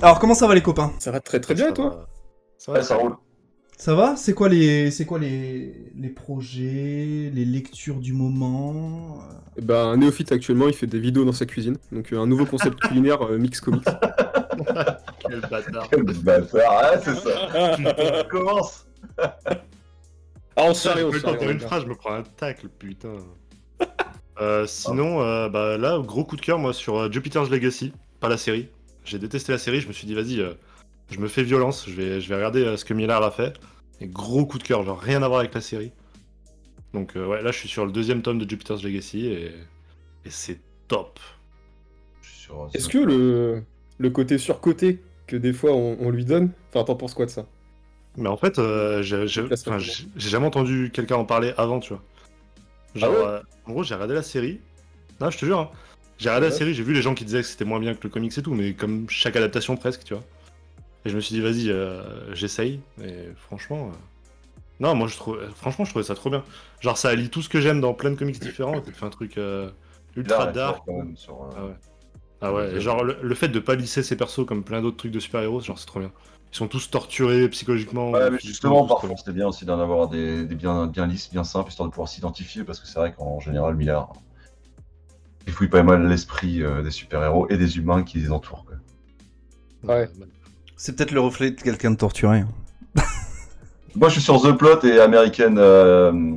Alors comment ça va les copains? Ça va très très bien, toi? Ça va, Ouais, ça roule. Ça va? C'est quoi les c'est quoi les les projets, les lectures du moment? Eh Ben, un néophyte actuellement, il fait des vidéos dans sa cuisine. Donc, euh, un nouveau concept culinaire euh, mix comics. Quel bâtard. Quel bâtard, ouais, c'est ça. Commence. Ah, on dire une phrase, je me prends un tacle, putain. Euh, sinon, euh, bah, là, gros coup de cœur, moi, sur euh, Jupiter's Legacy, pas la série. J'ai détesté la série, je me suis dit, vas-y, euh, je me fais violence, je vais, je vais regarder euh, ce que Millard a fait. Et gros coup de cœur, genre rien à voir avec la série. Donc, euh, ouais, là, je suis sur le deuxième tome de Jupiter's Legacy et, et c'est top. Sur- Est-ce que le, le côté surcoté que des fois on, on lui donne, enfin, t'en penses quoi de ça? Mais en fait, euh, j'ai jamais entendu quelqu'un en parler avant, tu vois. Genre, Ah ouais? euh, en gros, j'ai regardé la série. Non, je te jure, hein. J'ai regardé la série, j'ai vu les gens qui disaient que c'était moins bien que le comics et tout, mais comme chaque adaptation presque, tu vois. Et je me suis dit, vas-y, euh, j'essaye. Et franchement, euh, non, moi, je trouve, euh, franchement, je trouvais ça trop bien. Genre, ça allie tout ce que j'aime dans plein de comics différents. ça fait un truc euh, ultra Là, dark. quand même, sur, Ah ouais. Ah ouais, et genre le, le fait de pas lisser ces persos comme plein d'autres trucs de super-héros, genre c'est trop bien. Ils sont tous torturés psychologiquement. Ouais, mais justement, parfois, c'est bien aussi d'en avoir des, des bien, bien lisses, bien simples, histoire de pouvoir s'identifier, parce que c'est vrai qu'en général, Millard, il fouille pas mal l'esprit euh, des super-héros et des humains qui les entourent. quoi. Ouais. C'est peut-être le reflet de quelqu'un de torturé. hein. Moi, je suis sur The Plot et American. euh,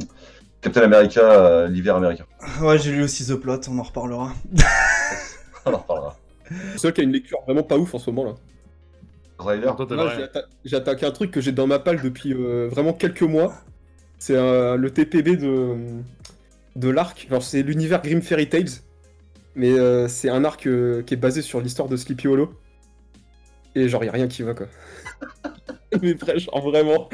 Captain America, euh, l'hiver américain. Ouais, j'ai lu aussi The Plot, on en reparlera. On en reparlera. C'est sûr qu'il y a une lecture vraiment pas ouf en ce moment là. Rien. j'ai atta- j'ai attaqué un truc que j'ai dans ma palle depuis euh, vraiment quelques mois. C'est euh, le TPB de, de l'arc. Alors, c'est l'univers Grim Fairy Tales. Mais euh, c'est un arc euh, qui est basé sur l'histoire de Sleepy Hollow. Et genre, y a rien qui va quoi. mais vrai, genre vraiment.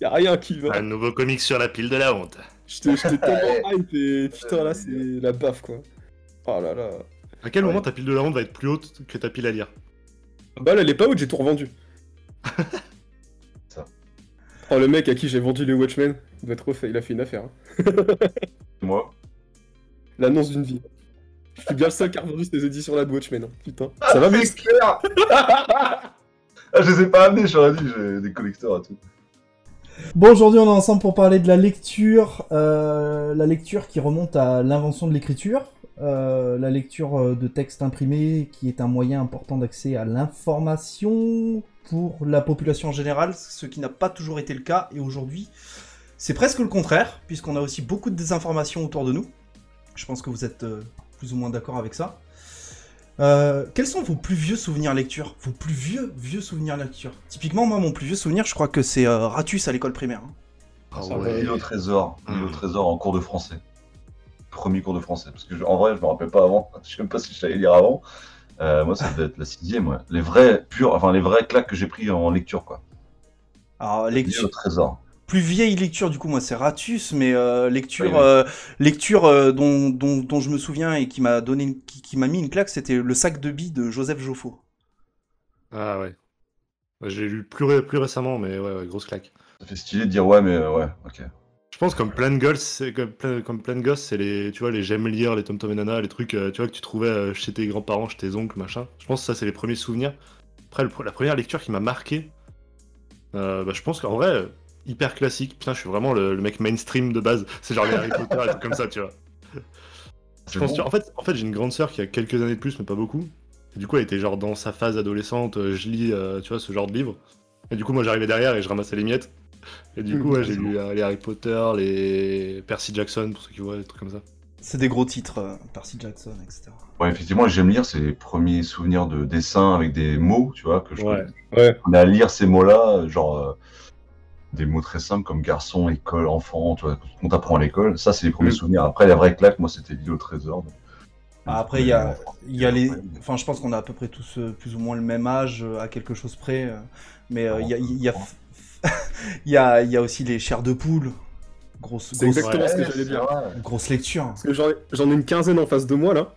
Y a rien qui va. Un nouveau comic sur la pile de la honte. J'étais tellement hype et putain là, c'est la baffe quoi. Oh là là. À quel Ouais. moment ta pile de la honte va être plus haute que ta pile à lire Bah là, elle est pas haute, j'ai tout revendu. Ça. Oh, le mec à qui j'ai vendu les Watchmen, il doit être refait, il a fait une affaire. hein. Moi. L'annonce d'une vie. Je suis bien le seul qui a ces éditions là de Watchmen. hein. Putain. Ça va, c'est Miss clair ah, Je les ai pas amenés, j'aurais dit, j'ai des collecteurs et tout. Bon, aujourd'hui, on est ensemble pour parler de la lecture, euh, la lecture qui remonte à l'invention de l'écriture, euh, la lecture euh, de textes imprimés qui est un moyen important d'accès à l'information pour la population en général, ce qui n'a pas toujours été le cas, et aujourd'hui, c'est presque le contraire, puisqu'on a aussi beaucoup de désinformation autour de nous. Je pense que vous êtes euh, plus ou moins d'accord avec ça. Euh, quels sont vos plus vieux souvenirs lecture? Vos plus vieux, vieux souvenirs lecture? Typiquement, moi, mon plus vieux souvenir, je crois que c'est euh, Ratus à l'école primaire. hein. Ah ouais. Au trésor, au Hmm. trésor en cours de français. Premier cours de français, parce que je- en vrai, je me rappelle pas avant. Je sais même pas si je savais lire avant. Euh, moi, ça devait être la sixième, ouais. Les vrais purs, enfin les vrais claques que j'ai pris en lecture, quoi. Alors, au lecture, trésor. Plus vieille lecture, du coup, moi, c'est Ratus, mais euh, lecture, Oui, oui. euh, lecture euh, dont, dont, dont je me souviens et qui m'a donné, une- qui, qui m'a mis une claque, c'était le sac de billes de Joseph Joffo. Ah ouais. Ouais, J'ai lu plus, ré- plus récemment, mais ouais, ouais, grosse claque. Ça fait stylé de dire ouais, mais euh, ouais, ok. Je pense comme plein de gosses, c'est comme plein, comme plein de gosses, c'est les, tu vois, les j'aime lire, les Tom Tom et Nana, les trucs, euh, tu vois, que tu trouvais euh, chez tes grands-parents, chez tes oncles, machin. Je pense que ça, c'est les premiers souvenirs. Après, le- la première lecture qui m'a marqué, euh, bah, je pense qu'en vrai, hyper classique. Putain, je suis vraiment le, le mec mainstream de base. C'est genre les Harry Potter et comme ça, tu vois. Je C'est pense, bon. tu vois, en fait, en fait j'ai une grande sœur qui a quelques années de plus, mais pas beaucoup. Et du coup, elle était genre dans sa phase adolescente, euh, je lis, euh, tu vois, ce genre de livre. Et du coup, moi, j'arrivais derrière et je ramassais les miettes. Et du coup, ouais, j'ai lu euh, les Harry Potter, les Percy Jackson, pour ceux qui voient, des trucs comme ça. C'est des gros titres, euh, Percy Jackson, etc. Ouais, effectivement, j'aime lire, c'est les premiers souvenirs de dessin avec des mots, tu vois, que je Ouais. Ouais. on a à lire ces mots-là, genre euh, des mots très simples comme garçon, école, enfant, tu vois, qu'on t'apprend à l'école. Ça, c'est les premiers Mm. souvenirs. Après, la vraie claque, moi, c'était l'île au trésor. Ah, Après, il y a, il y a les. Enfin, je pense qu'on a à peu près tous euh, plus ou moins le même âge, euh, à quelque chose près. euh, mais euh, il y, a, il y, a, il y, a, il y a aussi les chairs de poule. Grosse, C'est grosse, exactement ce que j'allais dire. grosse lecture. Parce que j'en ai, j'en ai une quinzaine en face de moi là.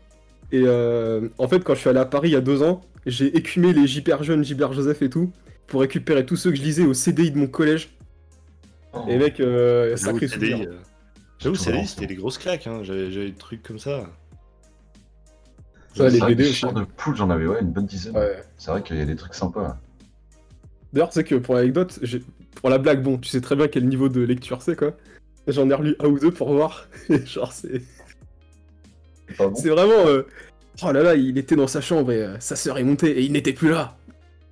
Et euh, en fait, quand je suis allé à Paris il y a deux ans, j'ai écumé les Hyper Jeunes, Gilbert Joseph et tout, pour récupérer tous ceux que je lisais au CDI de mon collège. Et mec, euh, J'avoue, sacré souvenir. euh, J'avoue. CDI, c'était des grosses claques, hein. j'avais j'avais des trucs comme ça. Ça, les C'est BD aussi. de poule, j'en avais ouais, une bonne dizaine. Ouais. C'est vrai qu'il y a des trucs sympas. D'ailleurs, tu sais que pour l'anecdote, pour la blague, bon, tu sais très bien quel niveau de lecture c'est, quoi. J'en ai relu un ou deux pour voir. Et genre, c'est C'est bon c'est vraiment. euh, Oh là là, il était dans sa chambre et euh, sa sœur est montée et il n'était plus là.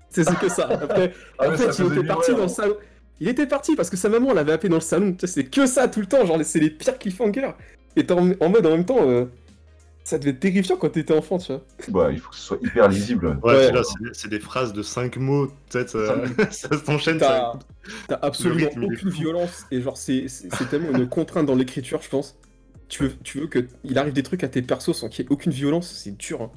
C'est c'est que ça. Après, Ah en ça fait, il était parti vibrer, dans hein. le salon. Il était parti parce que sa maman l'avait appelé dans le salon. Tu sais, c'est que ça tout le temps. Genre, c'est les pires cliffhangers. Et t'es en, en mode en même temps. euh, ça devait être terrifiant quand t'étais enfant, tu vois. Bah, il faut que ce soit hyper lisible. Ouais, Ouais. puis là, c'est- des phrases de 5 mots, peut-être. euh, ça s'enchaîne. T'as ça- t'as absolument aucune violence. Et genre, c'est tellement une contrainte dans l'écriture, je pense. Tu veux, tu veux que il arrive des trucs à tes persos sans qu'il y ait aucune violence, c'est dur. hein.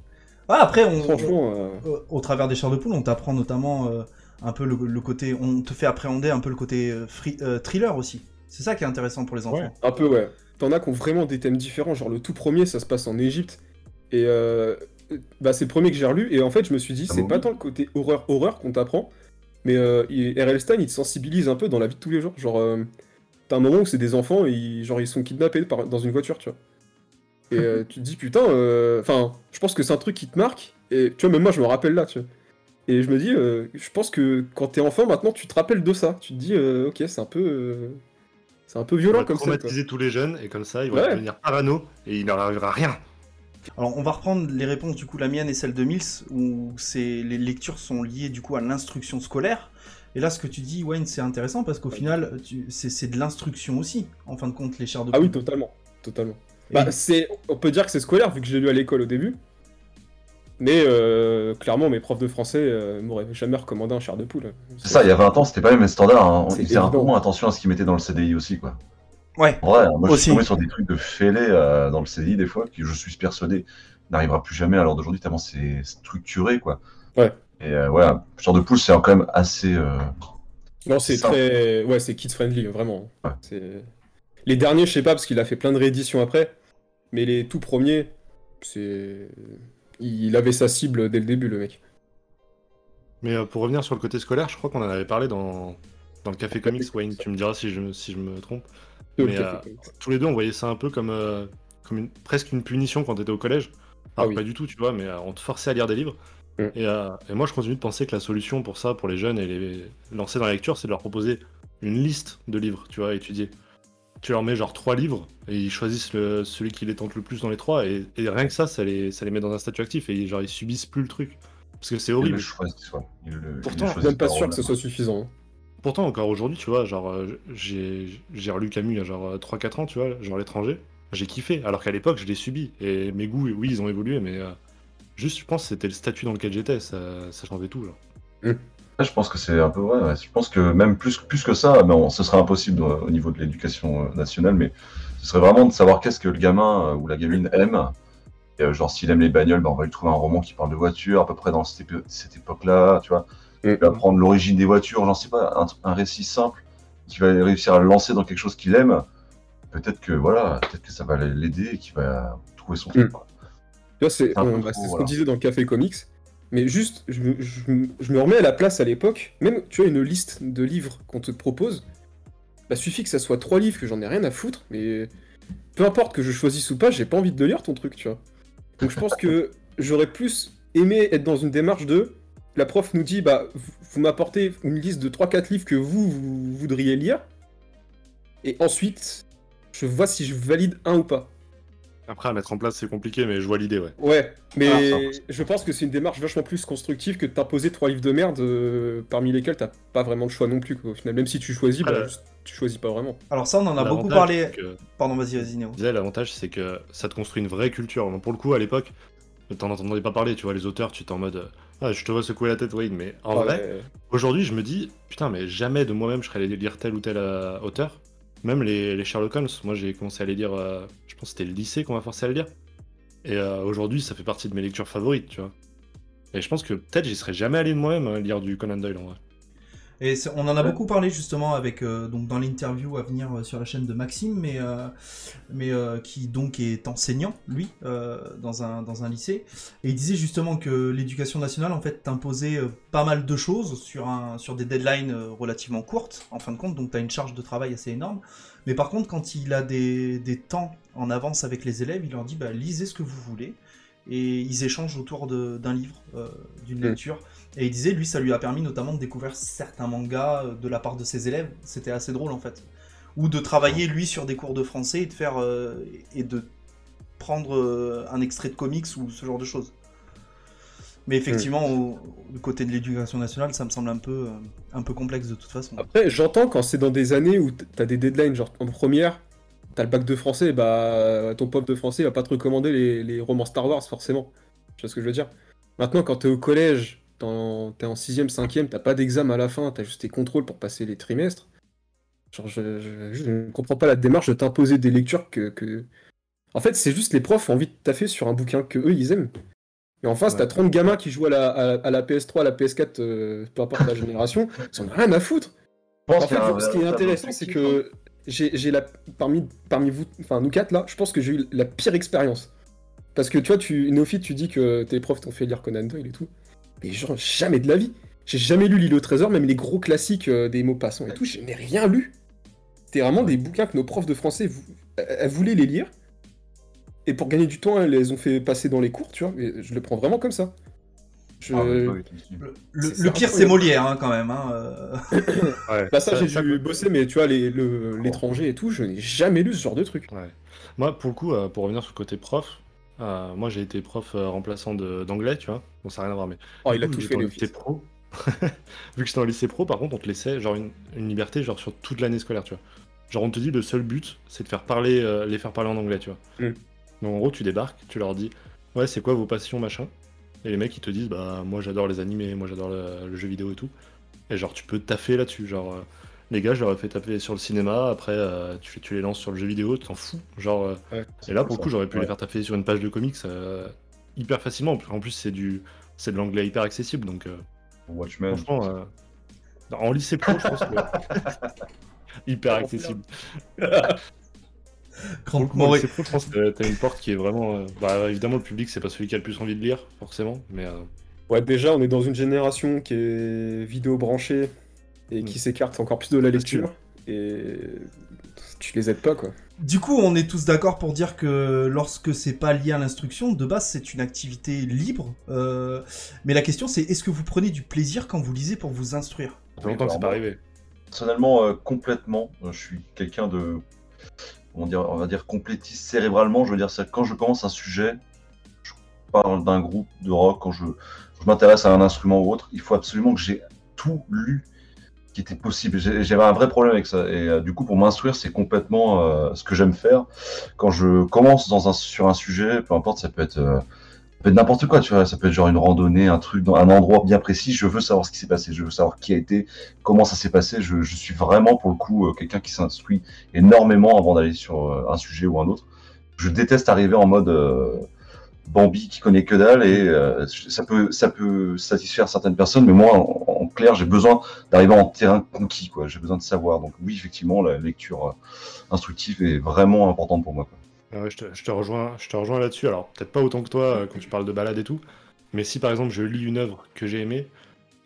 Ah, après, on, Franchement, euh, Euh, au travers des chairs de poule, on t'apprend notamment euh, un peu le, le côté, on te fait appréhender un peu le côté euh, free- euh, thriller aussi. C'est ça qui est intéressant pour les enfants. Ouais. un peu, ouais. T'en as qui ont vraiment des thèmes différents. Genre, le tout premier, ça se passe en Égypte. Et euh, bah, c'est le premier que j'ai relu. Et en fait, je me suis dit, Ah c'est pas tant le côté horreur-horreur qu'on t'apprend. Mais euh, il- R.L. Stein, il te sensibilise un peu dans la vie de tous les jours. Genre, euh, t'as un moment où c'est des enfants et ils, genre, ils sont kidnappés par- dans une voiture, tu vois. Et euh, tu te dis, putain, euh, enfin, je pense que c'est un truc qui te marque. Et tu vois, même moi, je me rappelle là, tu vois. Et je me dis, euh, je pense que quand t'es enfant, maintenant, tu te rappelles de ça. Tu te dis, euh, ok, c'est un peu. euh, c'est un peu On violent va comme ça. traumatiser tous les jeunes, et comme ça, ils vont Ouais. devenir parano, et il leur arrivera rien. Alors, on va reprendre les réponses, du coup, la mienne et celle de Mills, où c'est les lectures sont liées, du coup, à l'instruction scolaire. Et là, ce que tu dis, Wayne, c'est intéressant parce qu'au final, tu- c'est de l'instruction aussi, en fin de compte, les chairs de Ah oui, totalement. Totalement. Et- Bah, c'est, on peut dire que c'est scolaire vu que j'ai lu à l'école au début. Mais euh, clairement, mes profs de français euh, m'auraient jamais recommandé un chair de poule. C'est ça, il y a 20 ans, c'était pas les mêmes standards. Hein. Faisaient un peu moins attention à ce qu'ils mettaient dans le CDI aussi, quoi. Ouais. En vrai, moi je suis tombé sur des trucs de fêlés euh, dans le CDI des fois, qui je suis persuadé n'arrivera plus jamais à l'heure d'aujourd'hui, tellement c'est structuré, quoi. Ouais. Et euh, ouais, genre de poule, c'est quand même assez. euh, Non, c'est très, ouais, c'est kids friendly, vraiment. Ouais. C'est les derniers, je sais pas parce qu'il a fait plein de rééditions après, mais les tout premiers, c'est, il avait sa cible dès le début, le mec. Mais euh, pour revenir sur le côté scolaire, je crois qu'on en avait parlé dans, dans le Café Comics, Wayne, tu me diras si je, si je me trompe. Mais, euh. Tous les deux, on voyait ça un peu comme, euh, comme une, presque une punition quand t'étais au collège. Alors Ah oui. pas du tout, tu vois, mais on te forçait à lire des livres. Mm. Et, et moi, je continue de penser que la solution pour ça, pour les jeunes et les lancer dans la lecture, c'est de leur proposer une liste de livres, tu vois, à étudier. Tu leur mets genre trois livres et ils choisissent le- celui qui les tente le plus dans les trois et, et rien que ça, ça les, ça les met dans un statut actif et genre ils subissent plus le truc. Parce que c'est Ils horrible. le choisissent, ouais. Ils le- ils Pourtant, le choisissent Même pas sûr que ce soit suffisant. hein. Pourtant, encore aujourd'hui, tu vois, genre, euh, j'ai j'ai relu Camus il y a genre 3-4 ans, tu vois, genre l'étranger. J'ai kiffé, alors qu'à l'époque, je l'ai subi. Et mes goûts, oui, ils ont évolué, mais euh, juste, je pense que c'était le statut dans lequel j'étais, ça, ça changeait tout, genre. Ouais, je pense que c'est un peu vrai. ouais. Je pense que même plus, plus que ça, mais on- ce serait impossible euh, au niveau de l'éducation euh, nationale, mais ce serait vraiment de savoir qu'est-ce que le gamin euh, ou la gamine aime. Et, genre, s'il aime les bagnoles, ben, on va lui trouver un roman qui parle de voitures, à peu près dans cette, cette époque-là, tu vois. Mm. Il va apprendre l'origine des voitures, j'en sais pas, un, un récit simple qui va réussir à le lancer dans quelque chose qu'il aime. Peut-être que, voilà, peut-être que ça va l'aider et qu'il va trouver son truc. Mm. Tu vois, c'est bah, ce qu'on disait dans le café comics. Mais juste, je me, remets à la place à l'époque. Même, tu vois, une liste de livres qu'on te propose. Bah, suffit que ça soit trois livres que j'en ai rien à foutre. Mais peu importe que je choisisse ou pas, j'ai pas envie de lire ton truc, tu vois. Donc je pense que j'aurais plus aimé être dans une démarche de. La prof nous dit, bah, vous, m'apportez une liste de 3-4 livres que vous voudriez lire. Et ensuite, je vois si je valide un ou pas. Après, à mettre en place, c'est compliqué, mais je vois l'idée, ouais. Ouais, Ah, mais impossible. je pense que c'est une démarche vachement plus constructive que de t'imposer trois livres de merde euh, parmi lesquels t'as pas vraiment de choix non plus. Quoi. Au final, même si tu choisis, bah, Ah, juste, tu choisis pas vraiment. Alors ça, on en a beaucoup parlé. que- Pardon, vas-y, vas-y, Néo. L'avantage, c'est que ça te construit une vraie culture. Donc, pour le coup, à l'époque, t'en entendais pas parler, tu vois, les auteurs, tu étais en mode Ah, je te vois secouer la tête, Wayne, mais en vrai, aujourd'hui, je me dis Putain, mais jamais de moi-même je serais allé lire tel ou tel euh, auteur. Même les, Sherlock Holmes, moi j'ai commencé à les lire, euh, je pense que c'était le lycée qu'on m'a forcé à le lire. Et euh, aujourd'hui, ça fait partie de mes lectures favorites, tu vois. Et je pense que peut-être j'y serais jamais allé de moi-même hein, lire du Conan Doyle en vrai. Et on en a Ouais. beaucoup parlé justement avec euh, donc dans l'interview à venir euh, sur la chaîne de Maxime, mais euh, mais euh, qui donc est enseignant lui dans un dans un lycée et il disait justement que l'éducation nationale en fait t'imposait pas mal de choses sur un sur des deadlines relativement courtes en fin de compte donc tu as une charge de travail assez énorme. Mais par contre quand il a des, des temps en avance avec les élèves, il leur dit bah lisez ce que vous voulez et ils échangent autour d'un livre, euh, d'une Mm. lecture. Et il disait, lui, ça lui a permis notamment de découvrir certains mangas euh, de la part de ses élèves. C'était assez drôle en fait. Ou de travailler lui sur des cours de français et de faire euh, et de prendre un extrait de comics ou ce genre de choses. Mais effectivement, au, du côté de l'éducation nationale, ça me semble un peu, euh, un peu complexe de toute façon. Après, j'entends quand c'est dans des années où t- t'as des deadlines, genre en première, t'as le bac de français, bah ton prof de français va pas te recommander les, les romans Star Wars forcément. Tu vois ce que je veux dire? Maintenant, quand t'es au collège, t'es en, t'es en 6ème, 5ème, t'as pas d'examen à la fin, t'as juste tes contrôles pour passer les trimestres. Genre, je, je- je ne comprends pas la démarche de t'imposer des lectures que, que- En fait, c'est juste les profs ont envie de taffer sur un bouquin que eux ils aiment. Et en face, Ouais. t'as 30 gamins qui jouent à la, à, à la PS3, à la PS4, euh, peu importe la génération, ils en ont rien à foutre. En fait, un ce qui est intéressant, c'est objectif, hein. que j'ai la parmi parmi vous, enfin nous quatre là, je pense que j'ai eu la pire expérience. Parce que tu vois, tu Néophyte, tu dis que tes profs t'ont fait lire Conan Doyle et tout, mais genre jamais de la vie. J'ai jamais lu L'île au trésor, même les gros classiques euh, des mots passants et tout, je n'ai rien lu. C'était vraiment des bouquins que nos profs de français elles- elles voulaient les lire. Et pour gagner du temps, elles les ont fait passer dans les cours, tu vois. Mais je le prends vraiment comme ça. Je... Ah, ouais, ouais, tout Le, le- C'est le pire, c'est. Molière hein, quand même. hein, euh. Ouais. Bah ça, j'ai ça- dû bosser, mais tu vois, les- le- l'étranger et tout, je n'ai jamais lu ce genre de truc. Ouais. Moi, pour le coup, euh, pour revenir sur le côté prof, euh, moi j'ai été prof euh, remplaçant d'anglais, tu vois. Bon, ça n'a rien à voir, mais. Oh, il a tout vu fait, lycée pro. Vu que j'étais en lycée pro, par contre, on te laissait genre une, une liberté genre sur toute l'année scolaire, tu vois. Genre, on te dit le seul but, c'est de faire parler, euh, les faire parler en anglais, tu vois. Mm. Donc, en gros, tu débarques, tu leur dis, ouais, c'est quoi vos passions, machin? Et les mecs, ils te disent, bah, moi j'adore les animés, moi j'adore le, le jeu vidéo et tout. Et genre, tu peux taffer là-dessus. Genre, euh, les gars, je leur ai fait taper sur le cinéma, après, euh, tu, tu les lances sur le jeu vidéo, tu t'en fous. Genre, euh, Ouais. et là, pour le coup, j'aurais pu Ouais. les faire taper sur une page de comics euh, hyper facilement. En plus, c'est du, c'est de l'anglais hyper accessible, donc euh, Watchmen. franchement, euh, en lycée pro, je pense que hyper accessible. En Maurice- lycée pro, je pense que t'as une porte qui est vraiment. euh, Bah, évidemment, le public, c'est pas celui qui a le plus envie de lire, forcément, mais euh, Ouais, déjà, on est dans une génération qui est vidéo branchée et qui Mm. s'écarte encore plus de la lecture. Et tu les aides pas, quoi. Du coup, on est tous d'accord pour dire que lorsque c'est pas lié à l'instruction, de base, c'est une activité libre. euh, mais la question, c'est est-ce que vous prenez du plaisir quand vous lisez pour vous instruire? Ça fait longtemps que c'est pas arrivé. Personnellement, euh, complètement. Je suis quelqu'un de. On va dire complétiste cérébralement. Je veux dire, quand je commence un sujet, je parle d'un groupe de rock, quand je, m'intéresse à un instrument ou autre, il faut absolument que j'ai tout lu qui était possible. J'avais un vrai problème avec ça. Et euh, du coup, pour m'instruire, c'est complètement euh, ce que j'aime faire. Quand je commence sur un sujet, peu importe, ça peut être. Peut être n'importe quoi, tu vois, ça peut être genre une randonnée, un truc dans un endroit bien précis, je veux savoir ce qui s'est passé, je veux savoir qui a été, comment ça s'est passé, je, suis vraiment pour le coup euh, quelqu'un qui s'instruit énormément avant d'aller sur euh, un sujet ou un autre. Je déteste arriver en mode euh, Bambi qui connaît que dalle et ça peut ça peut satisfaire certaines personnes, mais moi en, clair j'ai besoin d'arriver en terrain conquis quoi. J'ai besoin de savoir. Donc oui effectivement la lecture instructive est vraiment importante pour moi. Ah ouais, je, te, je te rejoins, je te rejoins là-dessus. Alors, peut-être pas autant que toi euh, quand tu parles de balade et tout, mais si par exemple je lis une œuvre que j'ai aimée,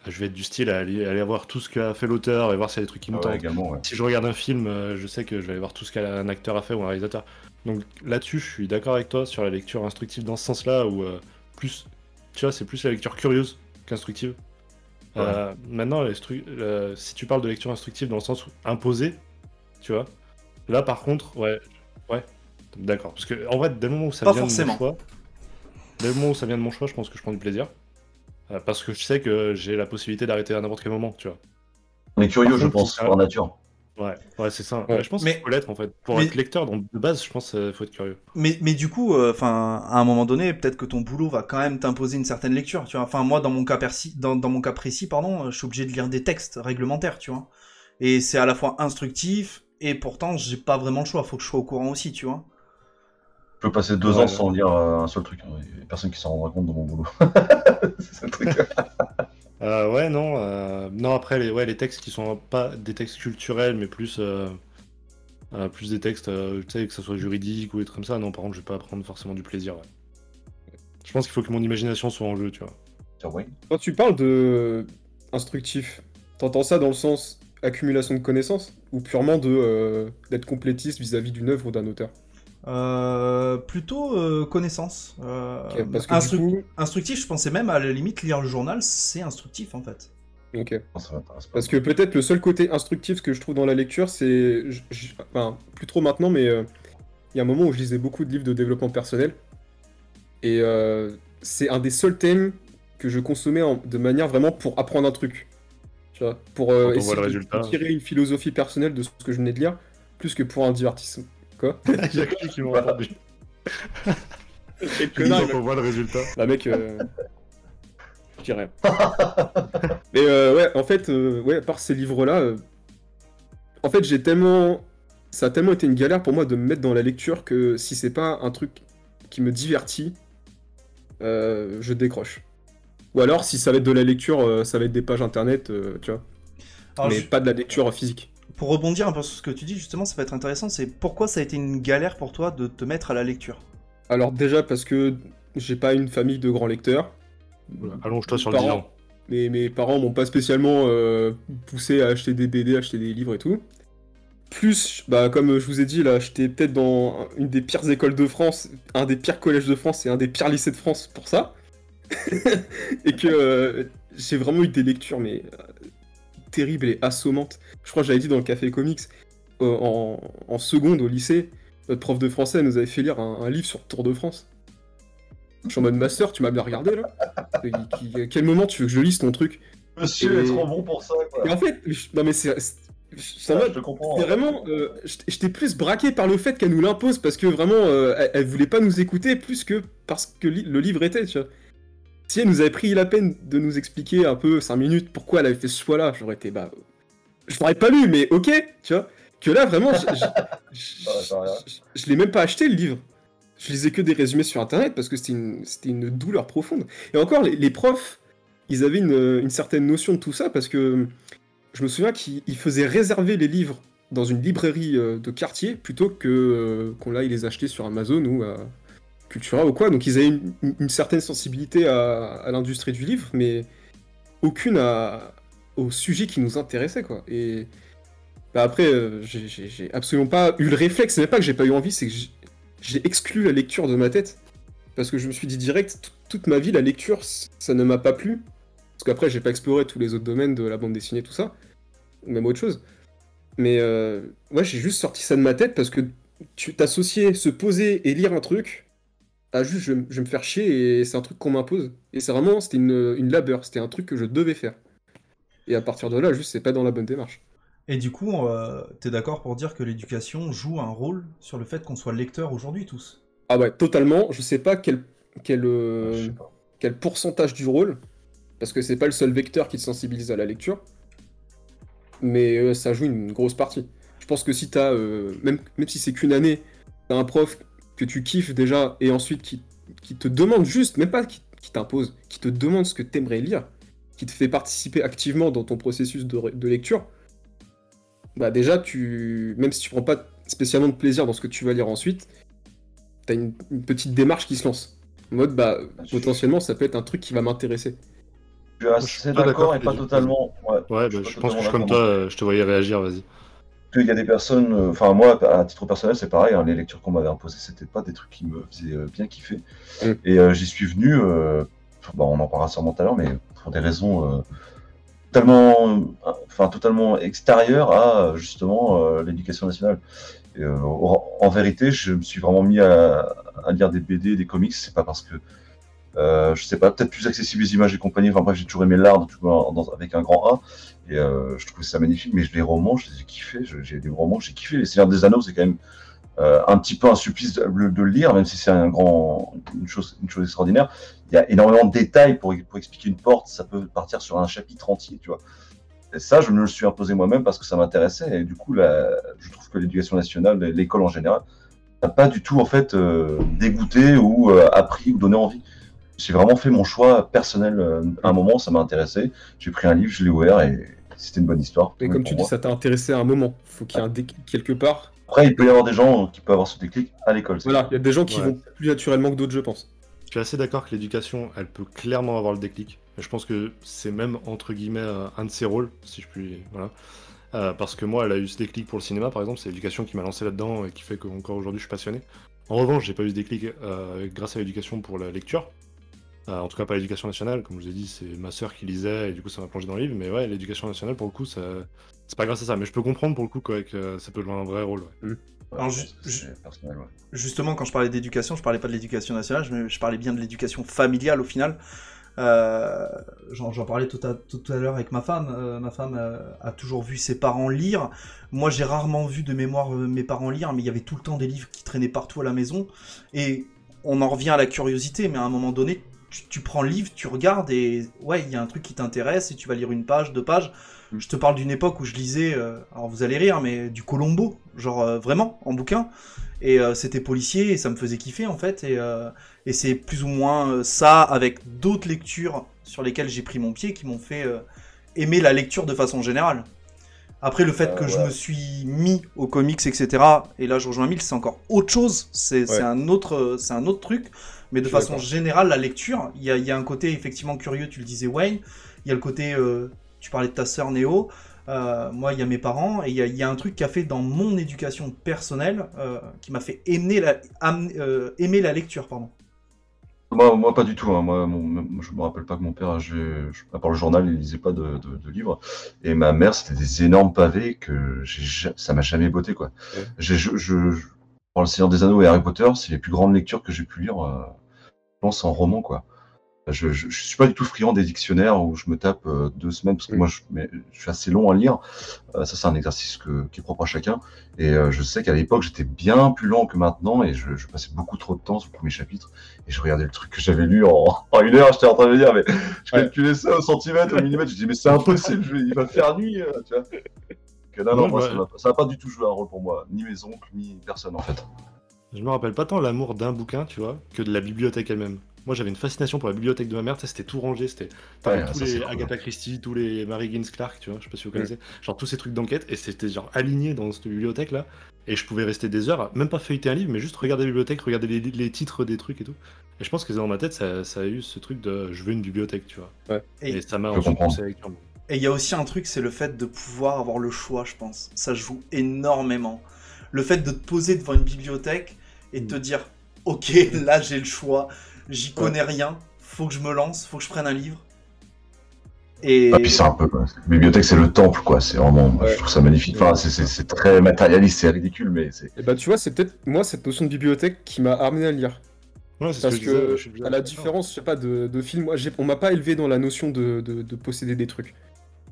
je vais être du style à aller, aller voir tout ce qu'a fait l'auteur et voir s'il y a des trucs qui me Ah ouais, tentent. également ouais. Si je regarde un film, euh, je sais que je vais aller voir tout ce qu'un acteur a fait ou un réalisateur. Donc là-dessus, je suis d'accord avec toi sur la lecture instructive dans ce sens-là, où euh, plus, tu vois, c'est plus la lecture curieuse qu'instructive. Euh, maintenant, les euh, si tu parles de lecture instructive dans le sens où imposée, tu vois, là par contre, ouais, ouais, d'accord. Parce que en vrai, dès le moment où ça Pas vient forcément. de mon choix, dès le moment où ça vient de mon choix, je pense que je prends du plaisir. Euh, parce que je sais que j'ai la possibilité d'arrêter à n'importe quel moment, tu vois. On est curieux Par je contre, pense par nature. Ouais, ouais, c'est ça. Ouais. Je pense Mais- qu'il faut l'être en fait. Pour mais- être lecteur, donc de base, je pense qu'il faut être curieux. Mais, mais du coup, euh, enfin, à un moment donné, peut-être que ton boulot va quand même t'imposer une certaine lecture, tu vois. Enfin, moi, dans mon cas précis, dans, dans mon cas précis, pardon, euh, je suis obligé de lire des textes réglementaires, tu vois. Et c'est à la fois instructif et pourtant, j'ai pas vraiment le choix. Faut que je sois au courant aussi, tu vois. Je peux passer deux Ouais, ans ouais. sans lire euh, un seul truc. hein. Il y a personne qui s'en rendra compte dans mon boulot. c'est le truc. Euh, ouais, non, euh, non. Après, les, ouais, les textes qui sont pas des textes culturels, mais plus, euh, euh, plus des textes, euh, tu sais, que ce soit juridique ou des trucs comme ça. Non, par contre, je vais pas prendre forcément du plaisir. ouais. Je pense qu'il faut que mon imagination soit en jeu, tu vois. Quand tu parles de instructif, t'entends ça dans le sens accumulation de connaissances ou purement de euh, d'être complétiste vis-à-vis d'une œuvre ou d'un auteur? Euh, plutôt euh, connaissance. Euh, parce que instru- du coup... Instructif, je pensais même à la limite lire le journal, c'est instructif en fait. Ok. Parce que peut-être le seul côté instructif que je trouve dans la lecture, c'est... Enfin, plus trop maintenant, mais euh, il y a un moment où je lisais beaucoup de livres de développement personnel. Et euh, c'est un des seuls thèmes que je consommais en- de manière vraiment pour apprendre un truc. Tu vois, pour euh, essayer de tirer une philosophie personnelle de ce que je venais de lire, plus que pour un divertissement. Quoi Il y a que qui m'a entendu. Connard, il on voit le résultat. Bah mec, euh... je dirais. Mais euh, ouais, en fait, euh, ouais, à part ces livres-là, euh, en fait, j'ai tellement, ça a tellement été une galère pour moi de me mettre dans la lecture que si c'est pas un truc qui me divertit, euh, je décroche. Ou alors, si ça va être de la lecture, euh, ça va être des pages internet, euh, tu vois, Alors, mais je- pas de la lecture physique. Pour rebondir un peu sur ce que tu dis, justement, ça va être intéressant, c'est pourquoi ça a été une galère pour toi de te mettre à la lecture? Alors déjà parce que j'ai pas une famille de grands lecteurs. Allonge-toi sur le Parents. mes parents m'ont pas spécialement euh, poussé à acheter des BD, acheter des livres et tout. Plus, bah, comme je vous ai dit, là, j'étais peut-être dans une des pires écoles de France, un des pires collèges de France et un des pires lycées de France pour ça. et que euh, j'ai vraiment eu des lectures, mais terribles et assommantes. Je crois que j'avais dit dans le café comics, euh, en, en seconde au lycée, notre prof de français nous avait fait lire un, un livre sur Tour de France. Je suis en mode master, tu m'as bien regardé là À quel moment tu veux que je lise ton truc Monsieur Et- est trop bon pour ça, quoi. Et en fait, je- non mais c'est. comprends. c'est vraiment. euh, j'étais- J'étais plus braqué par le fait qu'elle nous l'impose parce que vraiment, euh, elle, elle voulait pas nous écouter plus que parce que li- le livre était, tu vois. Si elle nous avait pris la peine de nous expliquer un peu 5 minutes pourquoi elle avait fait ce choix-là, j'aurais été bah. Je l'aurais pas lu, mais ok, tu vois. Que là, vraiment, je, je- l'ai même pas acheté le livre. Je lisais que des résumés sur internet parce que c'était une, douleur profonde. Et encore, les, les profs, ils avaient une, une certaine notion de tout ça parce que je me souviens qu'ils ils faisaient réserver les livres dans une librairie euh, de quartier plutôt que euh, qu'on aille les acheter sur Amazon ou à Cultura ou quoi. Donc ils avaient une, certaine sensibilité à, l'industrie du livre, mais aucune à- au sujet qui nous intéressait quoi. Et bah après, euh, j'ai- absolument pas eu le réflexe. C'est même pas que j'ai pas eu envie, c'est que j'ai- exclu la lecture de ma tête parce que je me suis dit direct, toute ma vie la lecture, ça ne m'a pas plu. Parce qu'après, j'ai pas exploré tous les autres domaines de la bande dessinée, tout ça, ou même autre chose. Mais euh, ouais, j'ai juste sorti ça de ma tête parce que tu t'associais se poser et lire un truc à juste je, vais- je vais me faire chier et c'est un truc qu'on m'impose. Et c'est vraiment, c'était une, une labeur, c'était un truc que je devais faire. Et à partir de là, juste, c'est pas dans la bonne démarche. Et du coup, euh, t'es d'accord pour dire que l'éducation joue un rôle sur le fait qu'on soit lecteur aujourd'hui tous? Ah ouais, totalement. Je sais pas quel, quel, euh, Je sais pas. quel pourcentage du rôle, parce que c'est pas le seul vecteur qui te sensibilise à la lecture, mais euh, ça joue une grosse partie. Je pense que si t'as, euh, même, même si c'est qu'une année, t'as un prof que tu kiffes déjà, et ensuite qui, qui te demande juste, même pas qui, qui t'impose, qui te demande ce que t'aimerais lire, qui te fait participer activement dans ton processus de, lecture, bah déjà, tu, même si tu prends pas spécialement de plaisir dans ce que tu vas lire ensuite, t'as une, une petite démarche qui se lance. En mode, bah, potentiellement, ça peut être un truc qui va m'intéresser. Je suis assez pas d'accord et pas totalement. Ouais. Ouais, Je bah, je pense que je suis totalement comme toi, euh, je te voyais réagir, vas-y. Qu'il y a des personnes, euh, enfin moi à titre personnel c'est pareil, hein, les lectures qu'on m'avait imposées c'était pas des trucs qui me faisaient euh, bien kiffer. Mm. Et euh, j'y suis venu, bah, on en parlera sûrement tout à l'heure, mais pour des raisons totalement, enfin totalement extérieures à justement l'éducation nationale. Et, en, vérité, je me suis vraiment mis à, à lire des BD, des comics, c'est pas parce que je sais pas, peut-être plus accessible les images et compagnie. Enfin bref, j'ai toujours aimé l'art, dans- avec un grand A. Et euh, je trouvais ça magnifique, mais les romans, je les ai kiffés. J'ai des romans, j'ai kiffé. Les Seigneurs des Anneaux, c'est quand même euh, un petit peu un supplice de, le lire, même si c'est une chose, extraordinaire. Il y a énormément de détails pour, expliquer une porte. Ça peut partir sur un chapitre entier, tu vois. Et ça, je me le suis imposé moi-même parce que ça m'intéressait. Et du coup, je trouve que l'éducation nationale, l'école en général, n'a pas du tout en fait euh, dégoûté ou appris ou donné envie. J'ai vraiment fait mon choix personnel. à un moment, ça m'a intéressé. J'ai pris un livre, je l'ai ouvert et c'était une bonne histoire. Mais comme tu dis, moi. ça t'a intéressé à un moment. Faut qu'il y ait un déclic quelque part. Après, il peut y avoir des gens qui peuvent avoir ce déclic à l'école. Voilà, il y a des gens qui Ouais. vont plus naturellement que d'autres, je pense. Je suis assez d'accord que l'éducation, elle peut clairement avoir le déclic. Et je pense que c'est même, entre guillemets, euh, un de ses rôles, si je puis... Voilà. Euh, parce que moi, elle a eu ce déclic pour le cinéma, par exemple. C'est l'éducation qui m'a lancé là-dedans et qui fait qu'encore aujourd'hui, je suis passionné. En revanche, j'ai pas eu ce déclic euh, grâce à l'éducation pour la lecture. Euh, en tout cas, pas l'éducation nationale. Comme je vous ai dit, c'est ma sœur qui lisait et du coup, ça m'a plongé dans le livre. Mais ouais, l'éducation nationale, pour le coup, ça... c'est pas grâce à ça. Mais je peux comprendre pour le coup quoi, que ça peut jouer un vrai rôle. ouais. Alors, je ouais. Justement, quand je parlais d'éducation, je parlais pas de l'éducation nationale, je, je parlais bien de l'éducation familiale au final. Euh, J'en j'en parlais tout à, tout à l'heure avec ma femme. Euh, ma femme euh, a toujours vu ses parents lire. Moi, j'ai rarement vu de mémoire euh, mes parents lire, mais il y avait tout le temps des livres qui traînaient partout à la maison. Et on en revient à la curiosité, mais à un moment donné, tu, tu prends le livre, tu regardes et ouais, il y a un truc qui t'intéresse et tu vas lire une page, deux pages. Je te parle d'une époque où je lisais, euh, alors vous allez rire, mais du Colombo, genre euh, vraiment en bouquin. Et euh, c'était policier et ça me faisait kiffer en fait. Et, et c'est plus ou moins ça avec d'autres lectures sur lesquelles j'ai pris mon pied qui m'ont fait aimer la lecture de façon générale. Après le fait que je me suis mis aux comics, etc. Et là je rejoins Mille, c'est encore autre chose. C'est Ouais. un autre, un autre truc. Mais de Je façon générale, la lecture, il y a, il y a un côté effectivement curieux. Tu le disais Wayne. Il y a le côté, euh, tu parlais de ta sœur Néo. Euh, moi, il y a mes parents et il y a, il y a un truc qui a fait dans mon éducation personnelle euh, qui m'a fait aimer la, am- euh, aimer la lecture, pardon. Moi, moi, pas du tout. hein. Moi, mon- je me rappelle pas que mon père, je, je- à part le journal, il lisait pas de, de- de livres. Et ma mère, c'était des énormes pavés que ça m'a jamais botté, quoi. Ouais. J'ai, je, je, le Seigneur des Anneaux et Harry Potter, c'est les plus grandes lectures que j'ai pu lire, euh, je pense, en roman, quoi. Je, je, je suis pas du tout friand des dictionnaires où je me tape euh, deux semaines parce que moi, je, mais, je suis assez long à lire. Euh, ça, c'est un exercice que, qui est propre à chacun. Et euh, je sais qu'à l'époque, j'étais bien plus lent que maintenant et je, passais beaucoup trop de temps sur le premier chapitre. Et je regardais le truc que j'avais lu en, en une heure, j'étais en train de me dire, mais je calculais ça au centimètre, au millimètre. Je dis, mais c'est impossible, il va faire nuit, tu vois. Non, non, Ouais, moi, ouais. ça n'a pas du tout joué un rôle pour moi, ni mes oncles, ni personne en fait. Je me rappelle pas tant l'amour d'un bouquin, tu vois, que de la bibliothèque elle-même. Moi, j'avais une fascination pour la bibliothèque de ma mère, c'était tout rangé, c'était Ouais, tous ça, les cool. Agatha Christie, tous les Mary Higgins Clark, tu vois, je sais pas si vous connaissez, genre tous ces trucs d'enquête, et c'était genre aligné dans cette bibliothèque là, et je pouvais rester des heures, même pas feuilleter un livre, mais juste regarder la bibliothèque, regarder les, les titres des trucs et tout. Et je pense que dans ma tête, ça, ça a eu ce truc de je veux une bibliothèque, tu vois. Et Et, ça m'a ensuite poussé à la lecture. Et il y a aussi un truc, c'est le fait de pouvoir avoir le choix, je pense. Ça joue énormément. Le fait de te poser devant une bibliothèque et de te dire, ok, là j'ai le choix, j'y connais rien, faut que je me lance, faut que je prenne un livre. Et Ah, puis c'est un peu, quoi. La bibliothèque, c'est le temple, quoi. C'est vraiment, Ouais. je trouve ça magnifique. Enfin, c'est- très matérialiste, c'est ridicule, mais c'est. Et bah tu vois, c'est peut-être moi cette notion de bibliothèque qui m'a amené à lire. Ouais, c'est ce Parce je disais, que, je suis à la différence, je sais pas, de, de film, moi, j'ai- on m'a pas élevé dans la notion de, de- de posséder des trucs.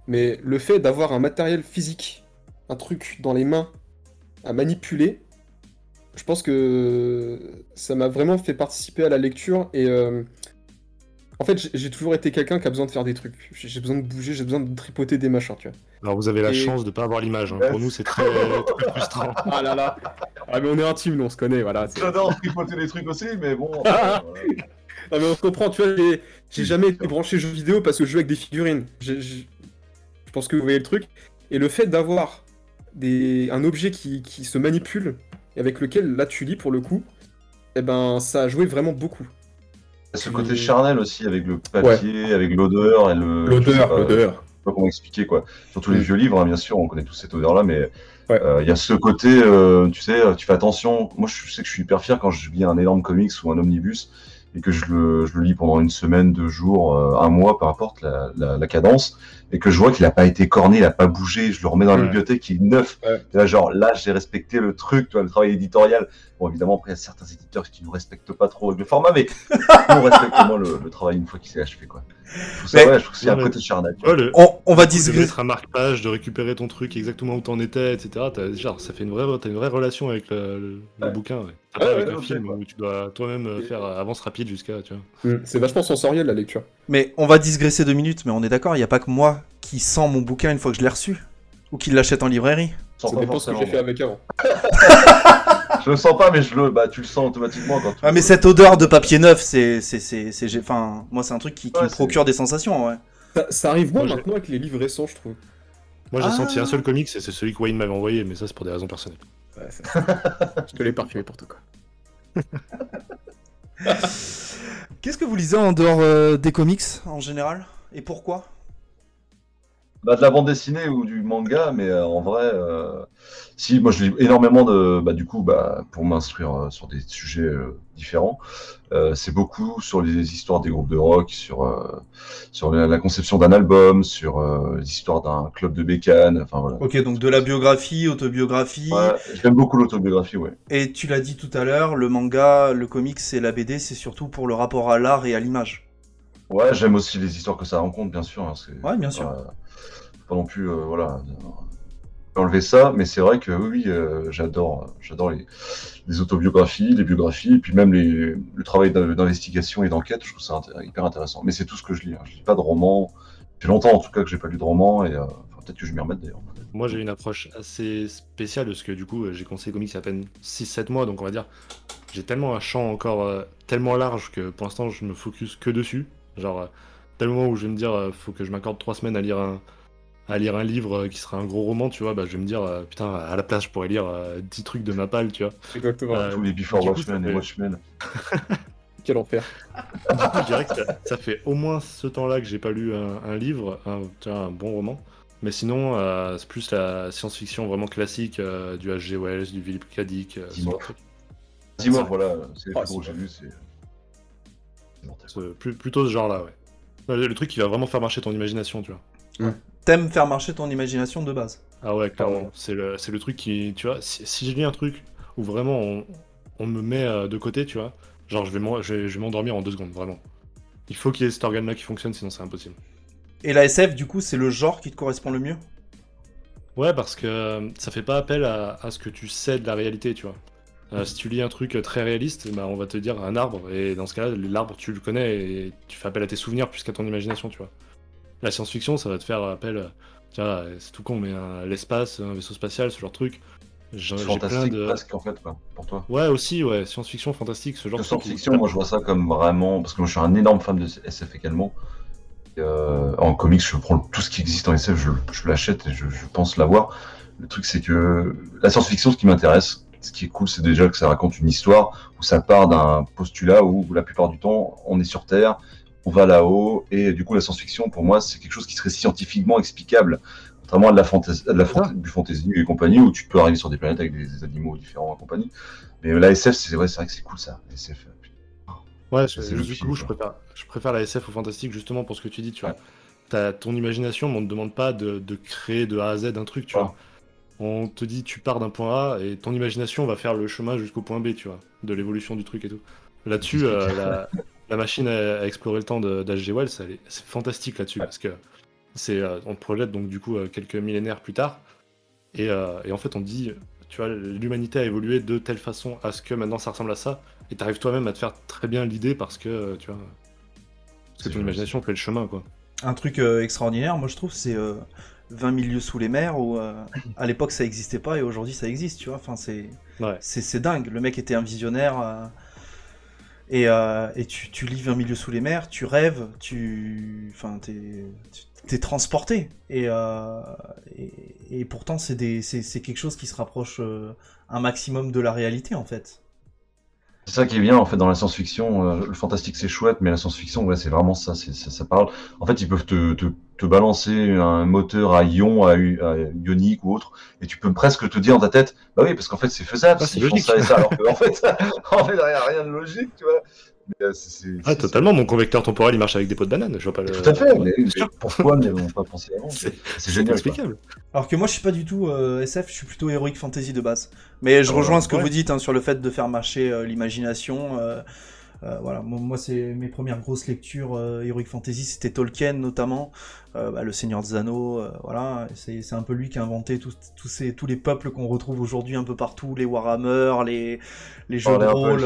Mais le fait d'avoir un matériel physique, un truc dans les mains à manipuler, je pense que ça m'a vraiment fait participer à la lecture et euh, en fait, j'ai- toujours été quelqu'un qui a besoin de faire des trucs. J'ai besoin de bouger, j'ai besoin de tripoter des machins, tu vois. Alors vous avez la Et- chance de pas avoir l'image, hein. Pour nous c'est très, très frustrant. Ah là là Ah mais on est intime, nous, on se connaît, voilà. J'adore tripoter des trucs aussi, mais bon. Ah. euh, Non mais on se comprend, tu vois, j'ai- jamais été branché jeux vidéo parce que je joue avec des figurines. J'ai- pense que vous voyez le truc. Et le fait d'avoir des... un objet qui, qui se manipule et avec lequel là tu lis pour le coup, eh ben ça a joué vraiment beaucoup. Ce côté charnel aussi, avec le papier, avec l'odeur et le. je sais pas- comment expliquer quoi. Surtout les Mm. vieux livres, hein, bien sûr, on connaît tous cette odeur-là, mais il Ouais. y a ce côté, euh, tu sais, tu fais attention. Moi, je sais que je suis hyper fier quand je lis un énorme comics ou un omnibus et que je le, je le lis pendant une semaine, deux jours, euh, un mois, peu importe la, la, la cadence, et que je vois qu'il a pas été corné, il a pas bougé, je le remets dans la bibliothèque, il est neuf. Ouais. Et là, genre, là, j'ai respecté le truc, le travail éditorial. Bon, évidemment, après, il y a certains éditeurs qui ne respectent pas trop avec le format, mais on respecte au moins le, le travail une fois qu'il s'est achevé, quoi. Je trouve ça, Mais- ouais, je trouve qu'il y a un côté charnel. on, on va de digresser. mettre un marque-page, de récupérer ton truc exactement où t'en étais, etc. Genre, ça fait une vraie, t'as une vraie relation avec le, le- le Ouais. bouquin. Ouais. Pas avec ouais, un film quoi. où tu dois toi-même euh, faire avance rapide jusqu'à, tu vois. Mm, C'est vachement sensoriel la lecture. Mais on va digresser deux minutes, mais on est d'accord, il n'y a pas que moi qui sens mon bouquin une fois que je l'ai reçu. Ou qui l'achète en librairie. Ça pas dépend ce que j'ai fait avec avant. Je le sens pas, mais je le, bah, tu le sens automatiquement quand tu. Ah mais cette odeur de papier neuf, c'est, c'est, c'est, c'est, j'ai- enfin, moi c'est un truc qui, qui Ouais, me c'est- procure des sensations, ouais. Ça, ça arrive moins Moi, maintenant avec les livres récents, je trouve. Moi, j'ai Ah. senti un seul comics et c'est celui que Wayne m'avait envoyé, mais ça, c'est pour des raisons personnelles. Ouais, c'est- je te l'ai parfumé pour toi, quoi. Qu'est-ce que vous lisez en dehors euh, des comics en général? Et pourquoi? Bah, de la bande dessinée ou du manga, mais euh, en vrai, euh, si, moi je lis énormément de, bah, du coup, bah, pour m'instruire euh, sur des sujets différents, c'est beaucoup sur les histoires des groupes de rock, sur, sur la, la conception d'un album, sur l'histoire d'un club de bécane, enfin voilà. Ok, donc de la biographie, autobiographie. Ouais, j'aime beaucoup l'autobiographie, ouais. Et tu l'as dit tout à l'heure, le manga, le comics et la BD, c'est surtout pour le rapport à l'art et à l'image. Ouais, j'aime aussi les histoires que ça rencontre, bien sûr. hein, Ouais, bien sûr. Pas non plus, euh, voilà, enlever ça, mais c'est vrai que oui, euh, j'adore, j'adore les, autobiographies, les biographies, et puis même le travail d'in- d'investigation et d'enquête, je trouve ça hyper intéressant. Mais c'est tout ce que je lis. Hein. Je lis pas de romans. Ça fait longtemps en tout cas que j'ai pas lu de romans, et euh, peut-être que je vais m'y remettre d'ailleurs. Moi, j'ai une approche assez spéciale parce que du coup, j'ai les comics à peine 6-7 mois, donc on va dire, j'ai tellement un champ encore tellement large que pour l'instant, je me focus que dessus. Genre, tel moment où je vais me dire, faut que je m'accorde 3 semaines à lire un, à lire un livre euh, qui sera un gros roman, tu vois, bah, je vais me dire, euh, putain, à la place, je pourrais lire euh, 10 trucs de ma palle, tu vois. Exactement. Euh, Tous les Before Watchmen et Watchmen. Quel enfer. Du coup, je dirais que ça, ça fait au moins ce temps-là que j'ai pas lu un, un livre, un, tu vois, un bon roman. Mais sinon, euh, c'est plus la science-fiction vraiment classique, euh, du H.G. Wells, du Philip K. Dick, euh, Dis-moi. voilà, c'est Ah, que c'est j'ai lu, c'est. plutôt ce genre-là, ouais. Ouais, Le, le truc qui va vraiment faire marcher ton imagination, tu vois. T'aimes faire marcher ton imagination de base. Ah ouais, clairement. ouais. C'est le, c'est le truc qui, tu vois, si, si je lis un truc où vraiment on, on me met euh, de côté, tu vois, genre je vais m'en- je vais, je vais m'endormir en deux secondes, vraiment. Il faut qu'il y ait cet organe-là qui fonctionne, sinon c'est impossible. Et la SF, du coup, c'est le genre qui te correspond le mieux? Ouais, parce que euh, ça fait pas appel à, à ce que tu sais de la réalité, tu vois. Euh, si tu lis un truc très réaliste, bah, on va te dire un arbre, et dans ce cas-là, l'arbre tu le connais et tu fais appel à tes souvenirs plus qu'à ton imagination, tu vois. La science-fiction, ça va te faire appel, euh, tiens, euh, c'est tout con, mais un- l'espace, un vaisseau spatial, ce genre de truc. Plein Fantastique de. presque en fait, quoi, pour toi. Ouais, aussi, ouais, science-fiction, fantastique, ce genre De truc. science-fiction, moi je vois ça comme vraiment. Parce que moi je suis un énorme fan de SF également. Euh, en comics, je prends tout ce qui existe en SF, je, je l'achète et je, je pense l'avoir. Le truc, c'est que la science-fiction, ce qui m'intéresse, ce qui est cool, c'est déjà que ça raconte une histoire où ça part d'un postulat où la plupart du temps, on est sur Terre, on va là-haut, et du coup, la science-fiction, pour moi, c'est quelque chose qui serait scientifiquement explicable. Contrairement à de la, fantasy, de la du fantasy et compagnie, où tu peux arriver sur des planètes avec des, des animaux différents et compagnie. Mais la SF, c'est vrai, c'est vrai que c'est cool ça. SF. Ouais, C'est je- du film, coup, je préfère, je préfère la SF au fantastique justement pour ce que tu dis, tu vois. T'as ton imagination, mais on ne te demande pas de, de créer de A à Z un truc, tu Ouais. vois. On te dit, tu pars d'un point A et ton imagination va faire le chemin jusqu'au point B, tu vois, de l'évolution du truc et tout. Là-dessus, euh, la, la machine à, à explorer le temps d'H.G. Wells, c'est fantastique là-dessus parce que c'est, euh, on te projette donc du coup euh, quelques millénaires plus tard et, euh, et en fait on dit, tu vois, l'humanité a évolué de telle façon à ce que maintenant ça ressemble à ça et t'arrives toi-même à te faire très bien l'idée parce que tu vois, parce que C'est ton imagination fait le chemin quoi. Un truc euh, extraordinaire, moi je trouve, c'est euh, 20 milieux sous les mers où à l'époque ça existait pas et aujourd'hui ça existe, tu vois. Enfin, c'est Ouais. c'est c'est dingue. Le mec était un visionnaire. Euh, et, tu, tu lis 20 milieux sous les mers, tu rêves, tu. Enfin, t'es. T'es transporté. Et, euh, pourtant, c'est quelque chose qui se rapproche euh, un maximum de la réalité, en fait. C'est ça qui est bien en fait dans la science-fiction. euh, le fantastique c'est chouette, mais la science-fiction, ouais, c'est vraiment ça, c'est- ça. Ça parle. En fait, ils peuvent te, te, te balancer un moteur à ion, à, ionique ou autre, et tu peux presque te dire dans ta tête, bah oui, parce qu'en fait c'est faisable, Ah, c'est logique. ça et ça. Alors fait, en fait, il n'y a rien de logique, tu vois. Mais, Ah totalement, mon convecteur temporel il marche avec des pots de banane, je vois pas le. Tout à fait. Mais, mais pourquoi n'y avons pas pensé avant C'est génial. quoi. inexplicable. Alors que moi, je suis pas du tout euh, SF, je suis plutôt Heroic Fantasy de base. Mais je Ah, rejoins ce que ouais. vous dites hein, sur le fait de faire marcher euh, l'imagination. euh, euh, voilà, moi, c'est mes premières grosses lectures euh, Heroic Fantasy, c'était Tolkien notamment, euh, bah, le Seigneur des Anneaux, voilà, c'est un peu lui qui a inventé tous tous ces tous les peuples qu'on retrouve aujourd'hui un peu partout, les Warhammer, les les jeux On de rôle.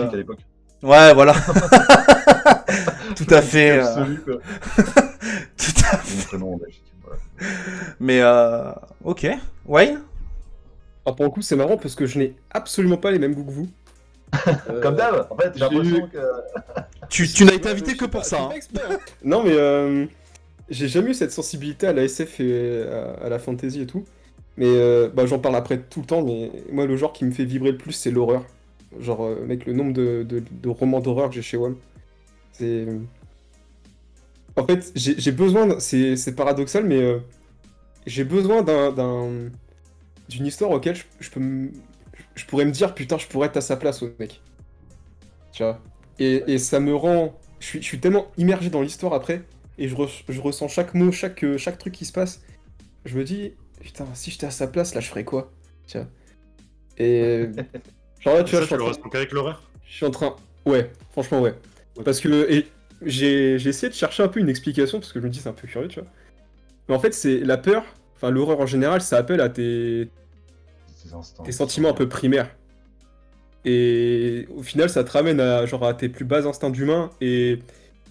Ouais, voilà. Tout à fait. euh, Absolu, quoi. tout à fait. Mais euh, ok, Wayne. Alors pour le coup, c'est marrant parce que je n'ai absolument pas les mêmes goûts que vous. Euh, Comme d'hab, en fait, j'ai j'ai l'impression que. Tu, tu n'as été invité que pour pas, ça. hein. hein. non, mais euh, j'ai jamais eu cette sensibilité à la SF et à, à la fantasy et tout. Mais euh, bah, j'en parle après tout le temps. Mais moi, le genre qui me fait vibrer le plus, c'est l'horreur. Genre, euh, mec, le nombre de, de- romans d'horreur que j'ai chez WAM. C'est. En fait, j'ai besoin. C'est paradoxal, mais euh, j'ai besoin d'un, d'un- d'une histoire auquel je, peux je pourrais me dire putain je pourrais être à sa place mec. Tu vois? Et, et ça me rend, je suis, je suis tellement immergé dans l'histoire après et je, je ressens chaque mot, chaque, euh, chaque truc qui se passe. Je me dis putain si j'étais à sa place là je ferais quoi? Tu vois? Et genre là tu vois ça, je suis tu en le train- ressens qu'avec l'horreur je suis en train. Ouais, franchement, ouais. Parce que et j'ai j'ai essayé de chercher un peu une explication parce que je me dis c'est un peu curieux, tu vois. Mais en fait, c'est la peur, enfin l'horreur en général, ça appelle à tes, instants. tes sentiments un peu primaires. Et au final, ça te ramène à genre à tes plus bas instincts d'humain et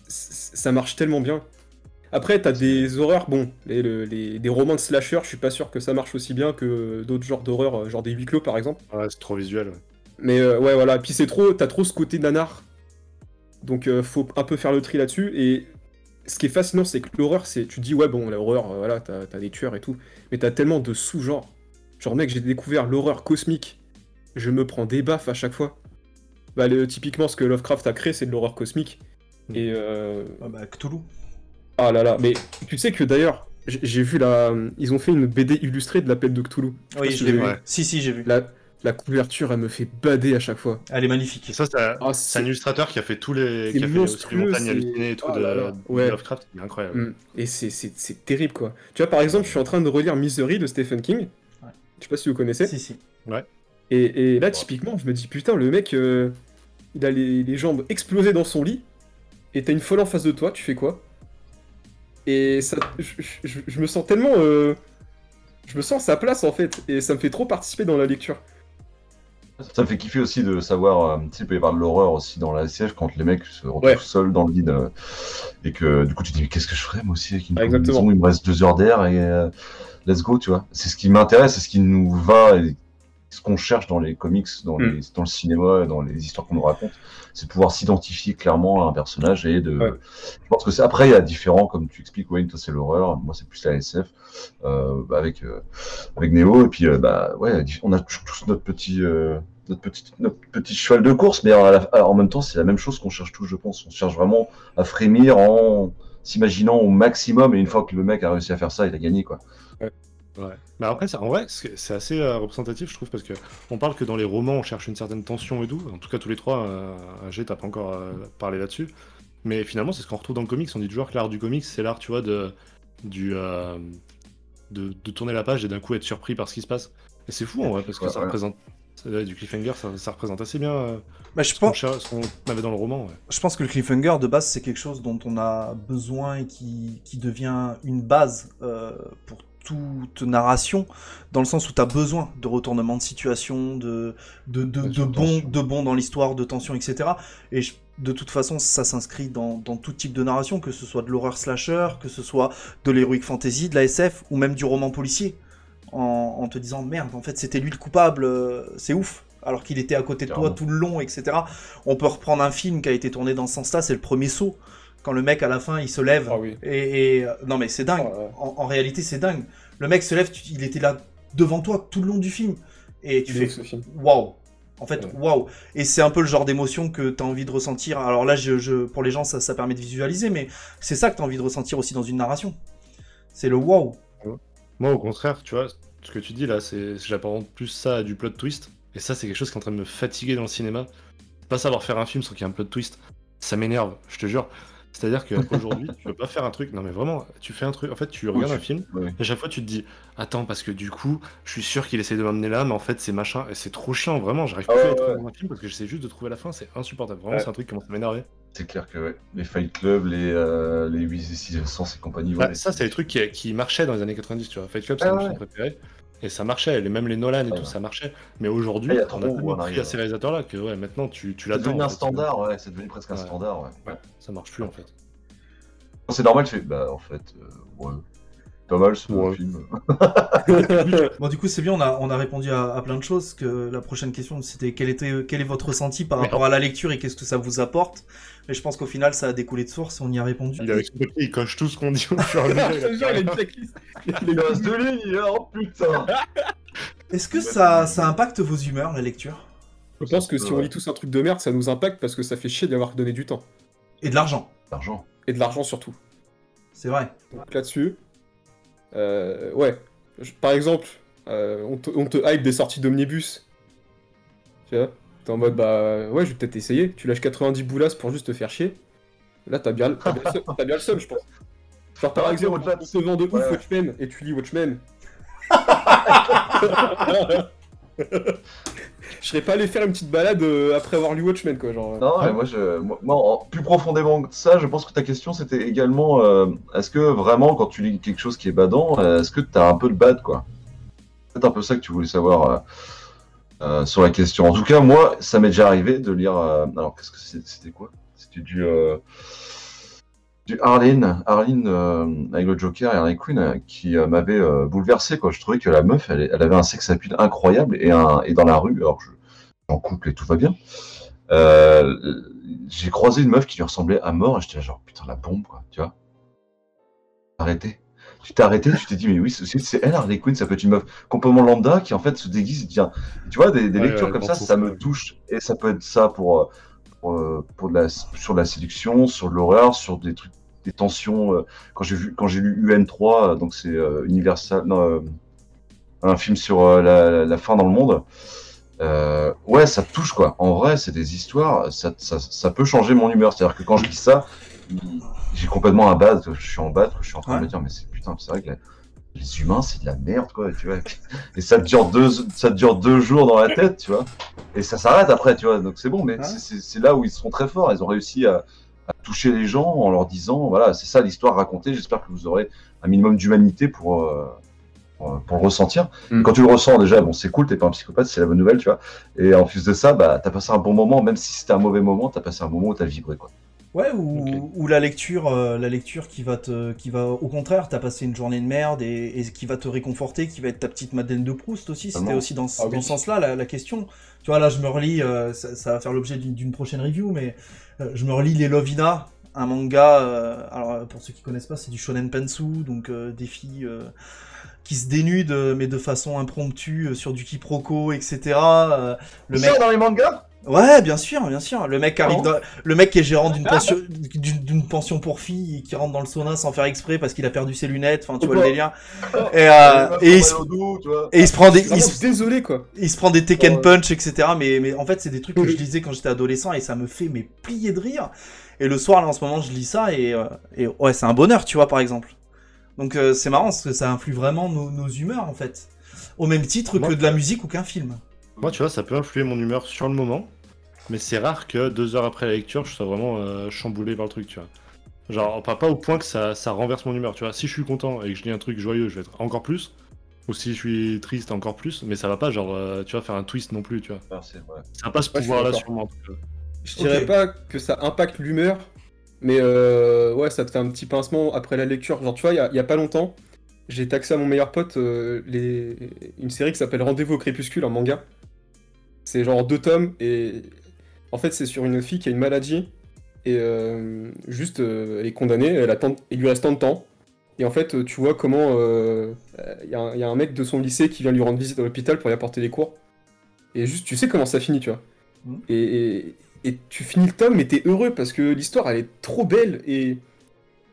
ça marche tellement bien. Après, t'as des horreurs, bon, les, le- les- des romans de slasher, je suis pas sûr que ça marche aussi bien que d'autres genres d'horreur, euh, genre des huis clos par exemple. Ouais, c'est trop visuel. ouais. Mais euh, ouais, voilà. Puis c'est trop, t'as trop ce côté nanar. Donc euh, faut un peu faire le tri là-dessus. Et ce qui est fascinant, c'est que l'horreur, c'est, tu te dis ouais bon, l'horreur, euh, voilà, t'as, t'as des tueurs et tout. Mais t'as tellement de sous-genres. Genre mec, j'ai découvert l'horreur cosmique. Je me prends des baffes à chaque fois. Bah le- typiquement, ce que Lovecraft a créé, c'est de l'horreur cosmique. Et euh, Ah bah, Cthulhu. ah là là. Mais tu sais que d'ailleurs, j'ai, vu la, ils ont fait une BD illustrée de l'appel de Cthulhu. Oui, si je l'ai vu. Si, si, j'ai vu. La, la couverture, elle me fait bader à chaque fois. Elle est magnifique. Et ça, c'est Ah, c'est un illustrateur qui a fait tous les. qui a fait aussi les montagnes hallucinées et tout Oh de, là là, de ouais. Lovecraft. C'est incroyable. Mm. Et c'est- terrible quoi. Tu vois, par exemple, je suis en train de relire Misery de Stephen King. Ouais. Je sais pas si vous connaissez. Si, si. Et, et là, typiquement, je me dis putain, le mec, euh, il a les, les jambes explosées dans son lit. Et t'as une folle en face de toi, tu fais quoi? Et ça, je, je- je me sens tellement. euh, je me sens à sa place en fait. Et ça me fait trop participer dans la lecture. Ça me fait kiffer aussi de savoir, euh, tu sais, il peut y avoir de l'horreur aussi dans la SF quand les mecs se retrouvent Ouais. seuls dans le vide euh, et que du coup tu te dis mais qu'est-ce que je ferais moi aussi avec une Ah, exactement. il me reste deux heures d'air et euh, let's go, tu vois. C'est ce qui m'intéresse, c'est ce qui nous va et ce qu'on cherche dans les comics, dans, Mm. les, dans le cinéma, dans les histoires qu'on nous raconte, c'est de pouvoir s'identifier clairement à un personnage et de. Ouais. Je pense que c'est après il y a différents, comme tu expliques, Wayne, toi c'est l'horreur, moi c'est plus la SF euh, bah, avec euh, avec Neo et puis euh, bah ouais, on a tous notre petit euh, notre petit notre petit cheval de course, mais la- en même temps c'est la même chose qu'on cherche tous, je pense. On cherche vraiment à frémir en s'imaginant au maximum et une fois que le mec a réussi à faire ça, il a gagné quoi. Ouais. Mais après, ça- en vrai, c'est assez euh, représentatif, je trouve, parce que on parle que dans les romans, on cherche une certaine tension et tout. En tout cas, tous les trois, euh, AG, t'as pas encore euh, parlé là-dessus. Mais finalement, c'est ce qu'on retrouve dans le comics. On dit toujours que l'art du comics, c'est l'art, tu vois, de, du, euh, de, de tourner la page et d'un coup être surpris par ce qui se passe. Et c'est fou, en vrai, parce que Ouais, ça ouais. représente. ouais, du cliffhanger, ça, ça représente assez bien euh, Bah, je ce qu'on pense, avait dans le roman. ouais. je pense que le cliffhanger de base c'est quelque chose dont on a besoin et qui, qui devient une base euh, pour toute narration, dans le sens où tu as besoin de retournement de situation, de, de, de, de bons de bons dans l'histoire, de tension, etc. Et je- de toute façon, ça s'inscrit dans, dans tout type de narration, que ce soit de l'horreur slasher, que ce soit de l'heroic fantasy, de la SF, ou même du roman policier, en, en te disant merde, en fait c'était lui le coupable, euh, c'est ouf. Alors qu'il était à côté de toi tout le long, etc. On peut reprendre un film qui a été tourné dans ce sens-là, c'est le premier saut. Quand le mec à la fin il se lève Ah oui. et, et- euh, non mais c'est dingue. Oh là. En, en réalité c'est dingue. Le mec se lève, tu- il était là devant toi tout le long du film et tu Il fais waouh. En fait, Ouais. waouh. Et c'est un peu le genre d'émotion que tu as envie de ressentir. Alors là, je, je- pour les gens, ça, ça permet de visualiser, mais c'est ça que tu as envie de ressentir aussi dans une narration. C'est le waouh. Moi, au contraire, tu vois, ce que tu dis là, c'est j'apparente plus ça à du plot twist. Et ça, c'est quelque chose qui est en train de me fatiguer dans le cinéma. Pas savoir faire un film sans qu'il y ait un plot twist, ça m'énerve, je te jure. C'est-à-dire qu'aujourd'hui, tu peux pas faire un truc. Non, mais vraiment, tu fais un truc. En fait, tu regardes un film, Ouais. et à chaque fois, tu te dis Attends, parce que du coup, je suis sûr qu'il essaie de m'emmener là, mais en fait, c'est machin. Et c'est trop chiant, vraiment. J'arrive Ah plus ouais, à être ouais. dans un film parce que j'essaie juste de trouver la fin. C'est insupportable. Vraiment, Ouais. c'est un truc qui commence à m'énerver. C'est clair que ouais. les Fight Club, les, euh, les 8 et 600 et compagnie. Bah, ouais, ça, c'est les trucs qui, qui marchaient dans les années 90, tu vois. Fight Club, c'est Ah mon ouais. film préféré. Et ça marchait, même les Nolan et tout, ouais. ça marchait. Mais aujourd'hui, Ah, il y a on trop a tellement en pris à ces réalisateurs-là que ouais, maintenant, tu, tu C'est l'attends. devenu en un fait. standard, ouais, c'est devenu presque un Ouais. standard, ouais. Ouais, ça marche plus en fait. C'est normal, tu fais, bah en fait, euh, ouais. Pas mal ce Ouais. film. Bon, du coup, c'est bien, on a, on a répondu à, à plein de choses. Que la prochaine question, c'était quel, était, quel est votre ressenti par rapport à la lecture et qu'est-ce que ça vous apporte? Mais je pense qu'au final, ça a découlé de source et on y a répondu. Il est papier, il coche tout ce qu'on dit au fur et à mesure. il a a une checklist. Reste deux lignes, il est oh putain Est-ce que ça, ça impacte vos humeurs, la lecture? Je pense que si on lit tous un truc de merde, ça nous impacte parce que ça fait chier d'y avoir donné du temps. Et de l'argent L'argent. Et de l'argent surtout. C'est vrai. Donc là-dessus, euh, ouais, Je- par exemple, euh, on, te, on te hype des sorties d'omnibus. Tu vois T'es en mode, bah ouais, je vais peut-être essayer. Tu lâches 90 boulasses pour juste te faire chier. Là, t'as bien, t'as bien, le seum- t'as bien le seum, je pense. Genre, par exemple, on te vend de ouf Ouais. Watchmen et tu lis Watchmen. je serais pas allé faire une petite balade euh, après avoir lu Watchmen, quoi. Genre, euh. Non, mais moi, je, moi, moi, en- plus profondément que ça, je pense que ta question, c'était également, euh, est-ce que vraiment, quand tu lis quelque chose qui est badant, euh, est-ce que tu as un peu de bad, quoi? C'est peut-être un peu ça que tu voulais savoir euh, euh, sur la question. En tout cas, moi, ça m'est déjà arrivé de lire... euh, alors, qu'est-ce que c'était quoi? C'était du... du Arlene, Arlene euh, avec le Joker et Harley Quinn euh, qui euh, m'avait euh, bouleversé quoi. Je trouvais que la meuf, elle, elle avait un sex appeal incroyable et, un, et dans la rue, alors je, en couple et tout va bien. J'ai croisé une meuf qui lui ressemblait à mort et j'étais genre putain la bombe quoi, tu vois. Arrêtez. Tu t'es arrêté, tu t'es dit mais oui c'est elle Harley Quinn, ça peut être une meuf complètement lambda qui en fait se déguise dit tu vois des, des Ouais, lectures ouais, comme ça, ça me touche et ça peut être ça pour pour, pour de la sur de la séduction, sur de l'horreur, sur des trucs des tensions. euh, quand j'ai vu quand j'ai lu UN3 euh, donc c'est euh, Universal non, euh, un film sur la, la fin dans le monde. Euh, ouais, ça te touche quoi. En vrai, c'est des histoires, ça, ça, ça peut changer mon humeur. C'est-à-dire que quand je lis ça, j'ai complètement un bad, je suis en bad, je suis en train de me dire, mais c'est putain, c'est vrai que la- les humains, c'est de la merde quoi, tu vois. Et ça te dure deux, ça te dure deux jours dans la tête, tu vois. Et ça s'arrête après, tu vois. Donc c'est bon, mais Ouais. c'est- là où ils seront très forts. Ils ont réussi à toucher les gens en leur disant, voilà, c'est ça l'histoire racontée. J'espère que vous aurez un minimum d'humanité pour, euh, pour, pour le ressentir. Mm. Quand tu le ressens déjà, bon, c'est cool, t'es pas un psychopathe, c'est la bonne nouvelle, tu vois. Et en plus de ça, bah, t'as passé un bon moment, même si c'était un mauvais moment, t'as passé un moment où t'as vibré, quoi. Ouais, ou, la lecture, euh, la lecture qui va te, qui va, au contraire, t'as passé une journée de merde et, et qui va te réconforter, qui va être ta petite Madeleine de Proust aussi. C'était aussi dans, ce- Ah dans oui. ce sens-là la, la question. Tu vois, là, je me relis, euh, ça, ça va faire l'objet d'une prochaine review, mais je me relis Les Lovina, un manga. euh, alors, euh, pour ceux qui connaissent pas, c'est du shonen pensu, donc euh, des filles. euh, qui se dénudent, euh, mais de façon impromptue, euh, sur du quiproquo, etc. Euh, le mec, dans les mangas? Ouais, bien sûr, bien sûr. Le mec arrive Oh. dans... le mec qui est gérant d'une pension d'une pension pour filles et qui rentre dans le sauna sans faire exprès parce qu'il a perdu ses lunettes, enfin tu vois le délire. Et, euh, et, il se... et il se prend des il Vraiment se... désolé, quoi. il se prend des Tekken. Punch etc. Mais mais en fait, c'est des trucs que je lisais quand j'étais adolescent et ça me fait mais plier de rire. Et le soir là en ce moment, je lis ça et euh, et ouais, c'est un bonheur, tu vois par exemple. Donc euh, c'est marrant parce que ça influe vraiment nos, nos humeurs en fait. Au même titre que de la musique ou qu'un film. Moi, tu vois, ça peut influer mon humeur sur le moment, mais c'est rare que deux heures après la lecture, je sois vraiment euh, chamboulé par le truc, tu vois. Genre, pas, pas au point que ça, ça renverse mon humeur, tu vois. Si je suis content et que je lis un truc joyeux, je vais être encore plus. Ou si je suis triste, encore plus. Mais ça va pas, genre, euh, tu vas faire un twist non plus, tu vois. Merci, ouais. Ça n'a pas ce pouvoir-là sur moi, en tout cas. Je dirais pas que ça impacte l'humeur, mais euh, ouais, ça te fait un petit pincement après la lecture. Genre, tu vois, il y a, il y a pas longtemps, j'ai taxé à mon meilleur pote euh, les... une série qui s'appelle Rendez-vous au crépuscule, un manga. C'est genre deux tomes, et en fait, c'est sur une fille qui a une maladie, et euh, juste, euh, elle est condamnée, elle attend... il lui reste tant de temps. Et en fait, tu vois comment euh, il y, a un- il y a un mec de son lycée qui vient lui rendre visite à l'hôpital pour y apporter des cours. Et juste, tu sais comment ça finit, tu vois. Mhm. Et, et- et tu finis le tome, mais t'es heureux parce que l'histoire, elle est trop belle. Et,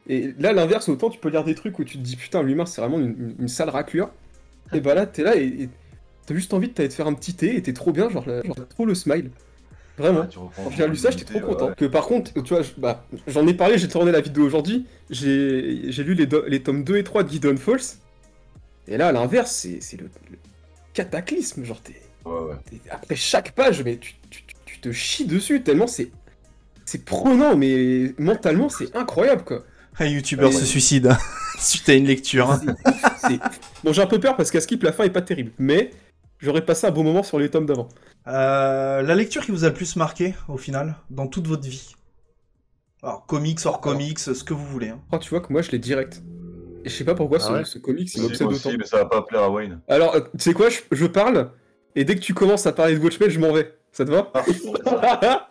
et là, l'inverse, autant tu peux lire des trucs où tu te dis putain, l'humain, c'est vraiment une, une- une sale raclure. Et bah là, t'es là et et t'as juste envie de t'aller te faire un petit thé et t'es trop bien, genre, là, genre, t'as trop le smile. Vraiment. Quand j'ai lu ça, j'étais trop content. ouais. Que par contre, tu vois, bah, j'en ai parlé, j'ai tourné la vidéo aujourd'hui. J'ai j'ai lu les, do- les tomes 2 et 3 de Gideon Falls. Et là, à l'inverse, c'est c'est le, le cataclysme. Genre, t'es- Ouais, ouais. t'es- après chaque page, mais tu, tu- tu- tu te chies dessus tellement c'est. C'est prenant, mais mentalement, c'est incroyable, quoi. Un youtubeur Ouais. se suicide suite à une lecture. hein. C'est- c'est- Bon, j'ai un peu peur parce qu'à Skip, la fin est pas terrible. Mais j'aurais passé un bon moment sur les tomes d'avant. Euh, la lecture qui vous a le plus marqué, au final, dans toute votre vie Alors, comics, hors comics, ce que vous voulez. hein. Oh, tu vois que moi, je l'ai direct. Et je sais pas pourquoi Ah ce, ouais ce comics, il m'obsède moi autant. aussi, mais ça va pas plaire à Wayne. Alors, euh, tu sais quoi, je, je parle, et dès que tu commences à parler de Watchmen, je m'en vais. Ça te va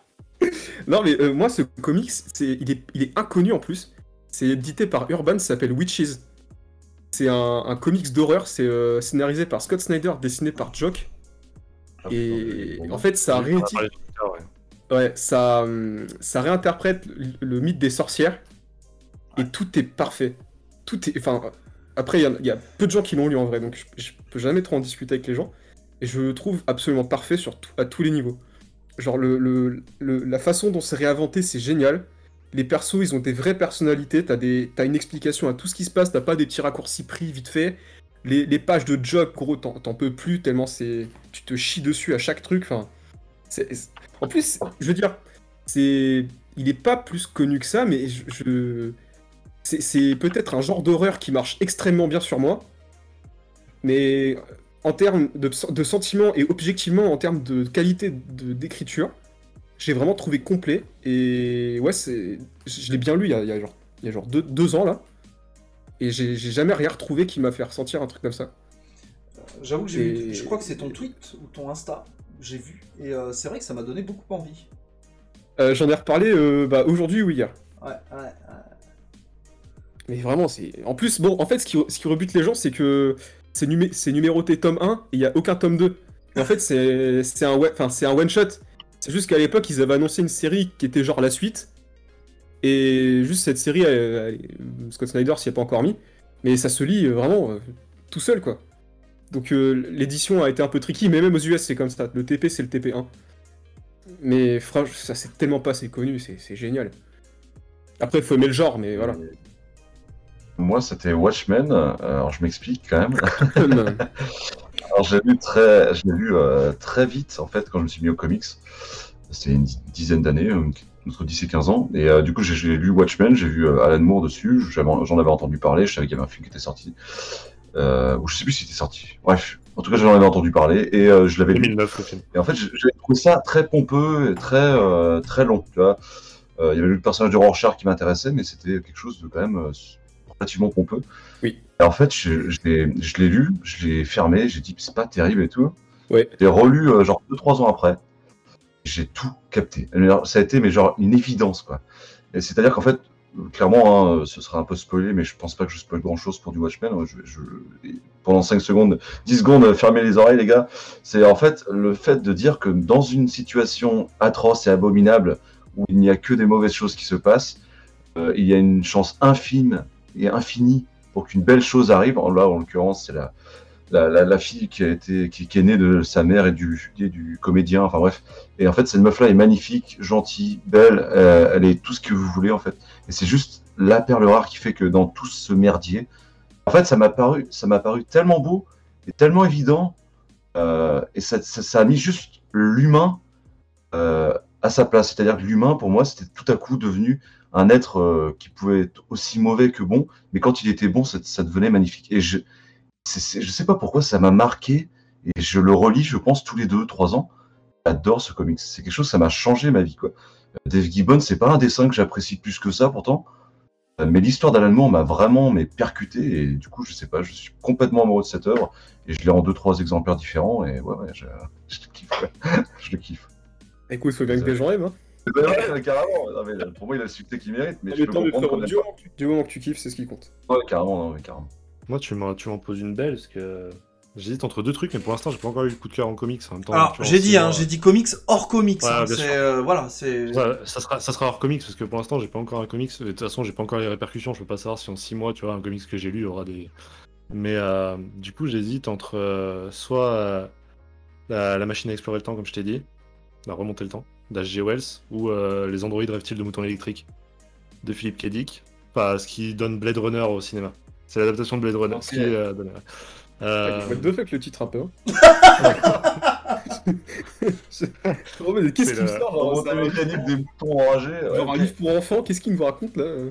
Non, mais euh, moi, ce comics, il, est, il est inconnu en plus. C'est édité par Urban, ça s'appelle Witches. C'est un, un comics d'horreur, c'est euh, scénarisé par Scott Snyder, dessiné par Jock. Ah, Et en fait, ça ouais. Ouais, ça, hum, ça réinterprète le, le mythe des sorcières et tout est parfait. Tout est, enfin, après, il y a- il y, a peu de gens qui l'ont lu en vrai, donc je, je peux jamais trop en discuter avec les gens. Et je le trouve absolument parfait sur à tous les niveaux. Genre, le, le- le- la façon dont c'est réinventé, c'est génial. Les persos, ils ont des vraies personnalités, t'as t'as une explication à tout ce qui se passe, t'as pas des petits raccourcis pris vite fait. Les, pages de job, gros, t'en peux plus tellement c'est. Tu te chies dessus à chaque truc. En plus, je veux dire, c'est. Il est pas plus connu que ça, mais je. C'est peut-être un genre d'horreur qui marche extrêmement bien sur moi. Mais en termes de, de sentiments et objectivement en termes de qualité d'écriture, j'ai vraiment trouvé complet. Et ouais, c'est, je l'ai bien lu il y a, il y a genre, il y a genre deux, deux ans là. Et j'ai j'ai jamais rien retrouvé qui m'a fait ressentir un truc comme ça. J'avoue que j'ai vu, je crois que c'est ton tweet ou ton Insta, j'ai vu. Et euh, c'est vrai que ça m'a donné beaucoup envie. Euh, J'en ai reparlé euh, bah, aujourd'hui ou hier. Ouais, ouais, ouais. Mais vraiment, c'est. En plus, bon, en fait, ce qui, ce qui rebute les gens, c'est que c'est numé- c'est numéroté tome 1 et il n'y a aucun tome 2. Et en fait, c'est c'est un, ouais- un one-shot. C'est juste qu'à l'époque, ils avaient annoncé une série qui était genre la suite. Et juste cette série, elle- elle- Scott Snyder s'y a pas encore mis. Mais ça se lit euh, vraiment euh, tout seul, quoi. Donc euh, l'édition a été un peu tricky, mais même aux US, c'est comme ça. Le TP, c'est le TP1. Mais franchement, ça c'est tellement pas assez connu, c'est génial. Après, il faut aimer le genre, mais voilà. Moi, c'était Watchmen. Alors, je m'explique quand même. Alors, je l'ai lu très, je l'ai lu euh, très vite en fait quand je me suis mis aux comics. C'était une di- dizaine d'années, entre 10 et 15 ans. Et euh, du coup, j'ai- j'ai lu Watchmen, j'ai vu euh, Alan Moore dessus. J'en avais entendu parler. Je savais qu'il y avait un film qui était sorti. Euh, ou je sais plus s'il était sorti. Bref, en tout cas, j'en avais entendu parler et je l'avais lu. 2009 le film. Et en fait, j'ai j'ai trouvé ça très pompeux et très, très long. Tu vois. Il y avait le personnage de Rorschach qui m'intéressait, mais c'était quelque chose de quand même relativement pompeux. Oui. Et en fait, je, je l'ai lu, je l'ai fermé, j'ai dit c'est pas terrible et tout. Ouais. J'ai relu euh, genre 2-3 ans après. J'ai tout capté. Alors, ça a été mais genre une évidence quoi. C'est-à-dire qu'en fait, clairement, hein, ce sera un peu spoilé, mais je pense pas que je spoil grand chose pour du Watchmen. Je, je- pendant 5 secondes, 10 secondes, fermez les oreilles, les gars. C'est en fait le fait de dire que dans une situation atroce et abominable où il n'y a que des mauvaises choses qui se passent, euh, il y a une chance infime et infinie pour qu'une belle chose arrive. Là, en l'occurrence, c'est la, la, fille qui a été qui, est née de sa mère et du, du comédien. Enfin bref. Et en fait, cette meuf-là est magnifique, gentille, belle. euh, elle est tout ce que vous voulez en fait. Et c'est juste la perle rare qui fait que dans tout ce merdier, en fait, ça m'a paru, ça m'a paru tellement beau et tellement évident. euh, et ça, ça, ça a mis juste l'humain euh, à sa place. C'est-à-dire que l'humain, pour moi, c'était tout à coup devenu un être euh, qui pouvait être aussi mauvais que bon, mais quand il était bon, ça, ça devenait magnifique. Et je, c'est- je sais pas pourquoi ça m'a marqué, et je le relis, je pense, tous les deux, trois ans. J'adore ce comics. C'est quelque chose, ça m'a changé ma vie, quoi. Euh, Dave Gibbon, c'est pas un dessin que j'apprécie plus que ça, pourtant. Euh, Mais l'histoire d'Alan Moore m'a vraiment mais, percuté, et du coup, je sais pas, je suis complètement amoureux de cette œuvre, et je l'ai en deux, trois exemplaires différents, et ouais, ouais, je, je le kiffe, ouais. je le kiffe. Écoute, il faut bien que des gens aiment. Hein. Ouais, ouais, carrément. Non, mais pour moi, il a le succès qu'il mérite, mais Ah, je mais peux comprendre du, moment que tu- du moment que tu kiffes, c'est ce qui compte. Ouais, carrément, non, mais carrément. Moi, tu m'en tu m'en poses une belle parce que j'hésite entre deux trucs, mais pour l'instant, j'ai pas encore eu le coup de cœur en comics. En même temps, Alors, j'ai dit, hein, mois- j'ai dit comics hors comics. Ouais, hein, euh, voilà, c'est. Ouais, ça sera, ça sera hors comics parce que pour l'instant, j'ai pas encore un comics. De toute façon, j'ai pas encore les répercussions. Je peux pas savoir si en 6 mois, tu vois, un comics que j'ai lu aura des. Mais euh, du coup, j'hésite entre euh, soit euh, la, la machine à explorer le temps, comme je t'ai dit, à remonter le temps, d'H.G. Wells, ou euh, les androïdes rêvent-ils de moutons électriques de Philippe K. Dick. Enfin, ce qui donne Blade Runner au cinéma. C'est l'adaptation de Blade Runner. Ce qui est, euh. Euh, the fuck le titre un peu. Hein. C'est- Oh, mais Qu'est-ce C'est qui me le- sort c'est un- mécanique des moutons enragés. ouais. genre un livre pour enfants, qu'est-ce qu'il nous raconte là euh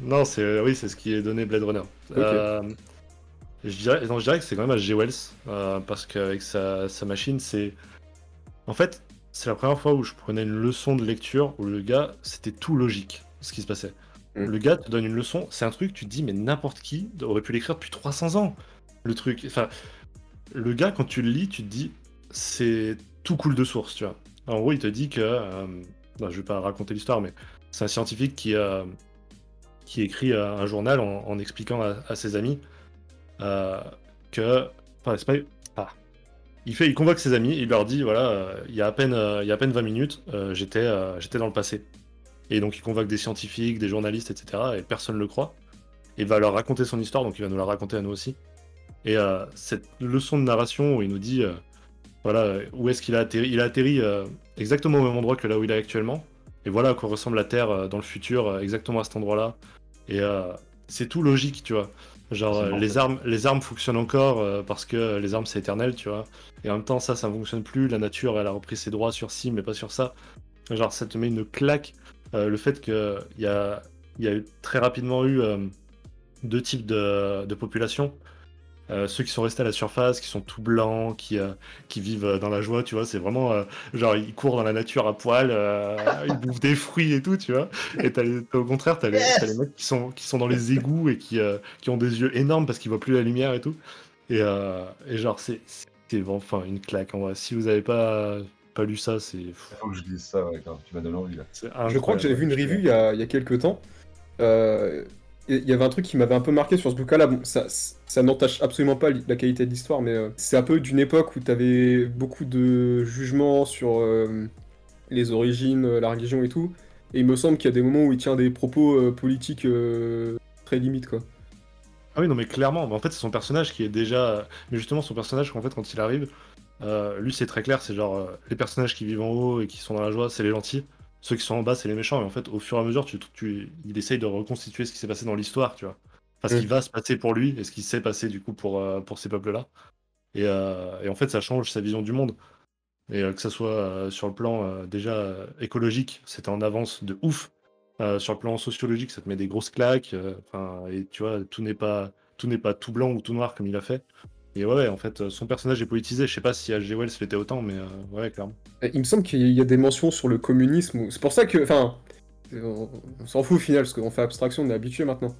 Non, c'est oui, c'est ce qui est donné Blade Runner. Euh, je dirais, non, je dirais que c'est quand même H.G. Wells euh, parce qu'avec sa, sa machine, c'est en fait c'est la première fois où je prenais une leçon de lecture où le gars c'était tout logique ce qui se passait. Mm. Le gars te donne une leçon, c'est un truc tu te dis mais n'importe qui aurait pu l'écrire depuis 300 ans. Le truc, enfin le gars quand tu le lis, tu te dis c'est tout cool de source, tu vois. En gros, il te dit que euh, non, je vais pas raconter l'histoire, mais c'est un scientifique qui qui écrit euh, un journal en, en expliquant à, à ses amis euh, que. Enfin, c'est pas. Il, fait, il convoque ses amis, il leur dit voilà, euh, il, y a à peine, euh, il y a à peine 20 minutes, euh, j'étais dans le passé. Et donc il convoque des scientifiques, des journalistes, etc. Et personne ne le croit. il va leur raconter son histoire, donc il va nous la raconter à nous aussi. Et cette leçon de narration où il nous dit, voilà, où est-ce qu'il a atterri Il a atterri exactement au même endroit que là où il est actuellement. Et voilà à quoi ressemble la Terre dans le futur, exactement à cet endroit-là. Et c'est tout logique, tu vois. Genre, euh, les, armes, les armes fonctionnent encore euh, parce que les armes c'est éternel, tu vois. Et en même temps, ça, ça ne fonctionne plus. La nature, elle a repris ses droits sur ci, mais pas sur ça. Genre, ça te met une claque. Euh, le fait qu'il y a, il y a eu- très rapidement eu deux types de, de populations. Euh, ceux qui sont restés à la surface, qui sont tout blancs, qui, euh, qui vivent euh, dans la joie, tu vois, c'est vraiment euh, genre ils courent dans la nature à poil, euh, ils bouffent des fruits et tout, tu vois. Et t'as les- t'as- au contraire, t'as les, t'as les mecs qui sont, qui sont dans les égouts et qui, euh, qui ont des yeux énormes parce qu'ils voient plus la lumière et tout. Et, euh, et genre, c'est c'est vraiment enfin, une claque en vrai. Si vous avez pas, pas lu ça, c'est Il faut que je dise ça, ouais, tu m'as donné envie là. Je crois que j'avais vu une review il y a, il y a quelques temps. Euh, Il y avait un truc qui m'avait un peu marqué sur ce bouquin-là. Bon, ça, n'entache absolument pas la qualité de l'histoire, mais euh, c'est un peu d'une époque où tu avais beaucoup de jugements sur euh, les origines, euh, la religion et tout. Et il me semble qu'il y a des moments où il tient des propos politiques très limites, quoi. Ah oui, non, mais clairement, en fait, c'est son personnage qui est déjà. Mais justement, son personnage, quand il arrive, lui, c'est très clair, c'est genre les personnages qui vivent en haut et qui sont dans la joie, c'est les gentils. Ceux qui sont en bas, c'est les méchants. Et en fait, au fur et à mesure, tu, tu, il essaye de reconstituer ce qui s'est passé dans l'histoire, tu vois. Enfin, ce Mm. qui va se passer pour lui et ce qui s'est passé, du coup, pour, euh, pour ces peuples-là. Et, euh, et en fait, ça change sa vision du monde. Et euh, que ça soit sur le plan déjà écologique, c'était en avance de ouf. Sur le plan sociologique, ça te met des grosses claques. et tu vois, tout n'est pas tout n'est pas tout blanc ou tout noir comme il a fait. Et ouais, en fait, euh, son personnage est politisé. Je sais pas si H.G. Wells l'était autant, mais euh, ouais, clairement. Il me semble qu'il y a des mentions sur le communisme. ou- C'est pour ça que. Enfin. On, on s'en fout au final, parce qu'on fait abstraction, on est habitué maintenant.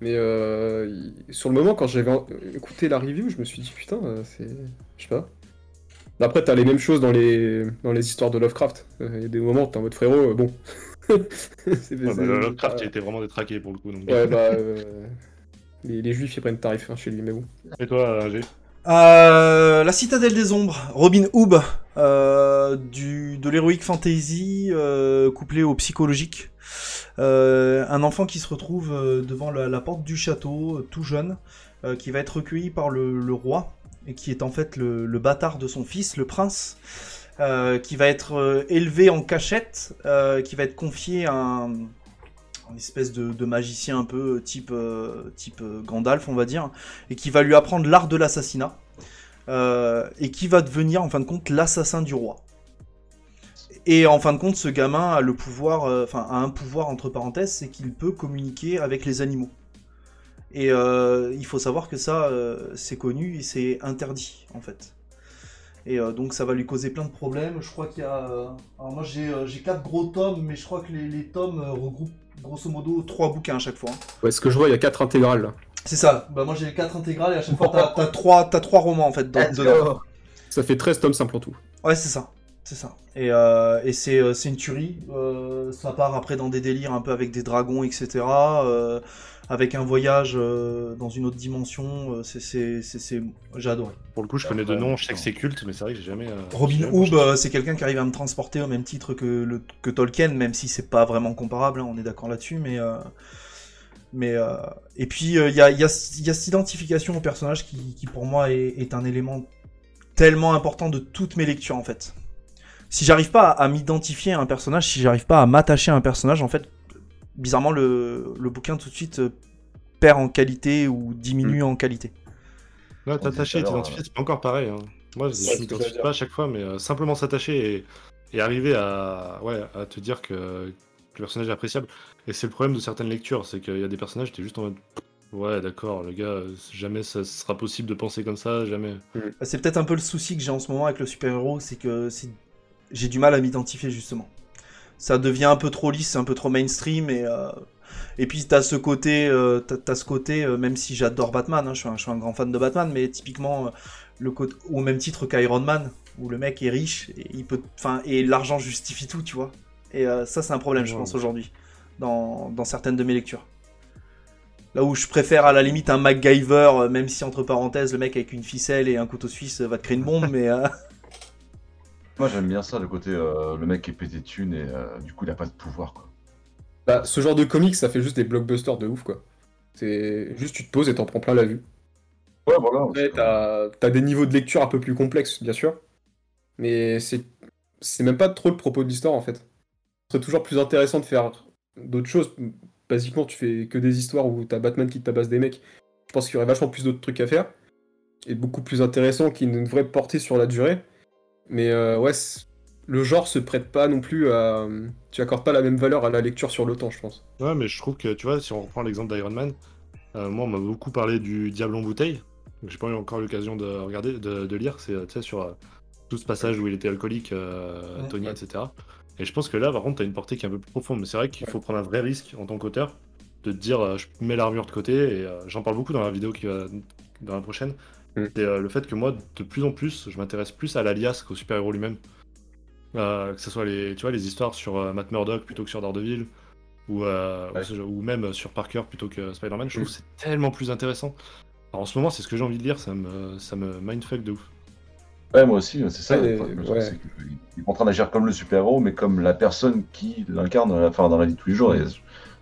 Mais euh, sur le moment, quand j'avais écouté la review, je me suis dit putain, euh, c'est. Je sais pas. Après, t'as les mêmes choses dans les, dans les histoires de Lovecraft. Il y a des moments où t'es en mode frérot, bon. C'est- Ouais, bah, c'est- Lovecraft, il était vraiment détraqué pour le coup. Donc... Ouais, bah. euh, les, les juifs, ils prennent tarif hein, chez lui, mais bon. Et toi, G? Euh, la Citadelle des Ombres, Robin Hood, euh, du, de l'heroic fantasy euh, couplé au psychologique. Euh, un enfant qui se retrouve euh, devant la, porte du château, tout jeune, qui va être recueilli par le, roi, et qui est en fait le, le bâtard de son fils, le prince, qui va être élevé en cachette, qui va être confié à un, espèce de, magicien un peu type, euh, type euh, Gandalf, on va dire, et qui va lui apprendre l'art de l'assassinat, euh, et qui va devenir en fin de compte l'assassin du roi. Et en fin de compte, ce gamin a le pouvoir, euh, enfin a un pouvoir entre parenthèses, c'est qu'il peut communiquer avec les animaux. Et euh, il faut savoir que ça, euh, c'est connu et c'est interdit en fait. Et euh, donc ça va lui causer plein de problèmes. Je crois qu'il y a, euh, alors moi j'ai euh, quatre gros tomes, mais je crois que les, tomes euh, regroupent grosso modo trois bouquins à chaque fois. hein. Ouais, ce que je vois, il y a quatre intégrales là. C'est ça. Bah moi j'ai les quatre intégrales et à chaque fois t'as t'as trois, t'as trois romans en fait dans- dedans. Ça fait 13 tomes simple en tout. Ouais, c'est ça. C'est ça. Et, euh, et c'est, euh, c'est une tuerie. Euh, ça part après dans des délires un peu avec des dragons, etc. avec un voyage euh, dans une autre dimension. euh, c'est, c'est, c'est, c'est- J'ai adoré. Pour le coup, je connais de nom, je sais que c'est culte, mais c'est vrai que j'ai jamais. euh, Robin Hood, euh, c'est quelqu'un qui arrive à me transporter au même titre que, le, que Tolkien, même si c'est pas vraiment comparable, hein, on est d'accord là-dessus, mais. euh, mais euh, et puis il y, a, y, a, y a cette identification au personnage qui, qui pour moi est, est un élément tellement important de toutes mes lectures en fait. Si j'arrive pas à, à m'identifier à un personnage, si j'arrive pas à m'attacher à un personnage, en fait, bizarrement le, le bouquin tout de suite euh, perd en qualité ou diminue en qualité. Ouais, On t'attacher et t'identifier, c'est pas encore pareil. hein. Moi, je m'identifie pas à chaque fois, mais euh, simplement s'attacher et, et arriver à, ouais, à te dire que, que le personnage est appréciable. Et c'est le problème de certaines lectures, c'est qu'il y a des personnages, t'es juste en mode. Ouais, d'accord, le gars, euh, jamais ça sera possible de penser comme ça, jamais. C'est peut-être un peu le souci que j'ai en ce moment avec le super-héros, c'est que j'ai du mal à m'identifier justement. Ça devient un peu trop lisse, un peu trop mainstream et euh, et puis t'as ce côté, euh, t'as, ce côté, euh, même si j'adore Batman, hein, je, suis un, je suis un grand fan de Batman, mais typiquement euh, le côté, au même titre qu'Iron Man, où le mec est riche et il peut, enfin et l'argent justifie tout, tu vois. Et ça c'est un problème, je pense aujourd'hui dans, dans certaines de mes lectures. Là où je préfère à la limite un MacGyver, même si entre parenthèses le mec avec une ficelle et un couteau suisse va te créer une bombe, mais euh, Moi j'aime bien ça, le côté euh, le mec qui est pété de thunes et euh, du coup il a pas de pouvoir quoi. Bah, ce genre de comics, ça fait juste des blockbusters de ouf, quoi. C'est juste tu te poses et t'en prends plein la vue. Ouais, voilà. Après, t'as as des niveaux de lecture un peu plus complexes, bien sûr. Mais c'est c'est même pas trop le propos de l'histoire en fait. Ce serait toujours plus intéressant de faire d'autres choses. Basiquement, tu fais que des histoires où t'as Batman qui tabasse des mecs. Je pense qu'il y aurait vachement plus d'autres trucs à faire. Et beaucoup plus intéressant qui ne devrait porter sur la durée. Mais euh, ouais, le genre se prête pas non plus à. Tu accordes pas la même valeur à la lecture sur le temps, je pense. Ouais, mais je trouve que, tu vois, si on reprend l'exemple d'Iron Man, euh, moi, on m'a beaucoup parlé du Diable en bouteille. que J'ai pas eu encore l'occasion de regarder, de, de lire. C'est, tu sais, sur euh, tout ce passage où il était alcoolique, euh, Ouais. Tony, etc. Et je pense que là, par contre, t'as une portée qui est un peu plus profonde. Mais c'est vrai qu'il faut prendre un vrai risque en tant qu'auteur de te dire, euh, je mets l'armure de côté. Et euh, j'en parle beaucoup dans la vidéo qui va dans la prochaine. Mm. C'est euh, le fait que moi, de plus en plus, je m'intéresse plus à l'alias qu'au super-héros lui-même. Euh, que ce soit les, tu vois, les histoires sur euh, Matt Murdock plutôt que sur Daredevil, ou, euh, Ouais. ou ce- ou même sur Parker plutôt que Spider-Man, je trouve Mm. que c'est tellement plus intéressant. Alors, en ce moment, c'est ce que j'ai envie de lire, ça me, ça me mindfuck de ouf. Ouais, moi aussi, c'est ça. Ouais, le truc, ouais. c'est qu'il est en train d'agir comme le super-héros, mais comme la personne qui l'incarne dans la, enfin, dans la vie de tous les jours. Et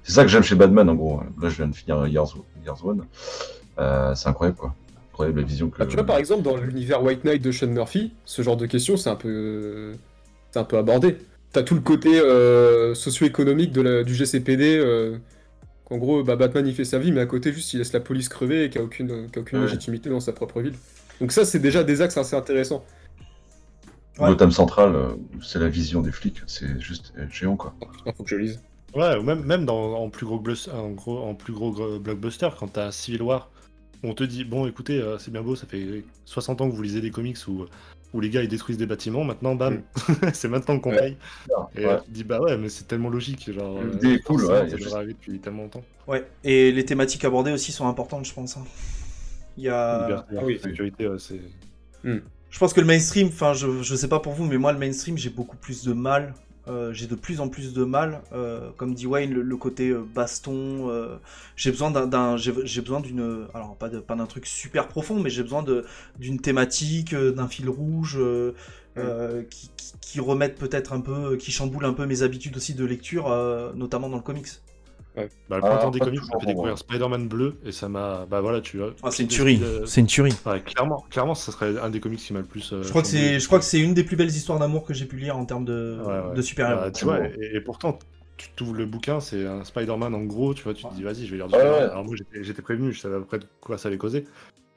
c'est ça que j'aime chez Batman, en gros. Là, je viens de finir Years, Years One. Euh, c'est incroyable, quoi. Incroyable la vision que. Ah, tu vois, par exemple, dans l'univers White Knight de Sean Murphy, ce genre de questions, c'est un peu, c'est un peu abordé. T'as tout le côté euh, socio-économique de la- du GCPD. euh, qu'en gros, bah, Batman il fait sa vie, mais à côté, juste il laisse la police crever et qu'il n'y a aucune, a aucune Ouais. légitimité dans sa propre ville. Donc, ça, c'est déjà des axes assez intéressants. Gotham Central, euh, c'est la vision des flics. C'est juste géant, quoi. Il faut que je lise. Ouais, ou même, même dans, en plus gros, en gros, en plus gros gros blockbuster, quand t'as Civil War, on te dit, bon, écoutez, euh, c'est bien beau, ça fait 60 ans que vous lisez des comics où, où les gars ils détruisent des bâtiments, maintenant, bam, c'est maintenant qu'on Ouais. paye. Et Ouais. tu te dis, bah ouais, mais c'est tellement logique, genre. L'idée est cool, ouais, juste- depuis tellement longtemps. Ouais, et les thématiques abordées aussi sont importantes, je pense. hein. Il y a... Liberté, ah oui. sécurité, ouais, c'est. Je pense que le mainstream, enfin, je, je sais pas pour vous, mais moi, le mainstream, j'ai beaucoup plus de mal. Euh, j'ai de plus en plus de mal, euh, comme dit Wayne, le, le côté euh, baston. j'ai besoin d'un- j'ai besoin d'une, alors pas de, pas d'un truc super profond, mais j'ai besoin de d'une thématique, d'un fil rouge, qui, qui, qui remettent peut-être un peu, qui chamboule un peu mes habitudes aussi de lecture, notamment dans le comics. Bah, le Ah, printemps des comics découvrir moi. Spider-Man bleu et ça m'a. Bah voilà, tu vois. Ah, c'est une tu tuerie, c'est une tuerie. ouais, clairement, clairement, ça serait un des comics qui m'a le plus. euh, Je crois que c'est, je crois que c'est une des plus belles histoires d'amour que j'ai pu lire en termes de, Ouais, ouais. de super-héros. Bah, tu vois, et, et pourtant, tu t'ouvres le bouquin, c'est un Spider-Man en gros, tu vois, tu te dis vas-y, je vais lire du Ouais, Spider-Man. ouais. Alors moi j'étais j'étais prévenu, je savais à peu près de quoi ça allait causer.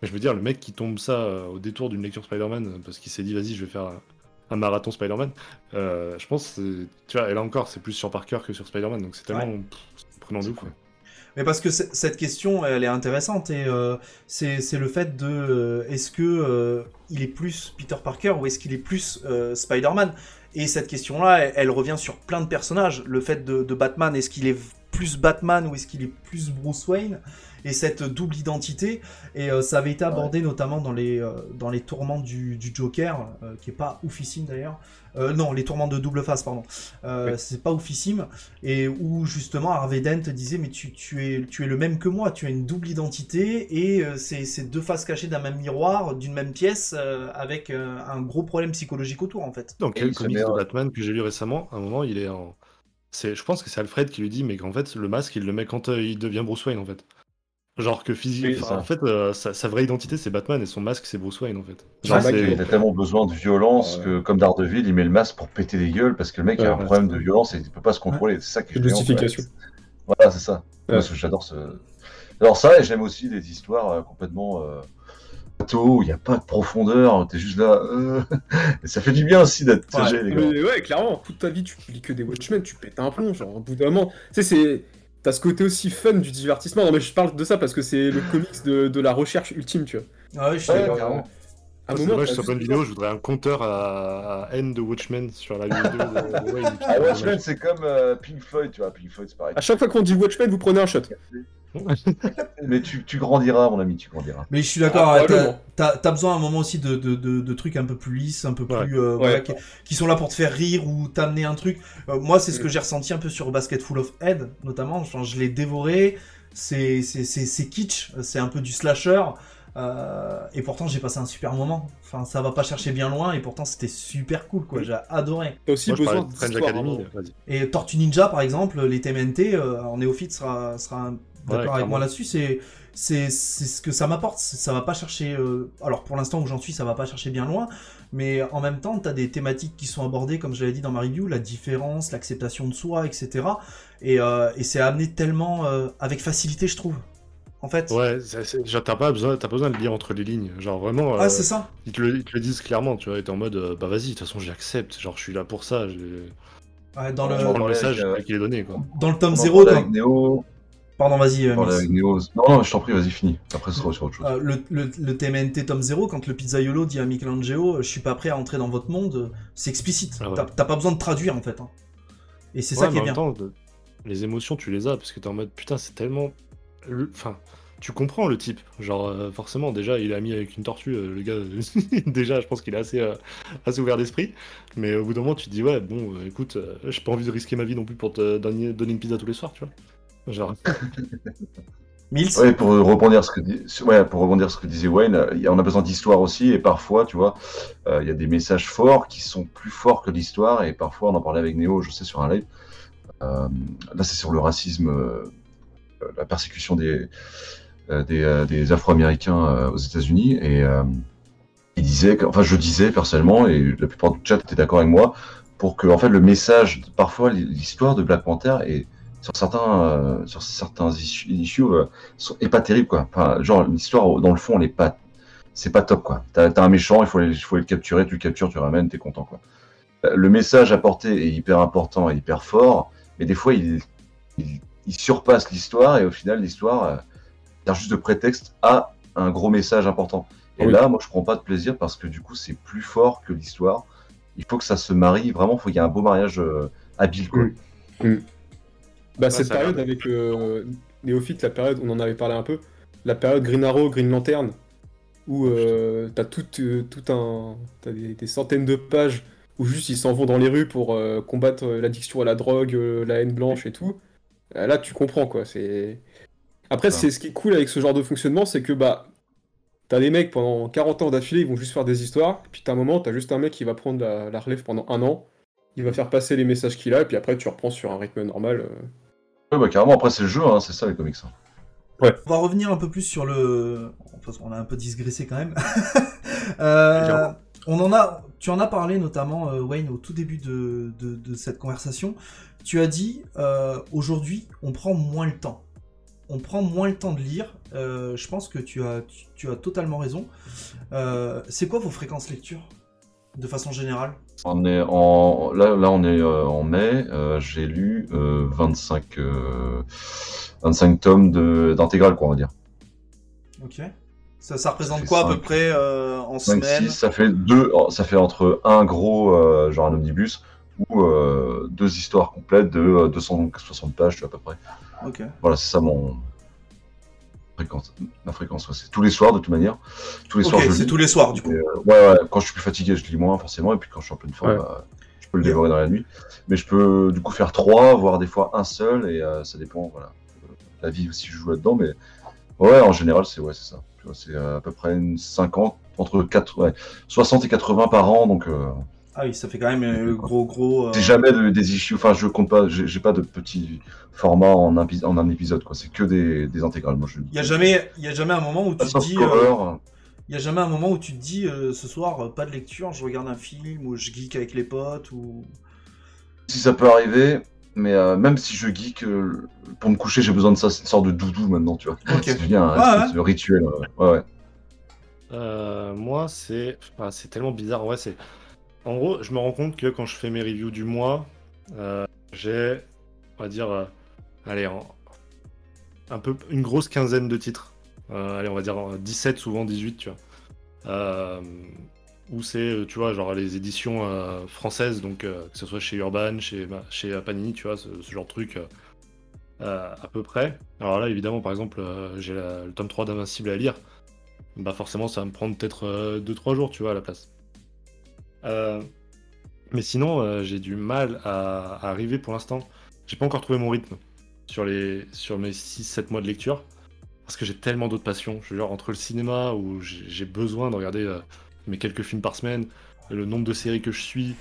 Mais je veux dire, le mec qui tombe ça euh, au détour d'une lecture Spider-Man euh, parce qu'il s'est dit vas-y, je vais faire un, un marathon Spider-Man, euh, je pense, c'est- tu vois, et là encore, c'est plus sur Parker que sur Spider-Man, donc c'est tellement pff, quoi. Mais parce que cette question, elle est intéressante et euh, c'est c'est le fait de euh, est-ce que euh, il est plus Peter Parker ou est-ce qu'il est plus euh, Spider-Man? Et cette question-là, elle, elle revient sur plein de personnages. Le fait de, de Batman, est-ce qu'il est plus Batman ou est-ce qu'il est plus Bruce Wayne Et cette double identité. Et euh, ça avait été abordé notamment dans les, euh, dans les tourments du, du Joker, euh, qui est pas oufissime d'ailleurs. Euh, non, les tourments de double face, pardon. Euh, Oui. C'est pas oufissime et où justement Harvey Dent disait mais tu, tu, es, tu es le même que moi, tu as une double identité et euh, c'est deux faces cachées d'un même miroir, d'une même pièce, euh, avec euh, un gros problème psychologique autour en fait. Donc, Et quel comics de Batman que j'ai lu récemment, à un moment, il est en. C'est, je pense que c'est Alfred qui lui dit, mais qu'en fait, le masque, il le met quand euh, il devient Bruce Wayne, en fait. Genre que Oui, physiquement, en fait, euh, sa, sa vraie identité, c'est Batman et son masque, c'est Bruce Wayne, en fait. Genre, le mec, il a tellement besoin de violence Ouais. que, comme Daredevil, il met le masque pour péter des gueules parce que le mec a un ouais, problème de violence et il peut pas se contrôler. C'est ça qui est justification. Voilà, c'est ça. Ouais. Parce que j'adore ce. J'adore ça et j'aime aussi des histoires euh, complètement. Euh... bateau, il n'y a pas de profondeur, t'es juste là. euh, Et ça fait du bien aussi d'être Ouais. piégé, les gars. Mais ouais, clairement, toute ta vie, tu lis que des Watchmen, tu pètes un plomb, genre, au bout d'un moment. Tu sais, c'est. T'as ce côté aussi fun du divertissement. Non, mais je parle de ça parce que c'est le comics de, de la recherche ultime, tu vois. Ah ouais, je suis Ouais, d'accord. carrément. À un moment, t'as sur juste une vidéo, je voudrais un compteur à, à N de Watchmen sur la vidéo de, de Wayne. Ah, Watchmen, c'est comme euh, Pink Floyd, tu vois. Pink Floyd, c'est pareil. À chaque fois qu'on dit Watchmen, vous prenez un shot. Mais tu, tu grandiras, mon ami, tu grandiras. Mais je suis d'accord, Ah, t'as- t'as besoin à un moment aussi de, de, de, de trucs un peu plus lisses, un peu plus. Ouais. euh, voilà, Ouais. qui, qui sont là pour te faire rire ou t'amener un truc. Euh, moi, c'est ce que Mm. j'ai ressenti un peu sur Basket Full of Head, notamment. Enfin, je l'ai dévoré. C'est c'est- c'est- c'est kitsch, c'est un peu du slasher. euh, et pourtant, j'ai passé un super moment. Enfin, ça va pas chercher bien loin, et pourtant, c'était super cool, quoi. Mm. J'ai adoré. T'as aussi Moi, besoin de Strange. Academy. hein. Vas-y. Et Tortue Ninja, par exemple, les TMNT, euh, en néophyte, sera, sera un d'accord avec clairement. moi là-dessus. C'est c'est c'est ce que ça m'apporte. Ça va pas chercher. euh, Alors pour l'instant où j'en suis, ça va pas chercher bien loin. Mais en même temps, tu as des thématiques qui sont abordées, comme je l'avais dit dans ma review, la différence, l'acceptation de soi, etc. Et, euh, et c'est amené tellement euh, avec facilité, je trouve. En fait. Ouais, t'as pas besoin, besoin de lire entre les lignes. Genre vraiment, Ah, c'est ça. ils, te le, ils te le disent clairement, tu vois. Et t'es en mode, euh, bah vas-y, de toute façon, j'accepte. Genre, je suis là pour ça. Ouais, dans, Ouais, le, message avec, euh, qu'il est donné, quoi. dans le tome On en 0, parlait quand... avec. Pardon, vas-y. euh. Non, non, je t'en prie, vas-y, finis. Après, ce sera sur autre chose. Euh, le, le, le TMNT tome 0, quand le pizzaiolo dit à Michelangelo, euh, je suis pas prêt à entrer dans votre monde, c'est explicite. Ah ouais. T'as pas besoin de traduire en fait. hein. Et c'est Ouais, ça qui est en bien. temps, les émotions, tu les as parce que t'es en mode putain, c'est tellement. le- Enfin, tu comprends le type. Genre, euh, forcément, déjà, il est ami avec une tortue. euh, le gars, déjà, je pense qu'il est assez, euh, assez ouvert d'esprit. Mais au bout d'un moment, tu te dis, ouais, bon, écoute, euh, j'ai pas envie de risquer ma vie non plus pour te donner, donner une pizza tous les soirs, tu vois. Genre, Mills Ouais, pour rebondir ce que dis- ouais, pour rebondir ce que disait Wayne, euh, on a besoin d'histoire aussi et parfois, tu vois, euh, il y a des messages forts qui sont plus forts que l'histoire et parfois on en parlait avec Néo, je sais sur un live. Euh, là, c'est sur le racisme, euh, euh, la persécution des euh, des, euh, des Afro-Américains euh, aux États-Unis et euh, il disait, que- enfin, je disais personnellement et la plupart du chat était d'accord avec moi pour que en fait le message, parfois l'histoire de Black Panther est sur certains euh, sur certains issues, issues, euh, sont- est pas terrible quoi. Enfin, genre l'histoire dans le fond elle est pas c'est pas top quoi. T'as as un méchant, il faut faut le capturer, tu le captures, tu le ramènes, t'es content quoi. Euh, Le message apporté est hyper important et hyper fort, mais des fois il, il, il surpasse l'histoire et au final l'histoire euh, sert juste de prétexte à un gros message important. Et Oui. là, moi je prends pas de plaisir parce que du coup c'est plus fort que l'histoire. Il faut que ça se marie, vraiment, il faut qu'il y ait un beau mariage euh, habile quoi. Mm. Bah, cette période avec euh, Néophyte, la période, on en avait parlé un peu, la période Green Arrow, Green Lantern, où euh, t'as tout, euh, tout un. T'as des, des centaines de pages où juste ils s'en vont dans les rues pour euh, combattre l'addiction à la drogue, la haine blanche et tout. Là, tu comprends quoi. C'est. Après, c'est ce qui est cool avec ce genre de fonctionnement, c'est que bah. T'as des mecs pendant 40 ans d'affilée, ils vont juste faire des histoires, et puis t'as un moment, t'as juste un mec qui va prendre la, la relève pendant un an, il va faire passer les messages qu'il a, et puis après tu reprends sur un rythme normal. euh. Ouais, bah carrément, après c'est le jeu, hein, c'est ça les comics. hein. On va revenir un peu plus sur le. Parce qu'on a un peu digressé quand même. Euh, on en a. Tu en as parlé notamment, euh, Wayne, au tout début de, de- de cette conversation. Tu as dit euh, aujourd'hui, on prend moins le temps. On prend moins le temps de lire. Euh, je pense que tu as, tu, tu as totalement raison. Euh, C'est quoi vos fréquences lecture de façon générale On est en là, là on est euh, en mai. euh, J'ai lu euh, 25 euh, 25 tomes de d'intégrale quoi on va dire. Ok. Ça, ça représente quoi à peu près en 5 semaine 6 ça fait deux ça fait entre un gros genre un omnibus ou deux histoires complètes de euh, 260 pages tu vois, à peu près. Ok. Voilà c'est ça mon fréquence ma fréquence ouais, c'est tous les soirs de toute manière. Tous les soirs c'est tous les soirs du coup. Et, euh, ouais, ouais, quand je suis plus fatigué, je lis moins forcément, et puis quand je suis en pleine forme, Ouais. bah, je peux le dévorer dans la nuit. Mais je peux du coup faire trois, voire des fois un seul, et euh, ça dépend, voilà. Euh, La vie aussi, je joue là-dedans, mais ouais, en général, c'est ouais, c'est ça. Tu vois, C'est à peu près une 50, entre 4, ouais, 60 et 80 par an, donc euh, Ah oui, ça fait quand même euh, le gros gros. euh, c'est jamais de- des issues, enfin, je compte pas, j'ai pas de petits formats en un, en un épisode, quoi. C'est que des, des intégrales, moi je Il y a jamais, il y a jamais un moment où tu te dis, euh, il y a jamais un moment où tu te dis, euh, ce soir, euh, pas de lecture, je regarde un film ou je geek avec les potes ou. Si ça peut arriver, mais euh, même si je geek, euh, pour me coucher, j'ai besoin de ça, c'est une sorte de doudou maintenant, tu vois. Ok. Ça devient un Ouais, espèce de rituel. ouais. Ouais, ouais. Euh, moi, c'est ah, c'est tellement bizarre. Ouais, c'est en gros, je me rends compte que quand je fais mes reviews du mois, euh, j'ai, on va dire, euh, allez, une grosse quinzaine de titres. Euh, allez, on va dire euh, 17, souvent 18, tu vois. Où c'est, tu vois, genre les éditions françaises, donc que ce soit chez Urban, chez, bah, chez Panini, tu vois, ce, genre de truc. à peu près. Alors là, évidemment, par exemple, j'ai le tome 3 d'Invincible à lire bah forcément ça va me prendre peut-être 2-3 jours, tu vois, à la place. Euh, mais sinon, euh, j'ai du mal à, arriver pour l'instant. J'ai pas encore trouvé mon rythme sur, les, sur mes 6-7 mois de lecture. Parce que j'ai tellement d'autres passions. Je entre le cinéma, où j'ai besoin de regarder euh, mes quelques films par semaine, le nombre de séries que je suis,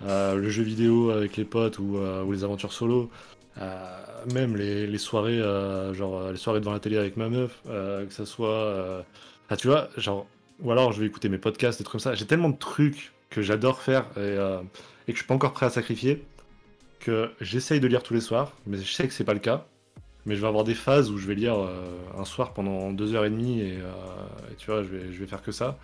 le jeu vidéo avec les potes ou, les aventures solo, même les, les soirées, genre les soirées devant la télé avec ma meuf, que ça soit, ah, tu vois, genre, ou alors je vais écouter mes podcasts, des trucs comme ça. J'ai tellement de trucs que j'adore faire et, euh, et que je suis pas encore prêt à sacrifier que j'essaye de lire tous les soirs, mais je sais que c'est pas le cas. Mais je vais avoir des phases où je vais lire euh, un soir pendant deux heures et demie et, euh, et tu vois, je vais, je vais faire que ça.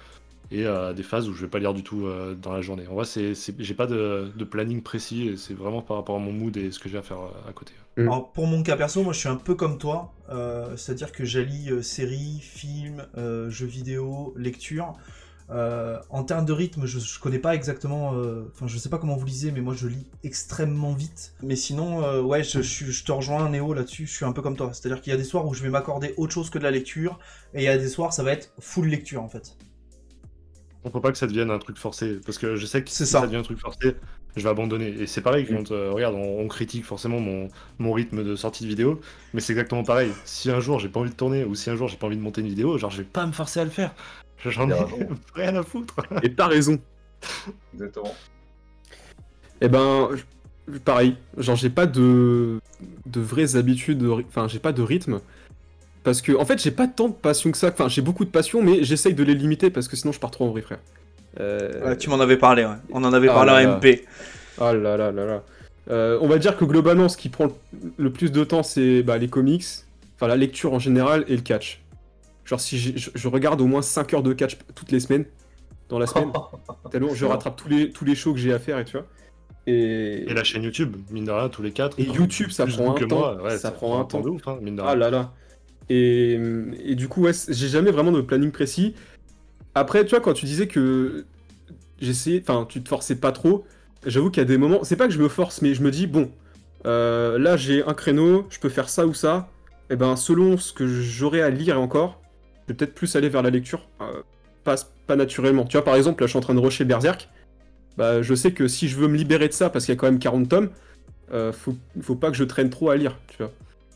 Et euh, des phases où je vais pas lire du tout euh, dans la journée. En vrai, c'est, c'est- j'ai pas de, de planning précis et c'est vraiment par rapport à mon mood et ce que j'ai à faire euh, à côté. Mm. Alors, pour mon cas perso, moi je suis un peu comme toi, euh, c'est-à-dire que j'allie euh, séries, films, euh, jeux vidéo, lecture. Euh, en termes de rythme, je, je connais pas exactement, euh, enfin je sais pas comment vous lisez, mais moi je lis extrêmement vite. Mais sinon, euh, ouais, je, je, suis- je te rejoins Néo là-dessus, je suis un peu comme toi. C'est-à-dire qu'il y a des soirs où je vais m'accorder autre chose que de la lecture, et il y a des soirs ça va être full lecture en fait. On faut pas que ça devienne un truc forcé parce que je sais que C'est si ça. ça devient un truc forcé, je vais abandonner. Et c'est pareil quand, euh, regarde, on, on critique forcément mon, mon rythme de sortie de vidéo, mais c'est exactement pareil. Si un jour j'ai pas envie de tourner ou si un jour j'ai pas envie de monter une vidéo, genre je vais pas me forcer à le faire. J'en ai rien à foutre. Et t'as raison. Exactement. Eh ben, je- pareil. Genre, j'ai pas de, de vraies habitudes, enfin, j'ai pas de rythme. Parce que, en fait, j'ai pas tant de passion que ça. Enfin, j'ai beaucoup de passion, mais j'essaye de les limiter parce que sinon je pars trop en vrille, frère. Euh, Ouais, tu m'en avais parlé, ouais. On en avait Ah parlé là. MP. Oh là là là là. Euh, on va dire que globalement, ce qui prend le- le plus de temps, c'est bah, les comics, enfin la lecture en général et le catch. Genre, si je, je regarde au moins 5 heures de catch toutes les semaines, dans la semaine, tellement je rattrape tous les, tous les shows que j'ai à faire et tu vois. Et, Et la chaîne YouTube, mine de rien, tous les quatre. Et YouTube, ça prend que un temps. moi, ouais, Ça prend un temps. de ouf, hein, mine de Ah rien. là là. Et, et du coup, ouais, j'ai jamais vraiment de planning précis. Après, tu vois, quand tu disais que j'essayais, enfin, tu te forçais pas trop, j'avoue qu'il y a des moments, c'est pas que je me force, mais je me dis, bon, euh, là j'ai un créneau, je peux faire ça ou ça, et ben selon ce que j'aurai à lire et encore, je vais peut-être plus aller vers la lecture, euh, pas, pas naturellement. Tu vois, par exemple, là je suis en train de rusher Berserk, bah, je sais que si je veux me libérer de ça, parce qu'il y a quand même 40 tomes, euh, faut, faut pas que je traîne trop à lire, tu vois.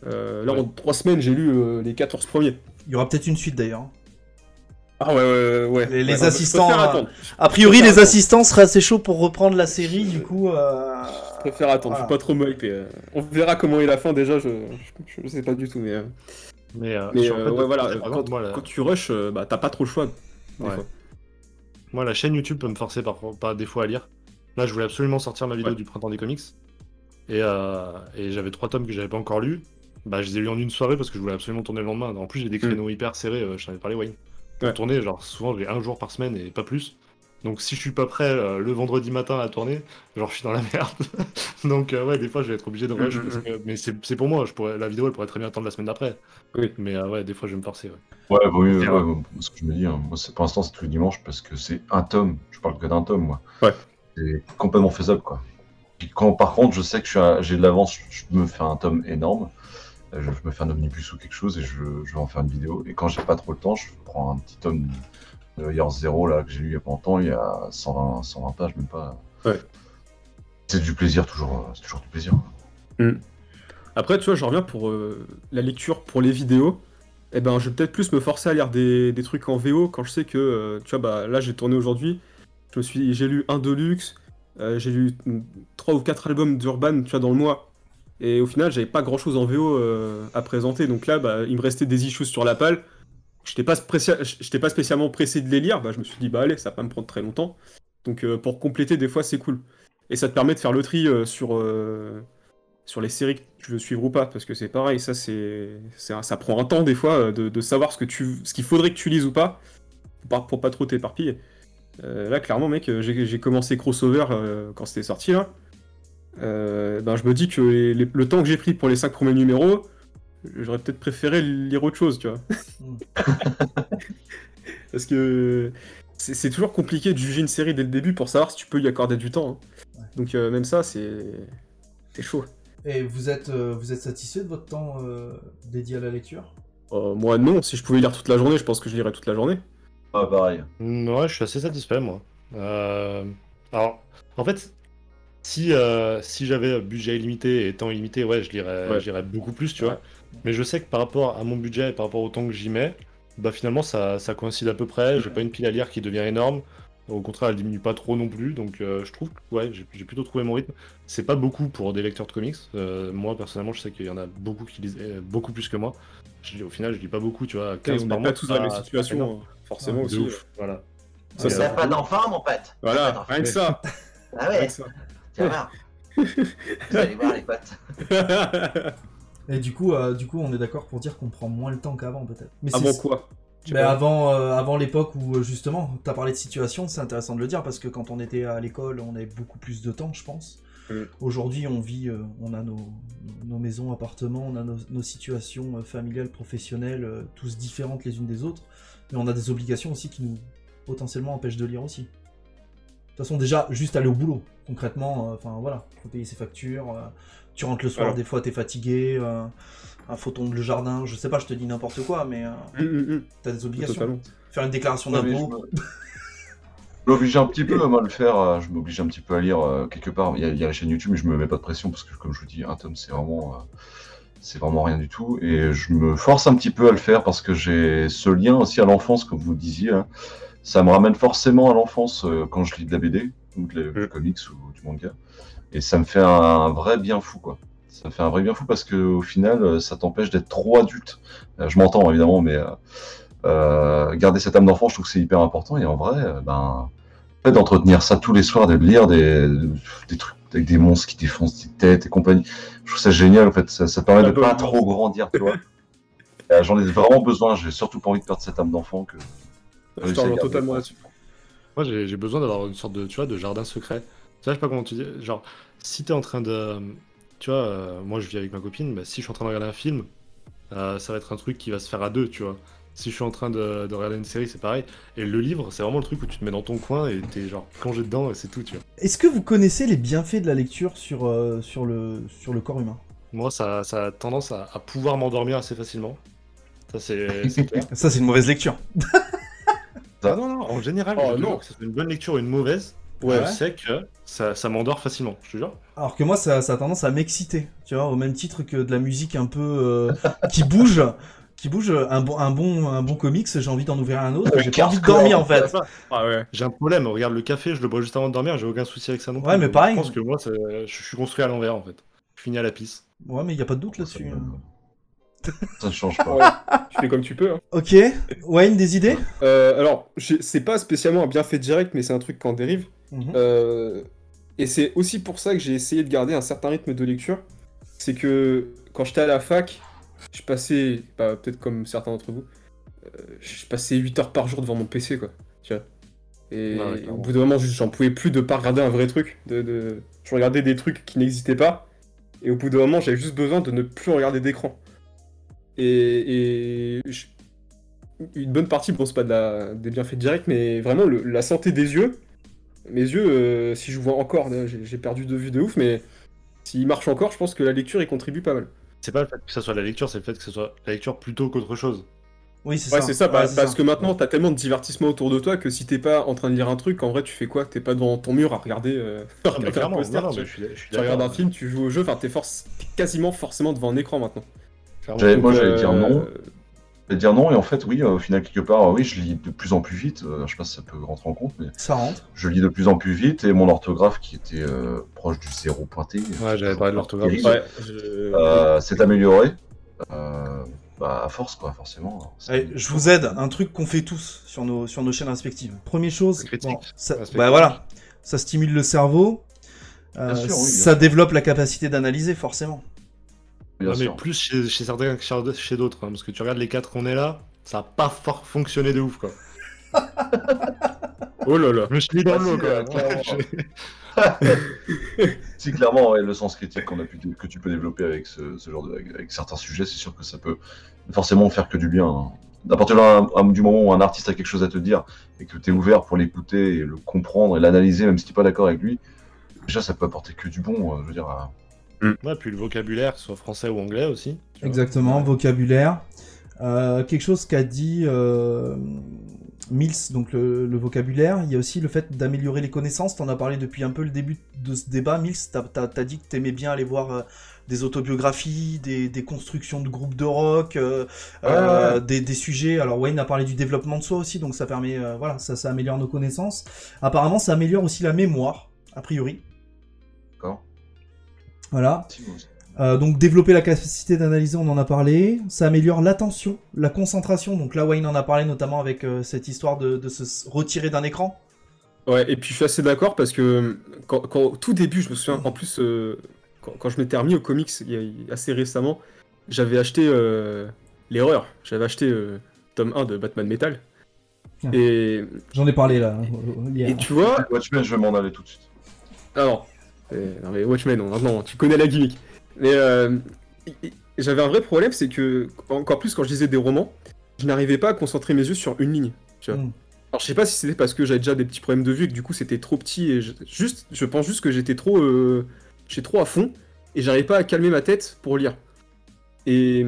Euh, là, Ouais. en 3 semaines, j'ai lu euh, les 14 premiers. Il y aura peut-être une suite d'ailleurs. Ah ouais, ouais, ouais. Les- les Ouais, je assistants, attendre. A priori, les assistants seraient assez chauds pour reprendre la série, du coup. euh, Je préfère attendre, je voilà. suis pas trop euh. On verra comment est la fin déjà, je, je, je sais pas du tout, mais. Mais, euh, Mais euh, ouais, voilà, par quand, exemple, moi, la- quand tu rushes, euh, bah t'as pas trop le choix. des Ouais. fois. Moi, la chaîne YouTube peut me forcer par, par des fois à lire. Là, je voulais absolument sortir ma vidéo Ouais. du printemps des comics. Et, euh, et j'avais trois tomes que j'avais pas encore lus. Bah, je les ai lus en une soirée parce que je voulais absolument tourner le lendemain. En plus, j'ai des créneaux hyper serrés, euh, je t'en avais parlé, Wayne. Pour Ouais. tourner, genre, souvent, j'ai un jour par semaine et pas plus. Donc, si je suis pas prêt euh, le vendredi matin à tourner, genre, je suis dans la merde. Donc, euh, ouais, des fois, je vais être obligé de rush. Mhm, parce que- Mais c'est pour moi, je pourrais... la vidéo, elle pourrait très bien attendre la semaine d'après. Oui. Mais euh, ouais, des fois, je vais me forcer. ouais. Ouais, vaut mieux, C'est ouais, ce que je me dis, hein, moi, pour l'instant, c'est tous les dimanches parce que c'est un tome. Je parle que d'un tome, moi. Ouais. C'est complètement faisable, quoi. Puis quand, par contre, je sais que j'ai de l'avance, je me fais un tome énorme. Je, je me fais un omnibus ou quelque chose et je, je vais en faire une vidéo. Et quand j'ai pas trop le temps, je prends un petit tome de Year Zero là, que j'ai lu il y a pas longtemps, il y a 120, 120 pages, même pas. Ouais. C'est du plaisir, toujours, euh, c'est toujours du plaisir. Après, tu vois, je reviens pour euh, la lecture pour les vidéos. Eh ben, je vais peut-être plus me forcer à lire des, des trucs en VO quand je sais que, euh, tu vois, bah là j'ai tourné aujourd'hui. Je me suis, j'ai lu un Deluxe, euh, j'ai lu trois ou quatre albums d'Urban, tu vois, dans le mois. Et au final, j'avais pas grand chose en VO à présenter. Donc là, bah, il me restait des issues sur la palle. Spécia- j'étais pas spécialement pressé de les lire. Bah, je me suis dit, bah allez, ça va pas me prendre très longtemps. Donc euh, pour compléter, des fois, c'est cool. Et ça te permet de faire le tri euh, sur, euh, sur les séries que tu veux suivre ou pas. Parce que c'est pareil, ça, c'est, ça prend un temps des fois de, savoir ce, qu'il faudrait que tu lises ou pas. Pour pas, trop t'éparpiller. Là, clairement, mec, j'ai, commencé Crossover quand c'était sorti là. Ben, je me dis que le temps que j'ai pris pour les 5 premiers numéros, j'aurais peut-être préféré lire autre chose, tu vois. Mm. Parce que c'est toujours compliqué de juger une série dès le début pour savoir si tu peux y accorder du temps. hein. Donc euh, même ça, c'est c'est chaud. Et vous êtes, euh, vous êtes satisfait de votre temps euh, dédié à la lecture? Euh, moi non, si je pouvais lire toute la journée, je pense que je lirais toute la journée. Ah, pareil. Mm, Ouais, je suis assez satisfait, moi. Euh, Alors, en fait, si, euh, si j'avais budget illimité et temps illimité, ouais, je lirais, Ouais. je lirais beaucoup plus, tu Ouais. vois. Mais je sais que par rapport à mon budget et par rapport au temps que j'y mets, bah finalement, ça, ça coïncide à peu près. J'ai pas une pile à lire qui devient énorme. Au contraire, elle diminue pas trop non plus. Donc euh, je trouve que ouais, j'ai plutôt trouvé mon rythme. C'est pas beaucoup pour des lecteurs de comics. Euh, moi personnellement, je sais qu'il y en a beaucoup qui lisent euh, beaucoup plus que moi. Je, au final, je lis pas beaucoup, tu vois. Et 15 on par n'est mois, pas tous c'est dans la même situation, hein, forcément aussi. ouf, Voilà. Ça, ça- T'as pas d'enfant, mon pote Voilà, rien que ça. Ah rien ouais, que ça. tiens voir. Vous allez voir les potes. Et du coup, euh, du coup, on est d'accord pour dire qu'on prend moins le temps qu'avant, peut-être. Mais Avant quoi? Mais pas. avant, euh, avant l'époque où euh, justement, t'as parlé de situation, c'est intéressant de le dire parce que quand on était à l'école, on avait beaucoup plus de temps, je pense. Mm. Aujourd'hui, on vit, euh, on a nos, nos maisons, appartements, on a nos, nos situations euh, familiales, professionnelles, euh, tous différentes les unes des autres, mais on a des obligations aussi qui nous potentiellement empêchent de lire aussi. De toute façon, déjà, juste aller au boulot, concrètement, euh, enfin voilà, faut payer ses factures, euh, tu rentres le soir, des fois t'es fatigué, euh, un faut tondre le jardin, je sais pas, je te dis n'importe quoi, mais euh, hum, t'as des obligations. Totalement. Faire une déclaration d'impôt. je m'oblige un petit peu moi, à le faire, euh, je m'oblige un petit peu à lire euh, quelque part. Il y, a, il y a la chaîne YouTube, mais je me mets pas de pression parce que, comme je vous dis, un tome c'est vraiment, euh, c'est vraiment rien du tout. Et je me force un petit peu à le faire parce que j'ai ce lien aussi à l'enfance, comme vous disiez. hein. Ça me ramène forcément à l'enfance euh, quand je lis de la BD ou de la- du comics ou du manga. Et ça me fait un vrai bien fou, quoi. Ça me fait un vrai bien fou parce que au final, euh, ça t'empêche d'être trop adulte. Euh, je m'entends évidemment, mais euh, garder cette âme d'enfant, je trouve que c'est hyper important. Et en vrai, ben, fait d'entretenir ça tous les soirs, de lire des, des trucs avec des monstres qui défoncent des têtes et compagnie, je trouve ça génial. En fait, ça, ça permet de pas trop grandir, tu vois. J'en ai vraiment besoin. J'ai surtout pas envie de perdre cette âme d'enfant que. Je réussi te à rejoins garder. totalement là-dessus. Moi, j'ai j'ai besoin d'avoir une sorte de, tu vois, de jardin secret. Ça, je sais pas comment tu dis. Genre, si t'es en train de, tu vois, euh, moi, je vis avec ma copine. Bah, si je suis en train de regarder un film, euh, ça va être un truc qui va se faire à deux, tu vois. Si je suis en train de, de regarder une série, c'est pareil. Et le livre, c'est vraiment le truc où tu te mets dans ton coin et t'es genre plongé dedans et c'est tout, tu vois. Est-ce que vous connaissez les bienfaits de la lecture sur, euh, sur, le, sur le corps humain? Moi, ça, ça a tendance à, à pouvoir m'endormir assez facilement. Ça, c'est c'est. Ça, c'est une mauvaise lecture. Ah non, non, en général, Oh, je non. jure que ce soit une bonne lecture ou une mauvaise, Ouais. je sais que ça, ça m'endort facilement, je te jure. Alors que moi, ça, ça a tendance à m'exciter, tu vois, au même titre que de la musique un peu euh, qui bouge, qui bouge. Un bon, un bon, un bon comics, j'ai envie d'en ouvrir un autre. J'ai pas envie de dormir en fait. Ah ouais. J'ai un problème, regarde le café, je le bois juste avant de dormir, j'ai aucun souci avec ça non plus. Ouais, mais pareil. Je pense que moi, je suis construit à l'envers en fait. Je finis à la pisse. Ouais, mais il y a pas de doute là-dessus. ça ne change pas. Ouais. Tu fais comme tu peux. hein. Ok, Wayne, des idées? Euh, alors, c'est pas spécialement un bienfait direct, mais c'est un truc qui en dérive. Mhm. Euh, et c'est aussi pour ça que j'ai essayé de garder un certain rythme de lecture. C'est que quand j'étais à la fac, je passais, bah, peut-être comme certains d'entre vous, euh, je passais 8 heures par jour devant mon PC, quoi. Tu vois. Et au bout d'un moment, j'en pouvais plus de pas regarder un vrai truc. De, de... Je regardais des trucs qui n'existaient pas. Et au bout d'un moment, j'avais juste besoin de ne plus regarder d'écran. Et, et je- une bonne partie, bon, c'est pas de la- des bienfaits directs, mais vraiment le- la santé des yeux. Mes yeux, euh, si je vois encore, j'ai perdu de vue de ouf, mais s'ils marchent encore, je pense que la lecture y contribue pas mal. C'est pas le fait que ça soit la lecture, c'est le fait que ce soit la lecture plutôt qu'autre chose. Oui, c'est Ouais, ça. c'est ça, Ouais, bah, c'est parce ça. que maintenant, t'as tellement de divertissement autour de toi que si t'es pas en train de lire un truc, en vrai, tu fais quoi? T'es pas devant ton mur à regarder, euh, Ah, un clairement, poster, non, non, tu, mais je suis, je suis tu regardes un film, tu joues au jeu, enfin, t'es force- t'es quasiment forcément devant un écran maintenant. J'allais- moi, j'allais dire euh, non. Dire non, et en fait, oui, euh, au final, quelque part, oui, je lis de plus en plus vite. euh, je sais pas si ça peut rentrer en compte, mais Ça rentre. je lis de plus en plus vite, et mon orthographe, qui était euh, proche du zéro pointé, Ouais, j'avais parlé de l'orthographe. Ouais, je- euh, s'est amélioré. Euh, bah, à force, quoi, forcément. Allez, je vous aide, un truc qu'on fait tous sur nos, sur nos chaînes respectives. Première chose, bon, ça, bah voilà, ça stimule le cerveau, euh, sûr, oui, ça développe la capacité d'analyser forcément. Bien Ouais, mais sûr. plus chez, chez certains que chez- chez d'autres, hein, parce que tu regardes les quatre qu'on est là, ça a pas fort fonctionné de ouf quoi. Oh là là. Je me suis mis dans Ah, l'eau si, quand euh, même. clairement. Si clairement, ouais, le sens critique qu'on a pu que tu peux développer avec ce, ce genre de, avec, certains sujets, c'est sûr que ça peut forcément faire que du bien. hein. À partir du moment- un- du moment où un artiste a quelque chose à te dire et que tu es ouvert pour l'écouter et le comprendre et l'analyser, même si tu n'es pas d'accord avec lui, déjà ça peut apporter que du bon. euh, Je veux dire, Ouais, puis le vocabulaire, que ce soit français ou anglais aussi. Exactement, vocabulaire. Euh, quelque chose qu'a dit, euh, Mills, donc le, le vocabulaire. Il y a aussi le fait d'améliorer les connaissances. T'en as parlé depuis un peu le début de ce débat. Mills, t'as as, dit que t'aimais bien aller voir euh, des autobiographies, des, des, constructions de groupes de rock, euh, Ouais, ouais. Des, des sujets. Alors Wayne a parlé du développement de soi aussi, donc ça permet, euh, voilà, ça, ça améliore nos connaissances. Apparemment, ça améliore aussi la mémoire, a priori. D'accord. Voilà. Euh, donc développer la capacité d'analyser, on en a parlé. Ça améliore l'attention, la concentration. Donc là, Wayne en a parlé notamment avec euh, cette histoire de, de se retirer d'un écran. Ouais, et puis je suis assez d'accord parce que quand, tout début, je me souviens, en plus, euh, quand, quand je m'étais remis aux comics il y a- assez récemment, j'avais acheté euh, l'erreur. J'avais acheté euh, tome 1 de Batman Metal. Ah. Et, J'en ai parlé là. hier. et tu vois, Watchmen, je vais m'en aller tout de suite. Ah non. Mais Watchmen, non, maintenant, tu connais la gimmick. Mais euh, j'avais un vrai problème, c'est que, encore plus quand je lisais des romans, je n'arrivais pas à concentrer mes yeux sur une ligne. Tu vois. Mm. Alors je sais pas si c'était parce que j'avais déjà des petits problèmes de vue et que du coup c'était trop petit et je, juste, je pense juste que j'étais trop, euh, j'étais trop à fond et j'arrivais pas à calmer ma tête pour lire. Et,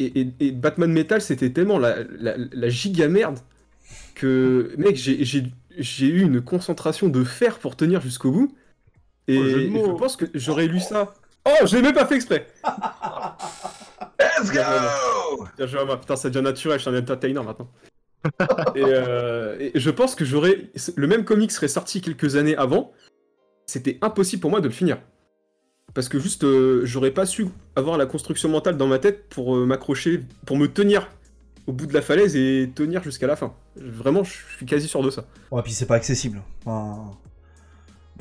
et, et- et Batman Metal c'était tellement la, la, la giga merde que mec j'ai eu une concentration de fer pour tenir jusqu'au bout. Et Oh, je pense que j'aurais lu ça. Oh, je l'ai même pas fait exprès! Let's go Bien joué à moi, putain, ça devient naturel, je suis un entertainer maintenant. et, euh, et je pense que j'aurais. Le même comic serait sorti quelques années avant, c'était impossible pour moi de le finir. Parce que juste, euh, j'aurais pas su avoir la construction mentale dans ma tête pour euh, m'accrocher, pour me tenir au bout de la falaise et tenir jusqu'à la fin. Vraiment, je suis quasi sûr de ça. Ouais, puis c'est pas accessible. Enfin,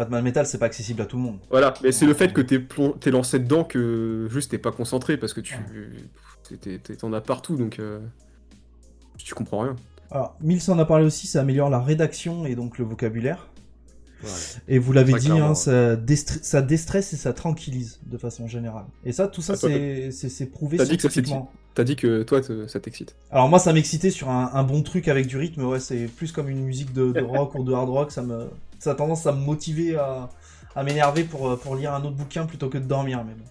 Batman Metal, c'est pas accessible à tout le monde. Voilà, mais c'est le fait que t'es plon- t'es lancé dedans que juste t'es pas concentré parce que tu. t'es- t'es- T'en as partout donc. euh, Tu comprends rien. Alors, Mills en a parlé aussi, ça améliore la rédaction et donc le vocabulaire. Et vous l'avez dit, hein, ça, déstresse et ça tranquillise de façon générale. Et ça, tout ça, Ah, c'est c'est- c'est prouvé t'as dit scientifiquement. T'as dit que toi, te- ça t'excite. Alors moi, ça m'excitait sur un, un bon truc avec du rythme. Ouais, c'est plus comme une musique de, de rock ou de hard rock. Ça me, ça a tendance à me motiver à, à m'énerver pour, euh, pour lire un autre bouquin plutôt que de dormir. Mais bon,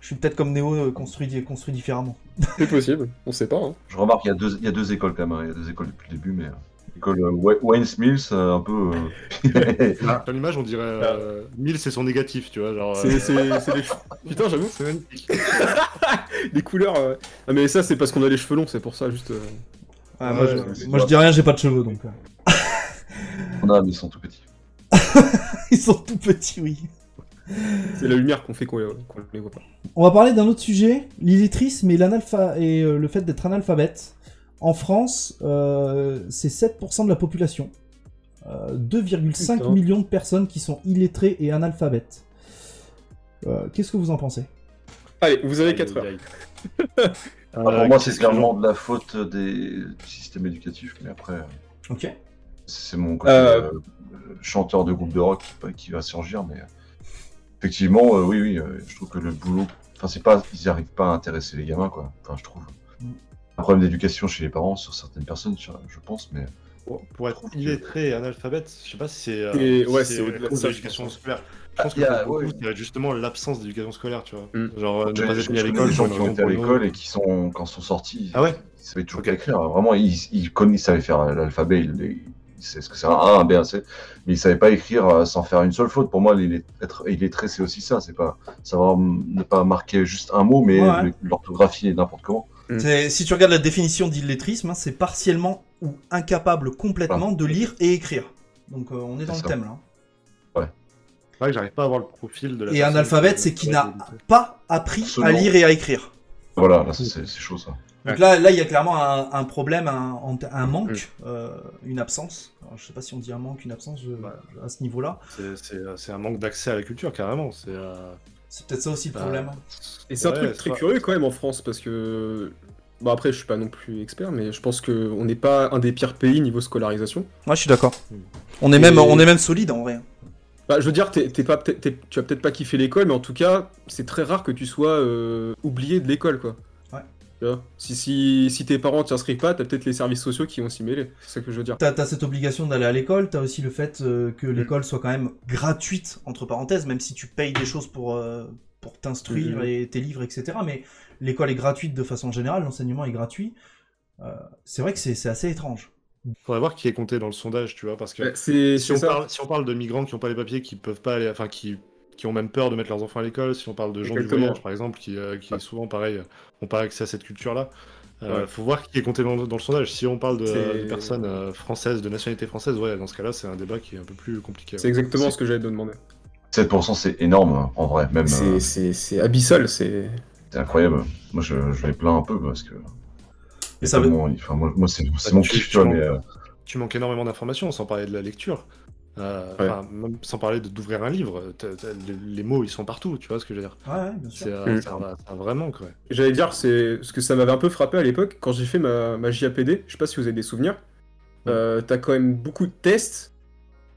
je suis peut-être comme Néo, euh, construit, construit différemment. C'est possible, on sait pas. Hein. Je remarque qu'il y, a deux- il y a deux écoles quand même. Il y a deux écoles depuis le début, mais. L'école euh, Wa- Wayne euh, un peu. euh, Dans l'image, on dirait euh, 1000, c'est son négatif, tu vois. Genre, C'est cheveux. Putain, j'avoue, c'est magnifique. des couleurs. euh. Ah, mais ça, c'est parce qu'on a les cheveux longs, c'est pour ça, juste. euh. Ouais, moi, Ouais, je, moi, je dis rien, j'ai pas de cheveux donc. on a, mais ils sont tout petits. Ils sont tout petits, oui. C'est la lumière qu'on fait qu'on qu'on les voit pas. On va parler d'un autre sujet, l'illettrisme et, et euh, le fait d'être analphabète. En France, euh, c'est 7% de la population. Euh, 2,5 Putain. millions de personnes qui sont illettrées et analphabètes. Euh, Qu'est-ce que vous en pensez? Allez, vous avez Aïe, 4 heures. Ah, Euh, pour moi, c'est clairement de la faute des... du système éducatif, mais après, euh, Ok. C'est mon côté Euh. euh, chanteur de groupe de rock qui, qui va surgir, mais effectivement, euh, oui, oui, euh, je trouve que le boulot, enfin, c'est pas, ils n'y arrivent pas à intéresser les gamins, quoi. Enfin, je trouve. Un problème d'éducation chez les parents sur certaines personnes, je, je pense, mais Pour, être illettré et analphabète, je sais pas si c'est. euh, ouais, si c'est au-delà de je l'éducation scolaire. Je pense Ah, que y a- pour beaucoup, ouais. c'est justement l'absence d'éducation scolaire, tu vois. Mm. Genre, euh, ne je, pas je- être mis je à l'école. des gens qui ont été à l'école et qui sont, quand sont sortis, Ah ouais ils savaient toujours Ok. pas écrire. Vraiment, ils, ils, connaissent, ils savaient faire l'alphabet, ils, savaient ce que c'est un A, un B, un C, mais ils savaient pas écrire euh, sans faire une seule faute. Pour moi, les- être illettré, c'est aussi ça. C'est pas savoir ne pas marquer juste un mot, mais Ouais. le- l'orthographie et n'importe comment. Mm. C'est- Si tu regardes la définition d'illettrisme, hein, c'est partiellement ou incapable complètement de lire et écrire. Donc euh, on est dans C'est le ça. thème là. C'est vrai que j'arrive pas à voir le profil de la Et analphabète, qui- c'est qui n'a pas appris Absolument. à lire et à écrire. Voilà, là, c'est c'est chaud ça. Donc là, là, il y a clairement un, un problème, un, manque, euh, une absence. Alors, je sais pas si on dit un manque, une absence je- Ouais. à ce niveau-là. C'est- C'est un manque d'accès à la culture, carrément. C'est. euh, peut-être ça aussi le bah, problème. Et c'est un ouais, truc très curieux quand même en France parce que. Bon, après, je suis pas non plus expert, mais je pense qu'on n'est pas un des pires pays niveau scolarisation. Moi, je suis d'accord. Hmm. On est Et- même, on est même solide en vrai. Bah, je veux dire, t'es- pas, tu as peut-être pas kiffé l'école, mais en tout cas, c'est très rare que tu sois euh, oublié de l'école, quoi. Ouais. Tu vois si, si, si tes parents t'inscrivent pas, t'as peut-être les services sociaux qui vont s'y mêler. C'est ça que je veux dire. T'as as cette obligation d'aller à l'école, t'as aussi le fait euh, Mm. que l'école soit quand même gratuite, entre parenthèses, même si tu payes des choses pour, euh, pour t'instruire Mhm. et tes livres, etc. Mais l'école est gratuite de façon générale, l'enseignement est gratuit. Euh, c'est vrai que c'est c'est assez étrange. Faudrait voir qui est compté dans le sondage, tu vois, parce que C'est si on, parle, si on parle de migrants qui n'ont pas les papiers, qui peuvent pas aller, enfin qui, qui ont même peur de mettre leurs enfants à l'école, si on parle de gens du Exactement. voyage par exemple, qui, euh, qui souvent pareil n'ont pas accès à cette culture-là, euh, Ouais. faut voir qui est compté dans, dans le sondage. Si on parle de, personnes euh, françaises, de nationalité française, ouais, dans ce cas-là, c'est un débat qui est un peu plus compliqué. C'est exactement ce que j'allais te demander. 7% c'est énorme en vrai, même C'est- euh, C'est c'est abyssal. C'est. c'est incroyable. Moi je, je les plains un peu parce que. Et ça veut- enfin, moi, moi, c'est Bah, mon kiff, tu vois, mais. euh, Tu manques énormément d'informations, sans parler de la lecture. Euh, Ouais. enfin, même sans parler d'ouvrir un livre, les, les mots ils sont partout, tu vois ce que je veux dire. Ouais, bien sûr. Euh, Mm. c'est un, c'est un vrai manque, ouais. J'allais dire, c'est ce que ça m'avait un peu frappé à l'époque quand j'ai fait ma, ma JAPD. Je sais pas si vous avez des souvenirs. Euh, T'as quand même beaucoup de tests.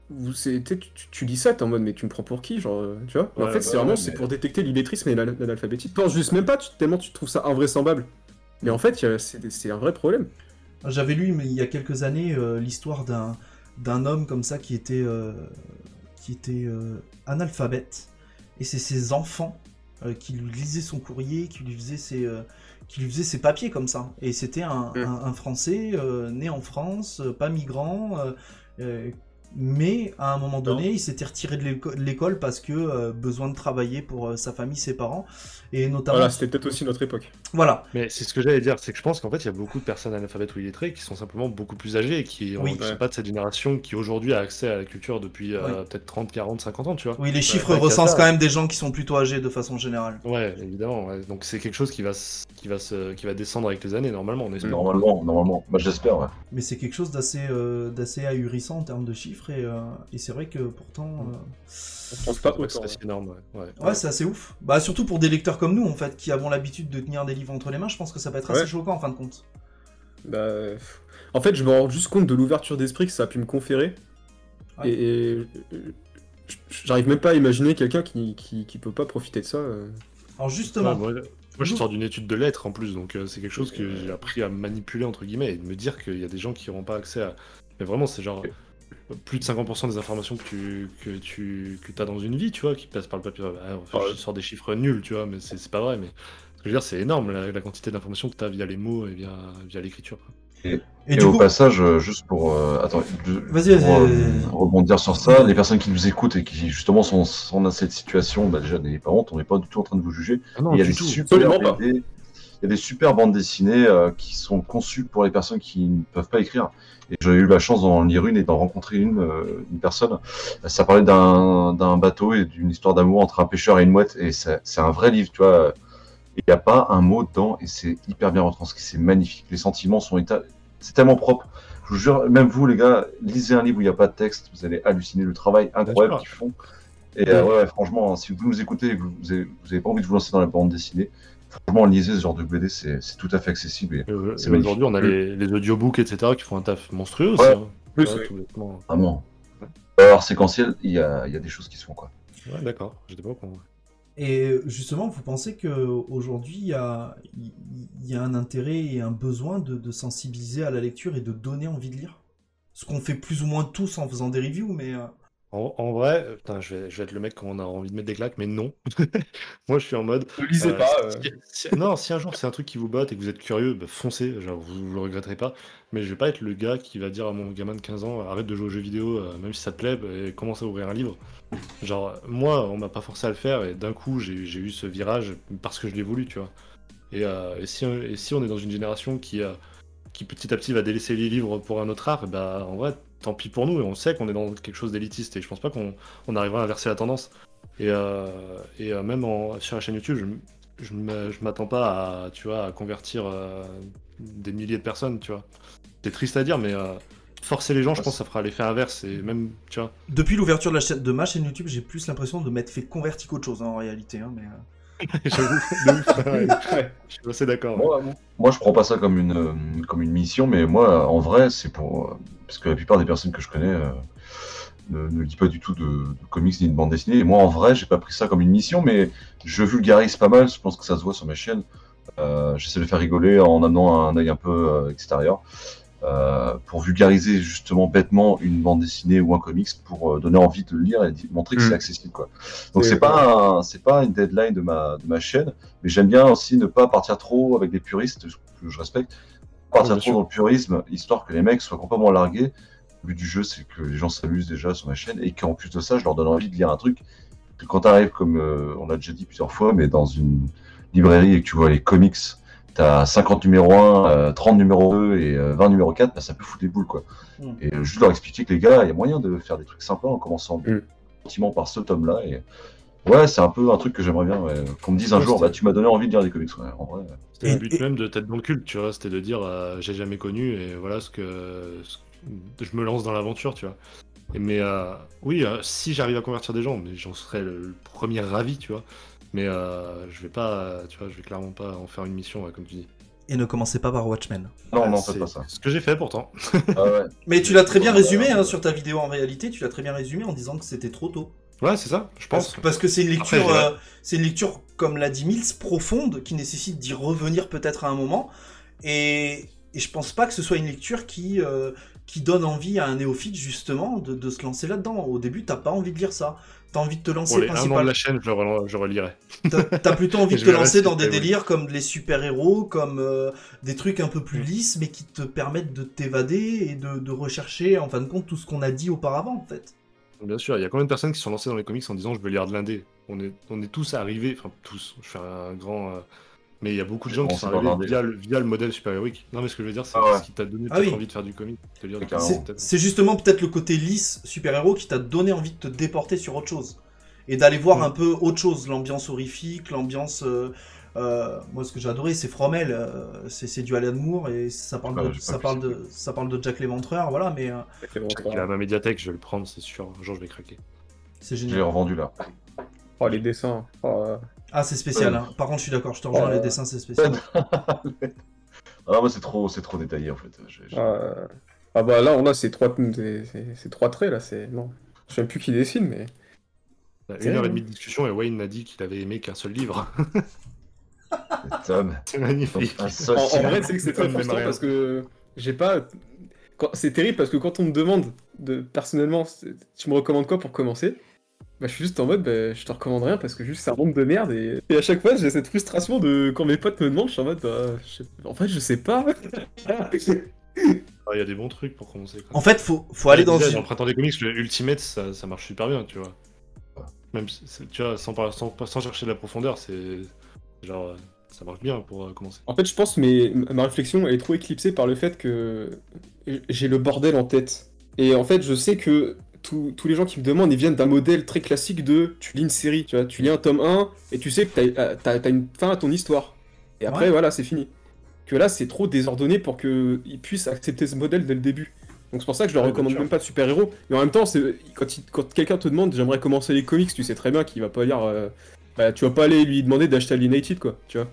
Vous, tu, tu, tu lis ça, t'es en mode, mais tu me prends pour qui genre, euh, tu vois En fait, bah c'est vraiment ouais, c'est mais- pour détecter l'illettrisme et l'analphabétisme. Tu penses juste même pas, tu- tellement tu trouves ça invraisemblable. Mais en fait, c'est un vrai problème. J'avais lu mais il y a quelques années euh, l'histoire d'un d'un homme comme ça qui était euh, qui était euh, analphabète et c'est ses enfants euh, qui lui lisaient son courrier, qui lui faisaient ses qui lui faisaient ses papiers comme ça. Et c'était un, Mm. un- un Français né en France, pas migrant. Euh, euh, mais à un moment donné, il s'était retiré de l'éco- de l'école parce que euh, besoin de travailler pour euh, sa famille, ses parents, et notamment. Voilà, c'était peut-être aussi notre époque. Voilà. Mais c'est ce que j'allais dire, c'est que je pense qu'en fait, il y a beaucoup de personnes analphabètes ou illettrées qui sont simplement beaucoup plus âgées et qui ne Oui. sont pas de cette génération qui aujourd'hui a accès à la culture depuis euh, Oui. peut-être 30, 40, 50 ans, tu vois. Oui, les chiffres ouais, recensent quand même des gens qui sont plutôt âgés de façon générale. Ouais, évidemment. ouais. Donc c'est quelque chose qui va, qui, va se, qui va descendre avec les années, normalement, on espère. Normalement, normalement. Bah, j'espère, ouais. Mais c'est quelque chose d'assez euh, d'assez ahurissant en termes de chiffres et, euh, et c'est vrai que pourtant euh, Je pense pas Ouais, autant. C'est assez énorme, ouais. ouais. ouais c'est assez ouf. Bah surtout pour des lecteurs comme nous en fait qui avons l'habitude de tenir des livres entre les mains, je pense que ça peut être assez Ouais. choquant en fin de compte. Bah, en fait, je me rends juste compte de l'ouverture d'esprit que ça a pu me conférer. Ouais. Et, j'arrive même pas à imaginer quelqu'un qui, qui, qui peut pas profiter de ça. euh. Alors justement, moi, moi, je sors d'une étude de lettres en plus, donc euh, c'est quelque chose que j'ai appris à manipuler entre guillemets et de me dire qu'il y a des gens qui n'auront pas accès à. Mais vraiment, c'est genre plus de 50% des informations que tu que tu que as dans une vie, tu vois, qui passent par le papier. Ah, enfin, Ouais. Je sors des chiffres nuls, tu vois, mais c'est c'est pas vrai. Mais ce que je veux dire, c'est énorme la, la quantité d'informations que tu as via les mots et via via l'écriture. et, Et, du au coup, passage, euh, juste pour, euh, attends, de- Vas-y, vas-y, pour, euh, rebondir sur ça, les personnes qui nous écoutent et qui justement sont, sont dans cette situation, bah, déjà n'ayez pas honte, on n'est pas du tout en train de vous juger. Ah non, il y a du des tout. super Absolument pas. BD, il y a des super bandes dessinées euh, qui sont conçues pour les personnes qui ne peuvent pas écrire. Et j'ai eu la chance d'en lire une et d'en rencontrer une, euh, une personne. Ça parlait d'un bateau et d'une histoire d'amour entre un pêcheur et une mouette. Et c'est un vrai livre, tu vois. Il n'y a pas un mot dedans et c'est hyper bien retranscrit. C'est magnifique. Les sentiments sont c'est tellement propre. Je vous jure, même vous, les gars, lisez un livre où il n'y a pas de texte, vous allez halluciner le travail incroyable qu'ils font. Et euh, ouais, franchement, si vous nous écoutez et que vous n'avez pas envie de vous lancer dans la bande dessinée, franchement, lisez ce genre de BD, c'est tout à fait accessible. Et Et, euh, et aujourd'hui, on a les, les audiobooks, etc., qui font un taf monstrueux aussi. Ouais. hein. Plus, Ouais, ouais. tout bêtement. vraiment, alors séquentiel, il y a, il y a des choses qui se font, quoi. Ouais, d'accord. J'étais pas au courant. Et justement, vous pensez que aujourd'hui il y a, il y a un intérêt et un besoin de, de sensibiliser à la lecture et de donner envie de lire? Ce qu'on fait plus ou moins tous en faisant des reviews, mais euh, En, en vrai, euh, putain, je vais, je vais être le mec qu'on a envie de mettre des claques, mais non. Moi, je suis en mode. Ne lisez euh, pas. euh. si- si- non, si un jour c'est un truc qui vous botte et que vous êtes curieux, bah, foncez, genre, vous, vous le regretterez pas. Mais je vais pas être le gars qui va dire à mon gamin de 15 ans arrête de jouer aux jeux vidéo, euh, même si ça te plaît, bah, et commence à ouvrir un livre. Genre, moi, on m'a pas forcé à le faire et d'un coup, j'ai j'ai eu ce virage parce que je l'ai voulu, tu vois. Et, euh, et, si, et si on est dans une génération qui, euh, qui petit à petit va délaisser les livres pour un autre art, bah en vrai, tant pis pour nous. Et on sait qu'on est dans quelque chose d'élitiste et je pense pas qu'on on arrivera à inverser la tendance. Et, euh, et euh, même sur la chaîne YouTube, je, je m'attends pas à, tu vois, à convertir euh, des milliers de personnes, tu vois. C'est triste à dire, mais forcer les gens, je pense que ça fera l'effet inverse. Et même, tu vois. depuis l'ouverture de ma chaîne YouTube, j'ai plus l'impression de m'être fait convertir qu'autre chose hein, en réalité. hein, mais, je suis assez d'accord. Moi, moi, je prends pas ça comme une, comme une mission, mais moi, en vrai, c'est pour. euh, Parce que la plupart des personnes que je connais euh, ne, ne lisent pas du tout de, de comics ni de bande dessinée. Et moi, en vrai, j'ai pas pris ça comme une mission, mais je vulgarise pas mal. Je pense que ça se voit sur ma chaîne. Euh, J'essaie de faire rigoler en amenant un œil un peu extérieur. Euh, pour vulgariser justement bêtement une bande dessinée ou un comics pour euh, donner envie de le lire et montrer que Mm. c'est accessible quoi. Donc C'est- pas c'est pas une deadline de ma de ma chaîne, mais j'aime bien aussi ne pas partir trop avec des puristes que je respecte partir trop sûr. dans le purisme, histoire que les mecs soient complètement largués. Le but du jeu, c'est que les gens s'amusent déjà sur ma chaîne et qu'en plus de ça, je leur donne envie de lire un truc. Que quand t'arrives, comme euh, on l'a déjà dit plusieurs fois, mais dans une librairie et que tu vois les comics, t'as 50 numéros 1, euh, 30 numéros 2 et euh, 20 numéros 4, bah, ça peut foutre des boules quoi. Mm. Et euh, juste leur expliquer que les gars, il y a moyen de faire des trucs sympas en commençant Mm. gentiment par ce tome-là. Et ouais, c'est un peu un truc que j'aimerais bien, ouais, qu'on me dise un Ouais, jour, bah tu m'as donné envie de lire des comics. Ouais, en vrai. C'était le but et- même de tête dans le culte, tu vois. C'était de dire euh, j'ai jamais connu et voilà ce que, ce que- je me lance dans l'aventure, tu vois. Et mais euh, oui, euh, si j'arrive à convertir des gens, mais j'en serais le, le premier ravi, tu vois. Mais euh, je vais pas, tu vois, je vais clairement pas en faire une mission, ouais, comme tu dis. Et ne commencez pas par Watchmen. Non, Ah, non, c'est faites pas ça. Ce que j'ai fait pourtant. Ah ouais. Mais tu l'as très bien résumé hein, sur ta vidéo en réalité, tu l'as très bien résumé en disant que c'était trop tôt. Ouais, c'est ça, je pense. Parce, parce que c'est une lecture, euh, c'est une lecture comme l'a dit Mills, profonde, qui nécessite d'y revenir peut-être à un moment. Et, et je pense pas que ce soit une lecture qui euh, qui donne envie à un néophyte justement de, de se lancer là-dedans. Au début, t'as pas envie de lire ça. T'as envie de te lancer Pour les de la chaîne, je relirai. T'as plutôt envie de te lancer dans des oui. délires comme les super-héros, comme euh, des trucs un peu plus Mm. lisses, mais qui te permettent de t'évader et de, de rechercher, en fin de compte, tout ce qu'on a dit auparavant, en fait. Bien sûr, il y a combien de personnes qui se sont lancées dans les comics en disant je veux lire de l'indé? On est, on est tous arrivés, enfin tous, je fais un grand. euh, mais il y a beaucoup de gens Bon, qui sont arrivés via le, via le modèle super-héroïque. Non, mais ce que je veux dire, c'est Ah ouais. ce qui t'a donné Ah oui. envie de faire du comic. C'est- justement peut-être le côté lisse super-héros qui t'a donné envie de te déporter sur autre chose. Et d'aller voir Mm. un peu autre chose, l'ambiance horrifique, l'ambiance... euh, euh, moi, ce que j'ai adoré, c'est Fromel, euh, c'est c'est du Alan Moore, et ça parle, Ouais, de, ça, parle de, ça parle de Jack l'Éventreur, voilà, mais euh, Il a ma médiathèque, je vais le prendre, c'est sûr. Un jour, je vais craquer. c'est Je l'ai génial. revendu là. Oh, les dessins. Oh, Ah, c'est spécial, hein. par contre, je suis d'accord, je te rejoins, Ouais. les dessins, c'est spécial. Ah, moi, c'est trop, c'est trop détaillé en fait. Euh, Ah bah là, on a ces trois, ces trois traits là, c'est. Non. Je sais même plus qui dessine, mais. Une heure et demie de discussion et Wayne m'a dit qu'il avait aimé qu'un seul livre. Tom. c'est magnifique. En, en vrai, c'est que c'est très frustrant parce que j'ai pas. C'est terrible parce que quand on me demande de personnellement, tu me recommandes quoi pour commencer? Bah, je suis juste en mode, bah, je te recommande rien parce que juste c'est un monde de merde et, et à chaque fois j'ai cette frustration de quand mes potes me demandent, je suis en mode, bah, je sais- en fait je sais pas. Ah, Il y a des bons trucs pour commencer. quoi. En fait, faut, faut aller dans Déjà, une... le printemps des comics, le Ultimate, ça, ça marche super bien, tu vois. Même, tu vois, sans, sans, sans chercher de la profondeur, c'est genre, ça marche bien pour euh, commencer. En fait, je pense mais ma réflexion elle est trop éclipsée par le fait que j'ai le bordel en tête. Et en fait, je sais que tous tous les gens qui me demandent, ils viennent d'un modèle très classique de tu lis une série, tu vois, tu lis un tome 1 et tu sais que t'as euh, t'as- une fin à ton histoire. Et après, Ouais. voilà, c'est fini. Que là, c'est trop désordonné pour qu'ils puissent accepter ce modèle dès le début. Donc c'est pour ça que je leur Ouais, recommande même pas de super-héros. Mais en même temps, quand, il- quand quelqu'un te demande j'aimerais commencer les comics, tu sais très bien qu'il va pas lire. euh, bah, tu vas pas aller lui demander d'acheter Alienated, quoi, tu vois.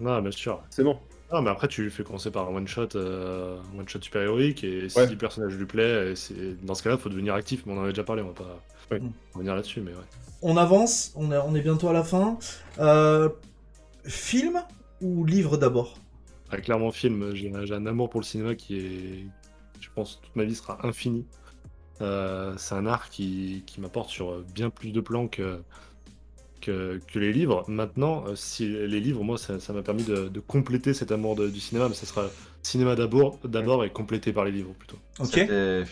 Non, bien sûr. C'est bon. Non, mais après, tu lui fais commencer par un one-shot euh, one shot super-héroïque, et si Ouais. le personnage lui plaît, et c'est- dans ce cas-là, faut devenir actif, mais on en avait déjà parlé, on va pas Oui. revenir là-dessus, mais ouais. On avance, on est, on est bientôt à la fin. Euh, film ou livre d'abord? Ah, clairement, film, j'ai j'ai un amour pour le cinéma qui est, je pense, toute ma vie sera infini. Euh, c'est un art qui, qui m'apporte sur bien plus de plans que, que, que les livres. Maintenant, euh, si les livres, moi, ça m'a permis de, de compléter cet amour de- du cinéma, mais ça sera cinéma d'abord, d'abord et complété par les livres plutôt. Ok,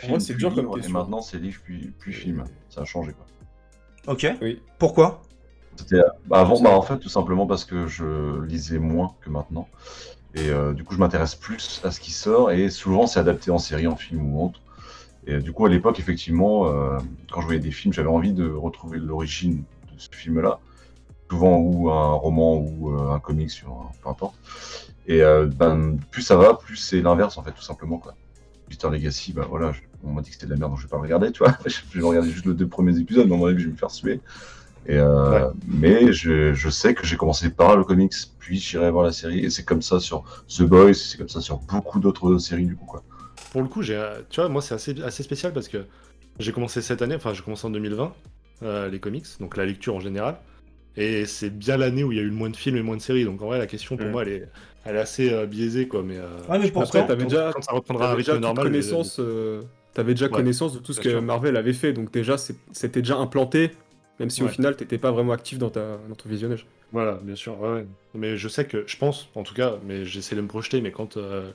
Ouais, c'est dur comme et maintenant c'est livre puis, puis film. Ça a changé quoi. ok. Oui. Pourquoi? C'était bah, avant, bah, en fait, tout simplement parce que je lisais moins que maintenant. Et euh, du coup, je m'intéresse plus à ce qui sort et souvent c'est adapté en série, en film ou autre. Et euh, du coup, à l'époque, effectivement, euh, quand je voyais des films, j'avais envie de retrouver l'origine ce film-là. Souvent, ou un roman ou euh, un comic sur un, peu importe. Et euh, ben, plus ça va, plus c'est l'inverse, en fait, tout simplement. quoi. Mister Legacy, bah voilà, je- on m'a dit que c'était de la merde, donc je vais pas le regarder, tu vois. je vais regarder juste les deux premiers épisodes, mais à mon avis, je vais me faire suer. Et euh, Mais je, je sais que j'ai commencé par le comics, puis j'irai voir la série, et c'est comme ça sur The Boys, c'est comme ça sur beaucoup d'autres séries, du coup, quoi. Pour le coup, j'ai, tu vois, moi, c'est assez, assez spécial parce que j'ai commencé cette année, enfin, j'ai commencé en 2020, euh, les comics, donc la lecture en général. Et c'est bien l'année où il y a eu le moins de films et moins de séries. Donc en vrai, la question pour Mm. moi, elle est, elle est assez euh, biaisée, quoi. Mais, euh, mais que t'avais déjà- quand ça reprendra un T'avais déjà normal, connaissance, euh, t'avais déjà Ouais, connaissance de tout ce que sûr. Marvel avait fait, donc déjà c'était déjà implanté, même si au final t'étais pas vraiment actif dans, ta, dans ton visionnage. Voilà, bien sûr. Mais je sais que, je pense, en tout cas, mais j'essaie de me projeter, mais quand, euh,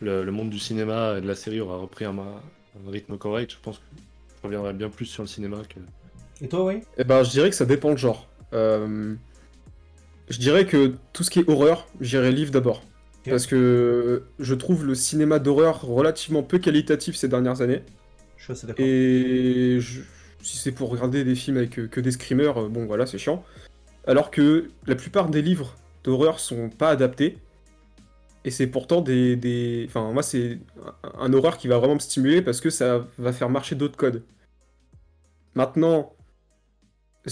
le, le monde du cinéma et de la série aura repris un, un rythme correct, je pense que je reviendrai bien plus sur le cinéma que. Et toi, oui Eh ben, je dirais que ça dépend le genre. Euh, Je dirais que tout ce qui est horreur, j'irais livre d'abord. Parce que je trouve le cinéma d'horreur relativement peu qualitatif ces dernières années. Je suis assez d'accord. Et je- si c'est pour regarder des films avec euh, que des screamers, euh, bon voilà, c'est chiant. Alors que la plupart des livres d'horreur sont pas adaptés. Et c'est pourtant des, des- Enfin, moi, c'est un horreur qui va vraiment me stimuler parce que ça va faire marcher d'autres codes. Maintenant,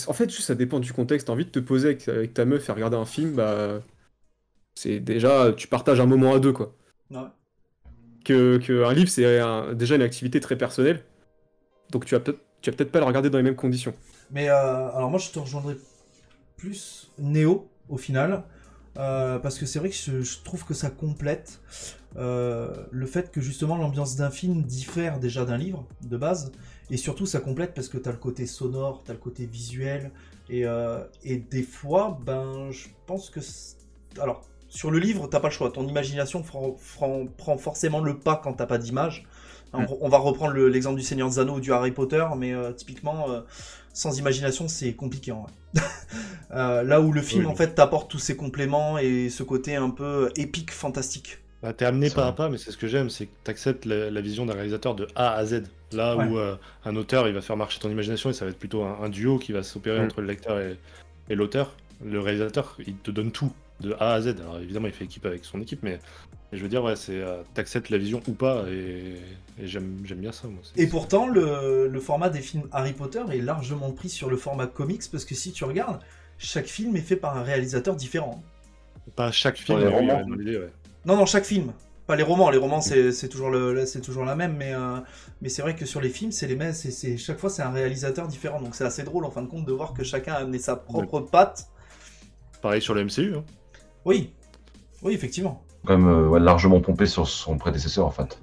en fait, juste ça dépend du contexte. T'as envie de te poser avec, avec ta meuf et regarder un film, bah. C'est déjà. Tu partages un moment à deux, quoi Ouais. que, que un livre, c'est un- déjà une activité très personnelle. Donc tu vas peut-être tu vas peut-être pas le regarder dans les mêmes conditions. Mais euh, alors moi je te rejoindrai plus Néo au final. Euh, parce que c'est vrai que je, je trouve que ça complète euh, le fait que justement l'ambiance d'un film diffère déjà d'un livre de base. Et surtout ça complète parce que tu as le côté sonore, tu as le côté visuel. Et, euh, et des fois, ben je pense que... Alors sur le livre, t'as pas le choix. Ton imagination prend forcément le pas quand t'as pas d'image. On, va reprendre le- l'exemple du Seigneur des Anneaux ou du Harry Potter, mais typiquement, sans imagination, c'est compliqué en vrai. Euh, là où le film, Oui. en fait, t'apporte tous ces compléments et ce côté un peu épique, fantastique. Bah, t'es amené pas à pas, mais c'est ce que j'aime, c'est que t'acceptes la, la vision d'un réalisateur de A à Z. Là Ouais. où euh, un auteur, il va faire marcher ton imagination et ça va être plutôt un, un duo qui va s'opérer Mm. entre le lecteur et, et l'auteur. Le réalisateur, il te donne tout, de A à Z. Alors évidemment, il fait équipe avec son équipe, mais, mais je veux dire, ouais, c'est euh, t'acceptes la vision ou pas, et, et j'aime j'aime bien ça, moi. Et pourtant, le, le format des films Harry Potter est largement pris sur le format comics, parce que si tu regardes, chaque film est fait par un réalisateur différent. Pas chaque film, les romans. l'idée, ouais. Non, non, chaque film. Pas les romans. Les romans, c'est c'est toujours, le, c'est toujours la même, mais, euh, mais c'est vrai que sur les films, c'est les mêmes. c'est- c'est- chaque fois, c'est un réalisateur différent. Donc c'est assez drôle, en fin de compte, de voir que chacun a amené sa propre patte. Pareil sur le MCU. Hein. Oui, oui, effectivement. Quand même euh, ouais, largement pompé sur son prédécesseur en fait.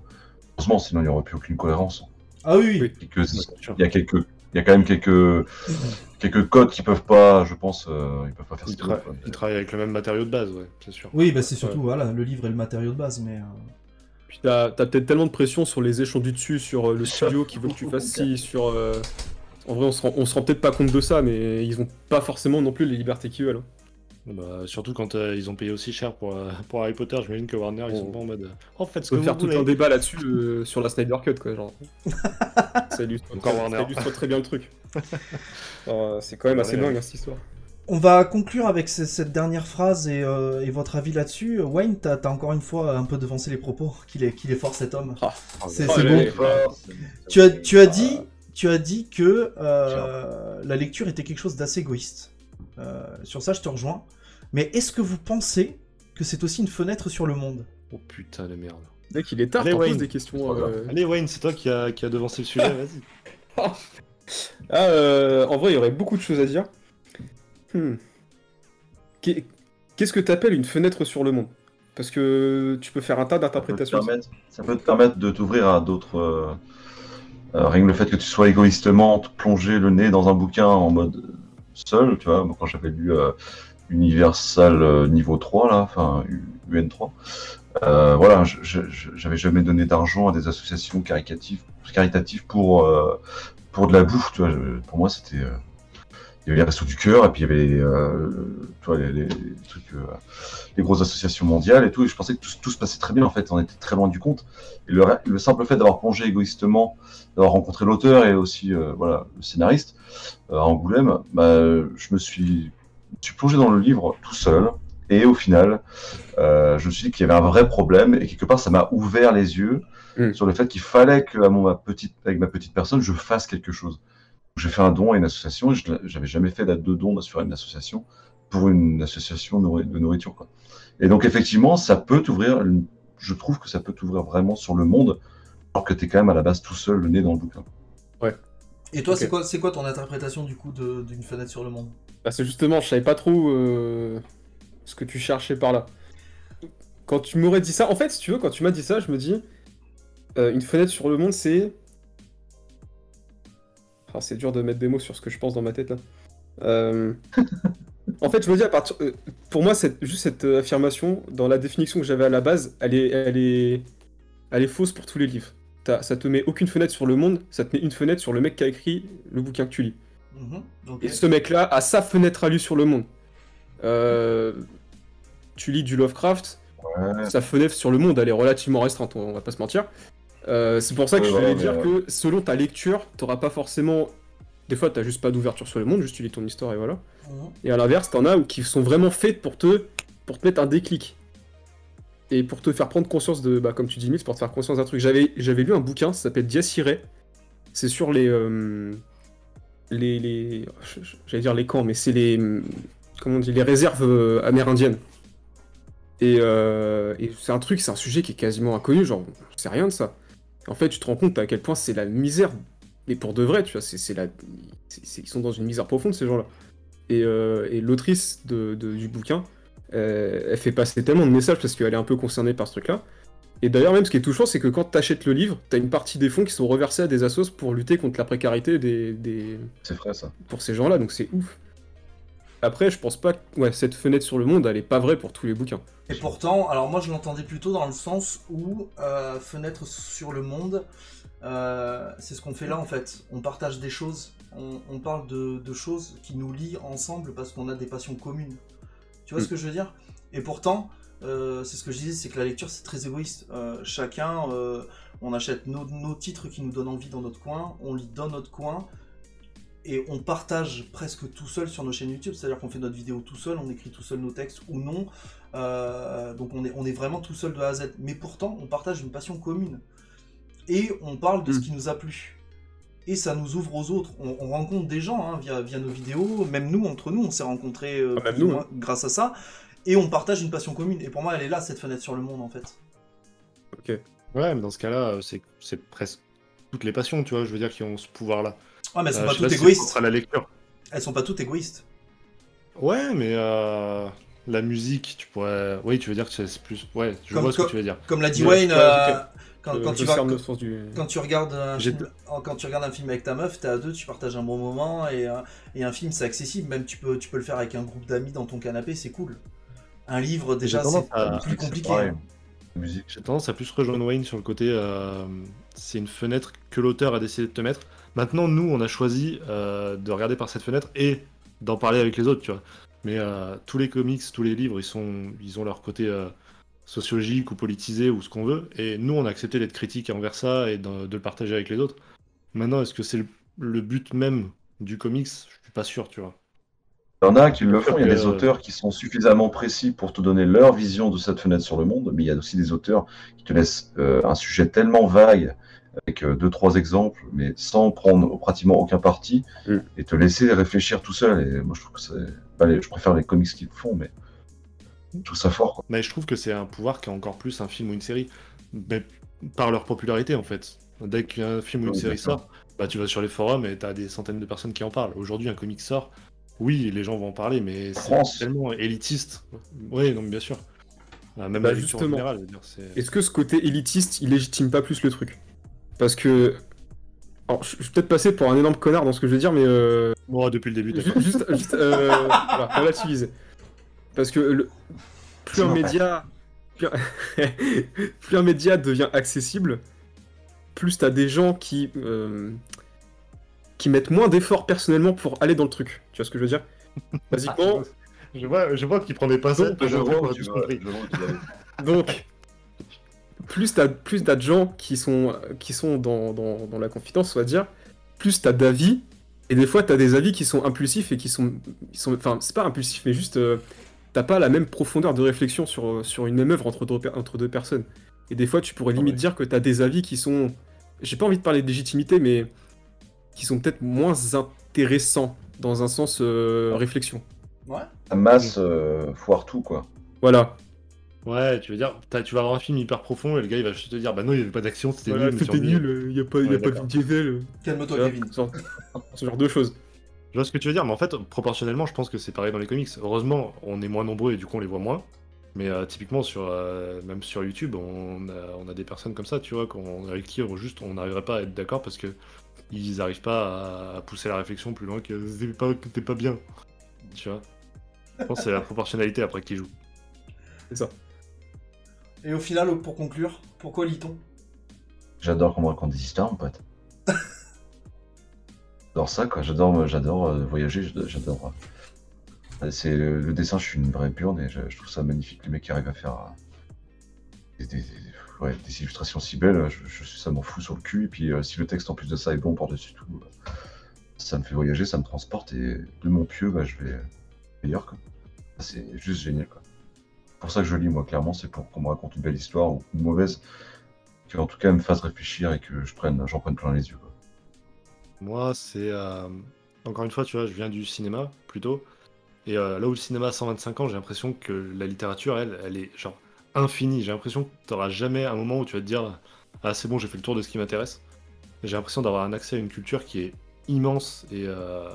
Heureusement, sinon il n'y aurait plus aucune cohérence. Ah oui, oui. Et que il y a quelques, il y a quand même quelques, quelques codes qui peuvent pas, je pense, euh, ils peuvent pas faire Il, ce qu'ils veulent, tra- quoi. il travaille avec le même matériau de base, ouais, c'est sûr. Oui, bah c'est surtout voilà, le livre est le matériau de base, mais euh, Puis t'as t'as peut-être tellement de pression sur les échelons du dessus, sur euh, le studio qui veut que tu fasses ci, sur. euh, En vrai, on se rend, on se rend peut-être pas compte de ça, mais ils ont pas forcément non plus les libertés qu'ils veulent. hein. Bah, surtout quand euh, ils ont payé aussi cher pour, euh, pour Harry Potter, j'imagine que Warner, ils sont pas en mode. euh, Oh, faites ce On que peut vous faire tout voulez. un débat là-dessus euh, sur la Snyder Cut, quoi. Genre. ça, illustre, Encore ça Warner. illustre très bien le truc. Alors, euh, c'est quand même assez Ouais. dingue hein, cette histoire. on va conclure avec ce- cette dernière phrase et, euh, et votre avis là-dessus. Wayne, t'as as encore une fois un peu devancé les propos. Qu'il est, qu'il est fort cet homme. C'est Oh, c'est beau. là, Tu as, tu as dit, tu as dit que euh, la lecture était quelque chose d'assez égoïste. Euh, sur ça, je te rejoins. Mais est-ce que vous pensez que c'est aussi une fenêtre sur le monde? Oh putain de merde. Mec, il est tard, Allez, Wayne. des questions. Euh, Allez, Wayne, c'est toi qui a, qui a devancé le sujet, vas-y. Ah, euh, en vrai, il y aurait beaucoup de choses à dire. Hmm. Qu'est- Qu'est-ce que t'appelles une fenêtre sur le monde? Parce que tu peux faire un tas Ça d'interprétations. permettre, ça peut te permettre de t'ouvrir à d'autres. euh, rien que le fait que tu sois égoïstement te plonger le nez dans un bouquin en mode seul, tu vois. Quand j'avais lu euh, Universal euh, niveau 3, là, enfin U- UN3, euh, voilà, j'avais jamais donné d'argent à des associations caritatives, pour, pour de la bouffe, tu vois. Pour moi, c'était. il y avait les Restos du Cœur, et puis il y avait tu vois, les, les- les grosses associations mondiales et tout, et je pensais que tout, se passait très bien en fait, on était très loin du compte. Et le simple fait d'avoir plongé égoïstement, d'avoir rencontré l'auteur et aussi euh, voilà, le scénariste euh, à Angoulême, bah, je me suis, suis plongé dans le livre tout seul, et au final, euh, je me suis dit qu'il y avait un vrai problème, et quelque part ça m'a ouvert les yeux Mm. sur le fait qu'il fallait que, à mon, ma petite, avec ma petite personne, je fasse quelque chose. J'ai fait un don à une association, je j'avais jamais fait de don sur une association pour une association de nourriture. Quoi. Et donc effectivement, ça peut t'ouvrir, je trouve que ça peut t'ouvrir vraiment sur le monde, alors que tu es quand même à la base tout seul, le nez dans le bouquin. Et toi, c'est quoi, c'est quoi ton interprétation du coup de- d'une fenêtre sur le monde? Bah, c'est justement, je savais pas trop euh, ce que tu cherchais par là. Quand tu m'aurais dit ça, en fait, si tu veux, quand tu m'as dit ça, je me dis, euh, une fenêtre sur le monde, c'est. Ah, c'est dur de mettre des mots sur ce que je pense dans ma tête là. Euh, En fait, je me dis, à partir... euh, pour moi, cette... juste cette affirmation, dans la définition que j'avais à la base, elle est, elle est, elle est fausse pour tous les livres. T'as- ça te met aucune fenêtre sur le monde, ça te met une fenêtre sur le mec qui a écrit le bouquin que tu lis. Mhm. Et ce mec-là a sa fenêtre à lui sur le monde. Euh, tu lis du Lovecraft, Ouais. sa fenêtre sur le monde, elle est relativement restreinte, on va pas se mentir. Euh, c'est pour ça que Ouais, je voulais ouais, dire que selon ta lecture, t'auras pas forcément. Des fois, t'as juste pas d'ouverture sur le monde, juste tu lis ton histoire et voilà. Mhm. Et à l'inverse, t'en as qui sont vraiment faites pour te, pour te mettre un déclic. Et pour te faire prendre conscience de. Bah, comme tu dis, Miss, pour te faire conscience d'un truc. J'avais, j'avais lu un bouquin, ça s'appelle Dias Irae. C'est sur les. euh, les. les J'allais dire les camps, mais c'est les. Comment on dit Les réserves euh, amérindiennes. Et, euh, et c'est un truc, c'est un sujet qui est quasiment inconnu, genre, sait rien de ça. En fait, tu te rends compte à quel point c'est la misère, mais pour de vrai, tu vois, c'est c'est c'est- c'est- ils sont dans une misère profonde, ces gens-là. Et, l'autrice du bouquin, elle fait passer tellement de messages parce qu'elle est un peu concernée par ce truc-là. Et d'ailleurs, même ce qui est touchant, c'est que quand tu achètes le livre, tu as une partie des fonds qui sont reversés à des assos pour lutter contre la précarité des, des... C'est frais ça. pour ces gens-là, donc c'est ouf. Après, je pense pas que ouais, cette fenêtre sur le monde, elle est pas vraie pour tous les bouquins. Et pourtant, alors moi je l'entendais plutôt dans le sens où euh, fenêtre sur le monde, euh, c'est ce qu'on fait là en fait. On partage des choses, on, on parle de, de choses qui nous lient ensemble parce qu'on a des passions communes. Tu vois Mm. ce que je veux dire? Et pourtant, euh, c'est ce que je disais, c'est que la lecture c'est très égoïste. Euh, chacun, euh, on achète nos, nos titres qui nous donnent envie dans notre coin, on lit dans notre coin. Et on partage presque tout seul sur nos chaînes YouTube, c'est-à-dire qu'on fait notre vidéo tout seul, on écrit tout seul nos textes ou non, donc on est, on est vraiment tout seul de A à Z. Mais pourtant, on partage une passion commune. Et on parle de ce Mm. qui nous a plu. Et ça nous ouvre aux autres. On, on rencontre des gens hein, via, via nos vidéos. Même nous, entre nous, on s'est rencontrés euh, Ah, nous, grâce à ça. Et on partage une passion commune. Et pour moi, elle est là, cette fenêtre sur le monde, en fait. Ok. Ouais, mais dans ce cas-là, euh, c'est presque toutes les passions, tu vois, je veux dire, qui ont ce pouvoir-là. Ah, mais elles sont Euh, pas toutes si égoïstes. propre à la lecture. Elles sont pas toutes égoïstes. Ouais, mais euh, la musique, tu pourrais. Oui, tu veux dire que c'est plus. Ouais, je Comme- vois ce que tu veux dire. Comme l'a dit Ouais, Wayne, ouais, euh. Quand, tu vas, cerne le sens du... quand tu regardes un film, quand tu regardes un film avec ta meuf, t'es à deux, tu partages un bon moment et, euh, et un film c'est accessible, même tu peux, tu peux le faire avec un groupe d'amis dans ton canapé, c'est cool. Un livre déjà c'est à- plus compliqué. hein. Musique. J'ai tendance à plus rejoindre Wayne sur le côté. euh, c'est une fenêtre que l'auteur a décidé de te mettre. Maintenant, nous, on a choisi euh, de regarder par cette fenêtre et d'en parler avec les autres, tu vois. Mais euh, tous les comics, tous les livres, ils, sont, ils ont leur côté euh, sociologique ou politisé ou ce qu'on veut. Et nous, on a accepté d'être critiques envers ça et de, de le partager avec les autres. Maintenant, est-ce que c'est le, le but même du comics? Je suis pas sûr, tu vois. Il y en a qui le font, il y a des auteurs qui sont suffisamment précis pour te donner leur vision de cette fenêtre sur le monde, mais il y a aussi des auteurs qui te laissent euh, un sujet tellement vague, avec euh, deux, trois exemples, mais sans prendre pratiquement aucun parti, Mm. et te laisser réfléchir tout seul. Et moi, je trouve que c'est. je préfère les comics qui le font, mais je trouve ça fort. Quoi. Mais je trouve que c'est un pouvoir qui est encore plus un film ou une série, mais par leur popularité en fait. Dès qu'un film ou une Oui, série sort, bah tu vas sur les forums et t'as des centaines de personnes qui en parlent. Aujourd'hui, un comic sort, oui, les gens vont en parler, mais c'est tellement élitiste. Oui, non, mais bien sûr. Euh, Même Bah, la lecture en justement. général, je veux dire, c'est. Est-ce que ce côté élitiste, il légitime pas plus le truc? Parce que... Alors, je vais peut-être passer pour un énorme connard dans ce que je vais dire, mais... Euh... Moi, depuis le début, juste, juste, euh, voilà, relativiser. Parce que le, plus un média, plus un, plus un média devient accessible, plus t'as des gens qui euh, qui mettent moins d'efforts personnellement pour aller dans le truc. Tu vois ce que je veux dire? Basiquement, Je vois, je vois qu'il prend des pincettes. Je vois je vois aller. donc plus t'as plus t'as de gens qui sont qui sont dans, dans, dans la confidence, on va dire, plus t'as d'avis. Et des fois, t'as des avis qui sont impulsifs et qui sont, ils sont enfin, c'est pas impulsif, mais juste, euh, t'as pas la même profondeur de réflexion sur, sur une même œuvre entre deux, entre deux personnes. Et des fois, tu pourrais limite ouais. dire que t'as des avis qui sont, j'ai pas envie de parler de légitimité, mais qui sont peut-être moins intéressants dans un sens euh, réflexion. Ouais. La masse euh, foire tout, quoi. Voilà. Ouais, tu veux dire, t'as- tu vas avoir un film hyper profond et le gars il va juste te dire bah non, il y avait pas d'action, c'était Voilà, nul. mais c'était nul, y a pas, y a Ouais, pas de diesel. euh. Calme-toi, Kevin. ce genre de choses. Je vois ce que tu veux dire, mais en fait, proportionnellement, je pense que c'est pareil dans les comics. Heureusement, on est moins nombreux et du coup, on les voit moins. Mais euh, typiquement, sur, euh, même sur YouTube, on a, on a des personnes comme ça, tu vois, qu'on- avec qui on, juste, on n'arriverait pas à être d'accord parce que ils n'arrivent pas à, à pousser la réflexion plus loin que c'est pas, que t'es pas bien. Tu vois Je pense que c'est la proportionnalité après qui joue. C'est ça. Et au final, pour conclure, pourquoi lit-on? J'adore qu'on me raconte des histoires, mon pote. J'adore ça, quoi. J'adore, j'adore euh, voyager, j'adore- euh, C'est le, dessin, je suis une vraie pure, et je, trouve ça magnifique, les mecs qui arrivent à faire euh, des, illustrations si belles. Ça m'en fout sur le cul, et puis euh, si le texte en plus de ça est bon par-dessus tout, euh, ça me fait voyager, ça me transporte, et de mon pieu, bah, je vais meilleur. C'est juste génial. C'est pour ça que je lis, moi, clairement, c'est pour qu'on me raconte une belle histoire ou une mauvaise, qu'en tout cas, me fasse réfléchir et que je prenne, j'en prenne plein les yeux. Moi, c'est. euh, Encore une fois, tu vois, je viens du cinéma plutôt. Et euh, là où le cinéma a 125 ans, j'ai l'impression que la littérature, elle, elle est genre infinie. J'ai l'impression que tu n'auras jamais un moment où tu vas te dire Ah, c'est bon, j'ai fait le tour de ce qui m'intéresse. J'ai l'impression d'avoir un accès à une culture qui est immense et, euh,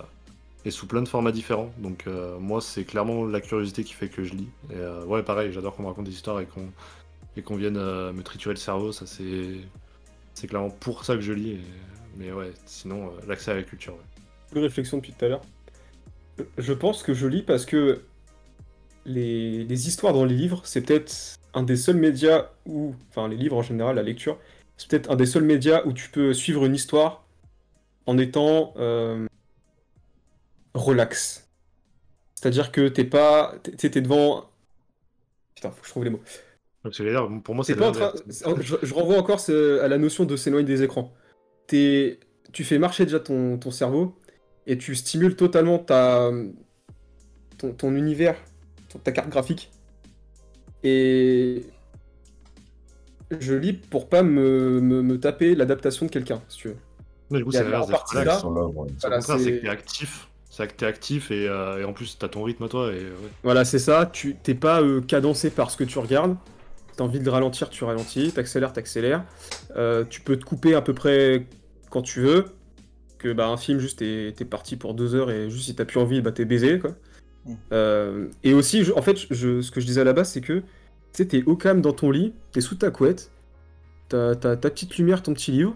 et sous plein de formats différents. Donc, moi, c'est clairement la curiosité qui fait que je lis. Ouais, pareil, j'adore qu'on me raconte des histoires et qu'on et qu'on vienne me triturer le cerveau. Ça, c'est c'est clairement pour ça que je lis. Mais ouais, sinon, euh, l'accès à la culture. ouais. Une réflexion depuis tout à l'heure. Je pense que je lis parce que les, les histoires dans les livres, c'est peut-être un des seuls médias où, enfin les livres en général, la lecture, c'est peut-être un des seuls médias où tu peux suivre une histoire en étant euh, relax. C'est-à-dire que t'es pas, t'es t'es devant. Putain, faut que je trouve les mots. Donc, pour moi, C'est pas en train- je, je renvoie encore ce- à la notion de s'éloigner des écrans. T'es- tu fais marcher déjà ton, ton cerveau et tu stimules totalement ta, ton, ton univers, ton- ta carte graphique. Et je lis pour pas me, me- me taper l'adaptation de quelqu'un, si tu veux. Mais du coup, il y a c'est l'inverse en d'être relax. C'est Voilà, que t'es actif. C'est que t'es actif et, euh, et en plus, t'as ton rythme à toi. Et, ouais. Voilà, c'est ça. Tu t'es pas euh, cadencé par ce que tu regardes. T'as envie de ralentir, tu ralentis. T'accélères, t'accélères. Euh, tu peux te couper à peu près quand tu veux. Que bah un film juste t'es parti pour deux heures et juste si t'as plus envie, bah t'es baisé quoi. Mm. Euh, et aussi, je- en fait, je, ce que je disais à la base, c'est que tu sais, t'es au calme dans ton lit, t'es sous ta couette, t'as t'as ta petite lumière, ton petit livre,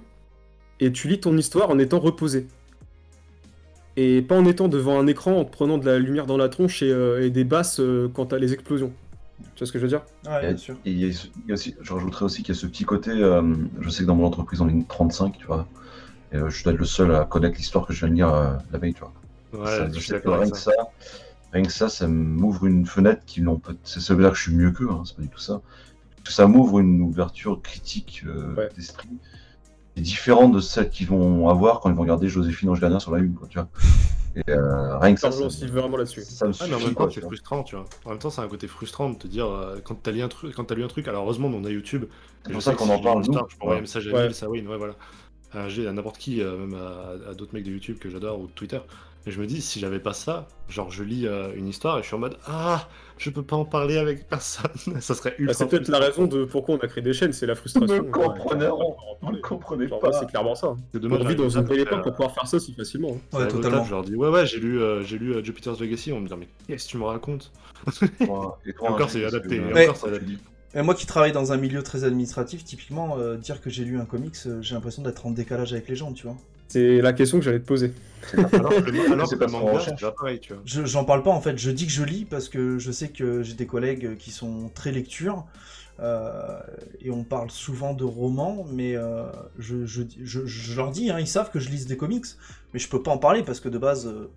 et tu lis ton histoire en étant reposé. Et pas en étant devant un écran, en te prenant de la lumière dans la tronche et, euh, et des basses euh, quand t'as les explosions. Tu vois ce que je veux dire? Ouais, Et- bien sûr. Aussi, je rajouterais aussi qu'il y a ce petit côté, euh, je sais que dans mon entreprise on est une 35, tu vois, et euh, je dois être le seul à connaître l'histoire que je viens de lire euh, la veille, tu vois. Ouais, Ça, je suis sais que d'accord rien avec que ça. ça, rien que ça, ça m'ouvre une fenêtre qui n'ont pas. Ça veut dire que je suis mieux qu'eux, hein, c'est pas du tout ça. Ça m'ouvre une ouverture critique euh, Ouais. d'esprit qui est différente de celle qu'ils vont avoir quand ils vont regarder Joséphine Ange Gardien sur la une, quoi, tu vois. Et euh, rien que ça, Ça ça, aussi vraiment là-dessus. ça me Ah, mais en même temps, c'est frustrant, tu vois. En même temps, c'est un côté frustrant de te dire, euh, quand t'as lu un truc, quand t'as lu un truc, alors heureusement, on a YouTube. C'est pour je ça qu'on si en parle. Je peux envoyer un message à Ouais. À Wayne, ouais, voilà. À G, à n'importe qui, euh, même à, à d'autres mecs de YouTube que j'adore ou de Twitter. Et je me dis, si j'avais pas ça, genre je lis euh, une histoire et je suis en mode, ah, je peux pas en parler avec personne. ça serait Bah, ultra. c'est peut-être la raison de pourquoi on a créé des chaînes, c'est la frustration. Comprenez, Ouais, on ne comprenez Genre, pas. C'est clairement ça. C'est On dommage. vit dans une belle époque pour pouvoir faire ça si facilement. hein. Ouais, totalement. Je leur dis, ouais, ouais, j'ai lu, euh, j'ai lu euh, Jupiter's Legacy. On me dit, mais qu'est-ce que tu me racontes? Et toi, encore, c'est adapté. que- et encore, c'est adapté. Et moi qui travaille dans un milieu très administratif, typiquement, euh, dire que j'ai lu un comics, euh, j'ai l'impression d'être en décalage avec les gens, tu vois. C'est la question que j'allais te poser. Alors que le, alors que pas le manga, c'est pareil, tu vois. Je- J'en parle pas en fait, je dis que je lis parce que je sais que j'ai des collègues qui sont très lecture euh, et on parle souvent de romans, mais euh, je, je, je- je leur dis, hein, ils savent que je lise des comics, mais je peux pas en parler parce que de base, euh,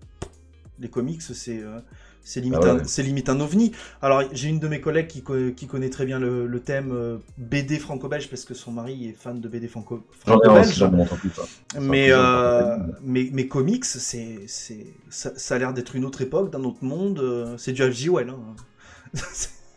les comics c'est euh, c'est limite, Ah ouais. un- c'est limite un ovni. Alors j'ai une de mes collègues qui, co- qui connaît très bien le, le thème euh, BD franco-belge parce que son mari est fan de BD franco- J'en ai un aussi franco-belge. entreprise. ça. Mais, euh, mais, mais comics, c'est, c'est, ça, ça a l'air d'être une autre époque, d'un autre monde. euh, C'est du H.G. Well. Hein.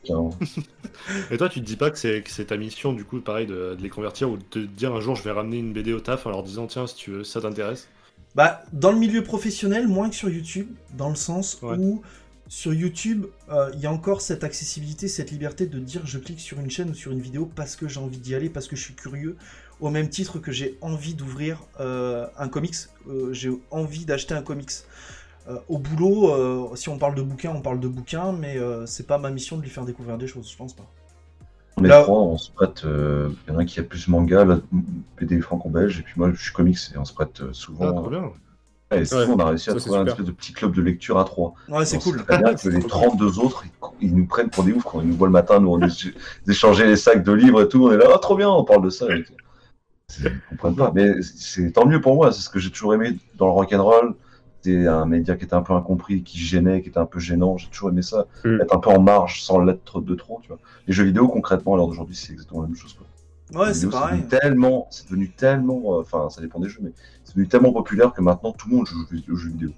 Et toi, tu te dis pas que c'est que c'est ta mission, du coup, pareil, de, de les convertir ou de te dire un jour, je vais ramener une BD au taf en leur disant, tiens, si tu veux, ça t'intéresse? bah, dans le milieu professionnel, moins que sur YouTube, dans le sens Ouais. où sur YouTube, euh, il y a encore cette accessibilité, cette liberté de dire je clique sur une chaîne ou sur une vidéo parce que j'ai envie d'y aller, parce que je suis curieux, au même titre que j'ai envie d'ouvrir euh, un comics, euh, j'ai envie d'acheter un comics. Euh, au boulot, euh, si on parle de bouquins, on parle de bouquins, mais euh, c'est pas ma mission de lui faire découvrir des choses, je pense pas. On est Là- trois, on se prête. euh, Il y en a un qui a plus manga, l'autre PD franco-belge, et puis moi je suis comics et on se prête euh, Ah, souvent. trop bien. Et Ouais, on a réussi à ça, trouver un espèce de petit club de lecture à trois. Ouais, c'est cool. très bien que les 32 autres, ils, ils nous prennent pour des oufs quand ils nous voient le matin, nous on éch- échanger les sacs de livres et tout, on est là, ah trop bien, on parle de ça. et tout. C'est- Ils comprennent pas. Mais c'est tant mieux pour moi. C'est ce que j'ai toujours aimé dans le rock'n'roll. C'était un média qui était un peu incompris, qui gênait, qui était un peu gênant. J'ai toujours aimé ça. Mm. Être un peu en marge sans l'être de trop. Tu vois. Les jeux vidéo, concrètement, à l'heure d'aujourd'hui, c'est exactement la même chose. Quoi. Ouais, c'est pareil. devenu tellement, c'est devenu tellement, euh, enfin, ça dépend des jeux, mais c'est devenu tellement populaire que maintenant tout le monde joue aux jeux vidéo.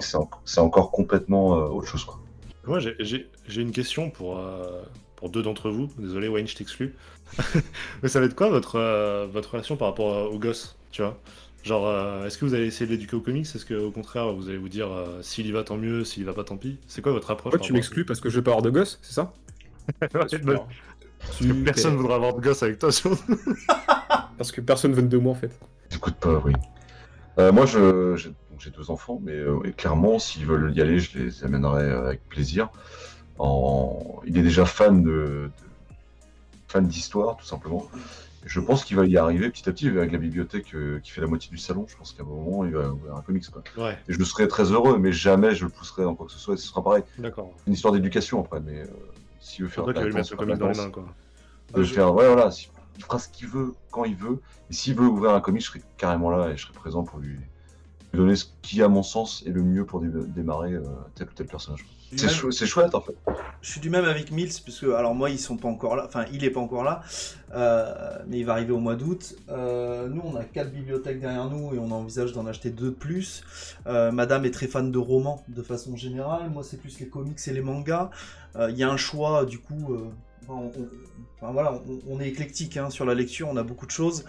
C'est en- c'est encore complètement euh, autre chose. Quoi. Moi, j'ai- une question pour, euh, pour deux d'entre vous. Désolé, Wayne, je t'exclus. Mais ça va être quoi votre, euh, votre relation par rapport euh, aux gosses Tu vois? Genre, euh, est-ce que vous allez essayer de l'éduquer au comics? Est-ce qu'au contraire, vous allez vous dire euh, s'il y va, tant mieux, s'il y va pas, tant pis? C'est quoi votre approche Pourquoi tu m'exclus parce que je veux pas avoir de gosse, c'est ça? Parce que personne voudra avoir de gosse avec toi. surtout. Parce que personne veut de moi en fait. Écoute pas, oui. Euh, moi, je- j'ai donc, j'ai deux enfants, mais euh, et clairement, s'ils veulent y aller, je les amènerai euh, avec plaisir. En... Il est déjà fan de, de- fan d'histoire, tout simplement. Je pense qu'il va y arriver petit à petit avec la bibliothèque euh, qui fait la moitié du salon. Je pense qu'à un moment, il va ouvrir un comics. Quoi. Ouais, Et je serai très heureux, mais jamais je le pousserai dans quoi que ce soit. Et ce sera pareil. d'accord. C'est une histoire d'éducation après, mais euh, s'il veut faire de la vas lui mettre le comics dans les mains, quoi. de faire, ouais, voilà, si- il fera ce qu'il veut quand il veut. Et s'il veut ouvrir un comic, je serai carrément là et je serai présent pour lui, lui donner ce qui, à mon sens, est le mieux pour dé- démarrer euh, tel ou tel personnage. C'est Même- chou- c'est chouette en fait. Je suis du même avec Mills, puisque alors moi ils sont pas encore là, enfin il est pas encore là, euh, mais il va arriver au mois d'août. Euh, nous on a quatre bibliothèques derrière nous et on envisage d'en acheter deux de plus. Euh, Madame est très fan de romans de façon générale, moi c'est plus les comics et les mangas. Il y a un choix du coup, on, on- enfin, voilà, on, on est éclectique hein, sur la lecture, on a beaucoup de choses.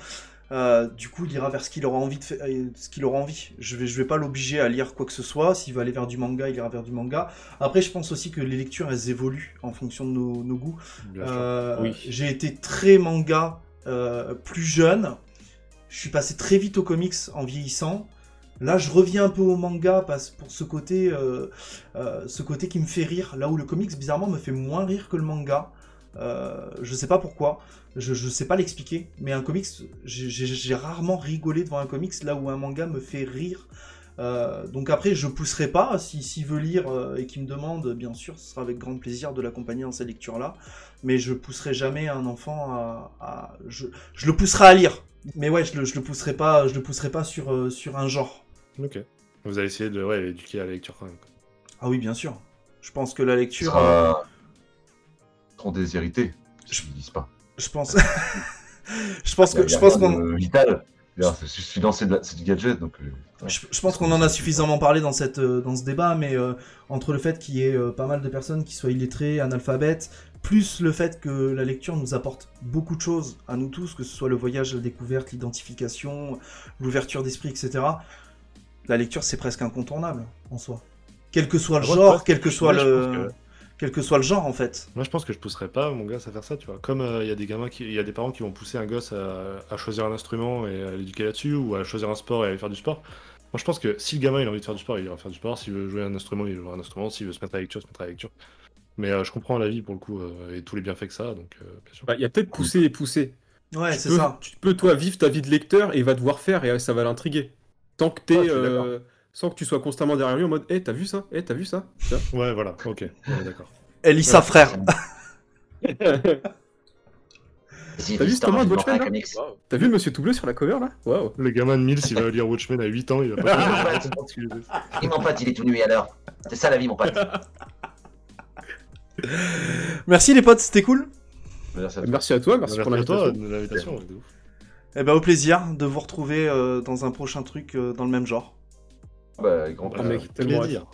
Euh, du coup, il ira vers ce qu'il aura envie de euh, ce qu'il aura envie. Je vais, je vais pas l'obliger à lire quoi que ce soit. S'il veut aller vers du manga, il ira vers du manga. Après, je pense aussi que les lectures, elles évoluent en fonction de nos, nos goûts. Euh, Oui. J'ai été très manga euh, plus jeune. Je suis passé très vite aux comics en vieillissant. Là, je reviens un peu au manga parce pour ce côté, ce côté qui me fait rire. Là où le comics, bizarrement, me fait moins rire que le manga. Euh, je sais pas pourquoi. Je, je sais pas l'expliquer. Mais un comics, j'ai- rarement rigolé devant un comics là où un manga me fait rire. Euh, donc après, je pousserai pas. Si- S'il veut lire euh, et qu'il me demande, bien sûr, ce sera avec grand plaisir de l'accompagner dans ces lectures-là. Mais je pousserai jamais un enfant à. à- je, je le pousserai à lire. Mais ouais, je le, je le pousserai pas, je le pousserai pas sur, euh, sur un genre. Ok. Vous allez essayer de ouais, l'éduquer à la lecture quand même. Ah oui, bien sûr. Je pense que la Tu lecture. euh, seras trop déshérité. Je- ne dis pas. Je pense. je pense que je pense qu'on. vital. Regarde, Je suis dans c'est de la- c'est du gadget, donc. euh. Je, je pense qu'on en a suffisamment parlé dans, cette, euh, dans ce débat, mais euh, entre le fait qu'il y ait euh, pas mal de personnes qui soient illettrées, analphabètes, plus le fait que la lecture nous apporte beaucoup de choses à nous tous, que ce soit le voyage, la découverte, l'identification, l'ouverture d'esprit, etc. La lecture, c'est presque incontournable en soi. Quel que soit le genre, quel que soit le, quel que soit le genre en fait. Moi, je pense que je pousserais pas mon gosse à faire ça, tu vois. Comme euh, il y a des gamins qui, il y a des parents qui vont pousser un gosse à, à choisir un instrument et à l'éduquer là-dessus, ou à choisir un sport et à aller faire du sport. Moi, je pense que si le gamin il a envie de faire du sport, il ira faire du sport. S'il veut jouer un instrument, il jouera un instrument. S'il veut se mettre à la lecture, il se mettra à la lecture. Mais euh, je comprends la vie pour le coup euh, et tous les bienfaits que ça, a, donc euh, bien sûr. Bah, Il y a peut-être pousser et pousser. Ouais, c'est ça. Tu peux, toi, vivre ta vie de lecteur et il va devoir faire et ça va l'intriguer. Tant que t'es. Euh, sans que tu sois constamment derrière lui en mode Eh, t'as vu ça? Eh, t'as vu ça? Ouais, voilà, ok, est d'accord. Elissa frère. Si, T'as vu Thomas Watchmen là? T'as vu le monsieur tout bleu sur la cover là? Waouh Le gamin de Mills, il va lire Watchmen à 8 ans, il va pas. Et mon pote, il est tout nu alors? C'est ça la vie, mon pote. Merci les potes, c'était cool. Merci à toi. Merci à toi, merci, pour à l'invitation. Eh ben au plaisir de vous retrouver euh, dans un prochain truc euh, dans le même genre. Bah, grand tellement plaisir.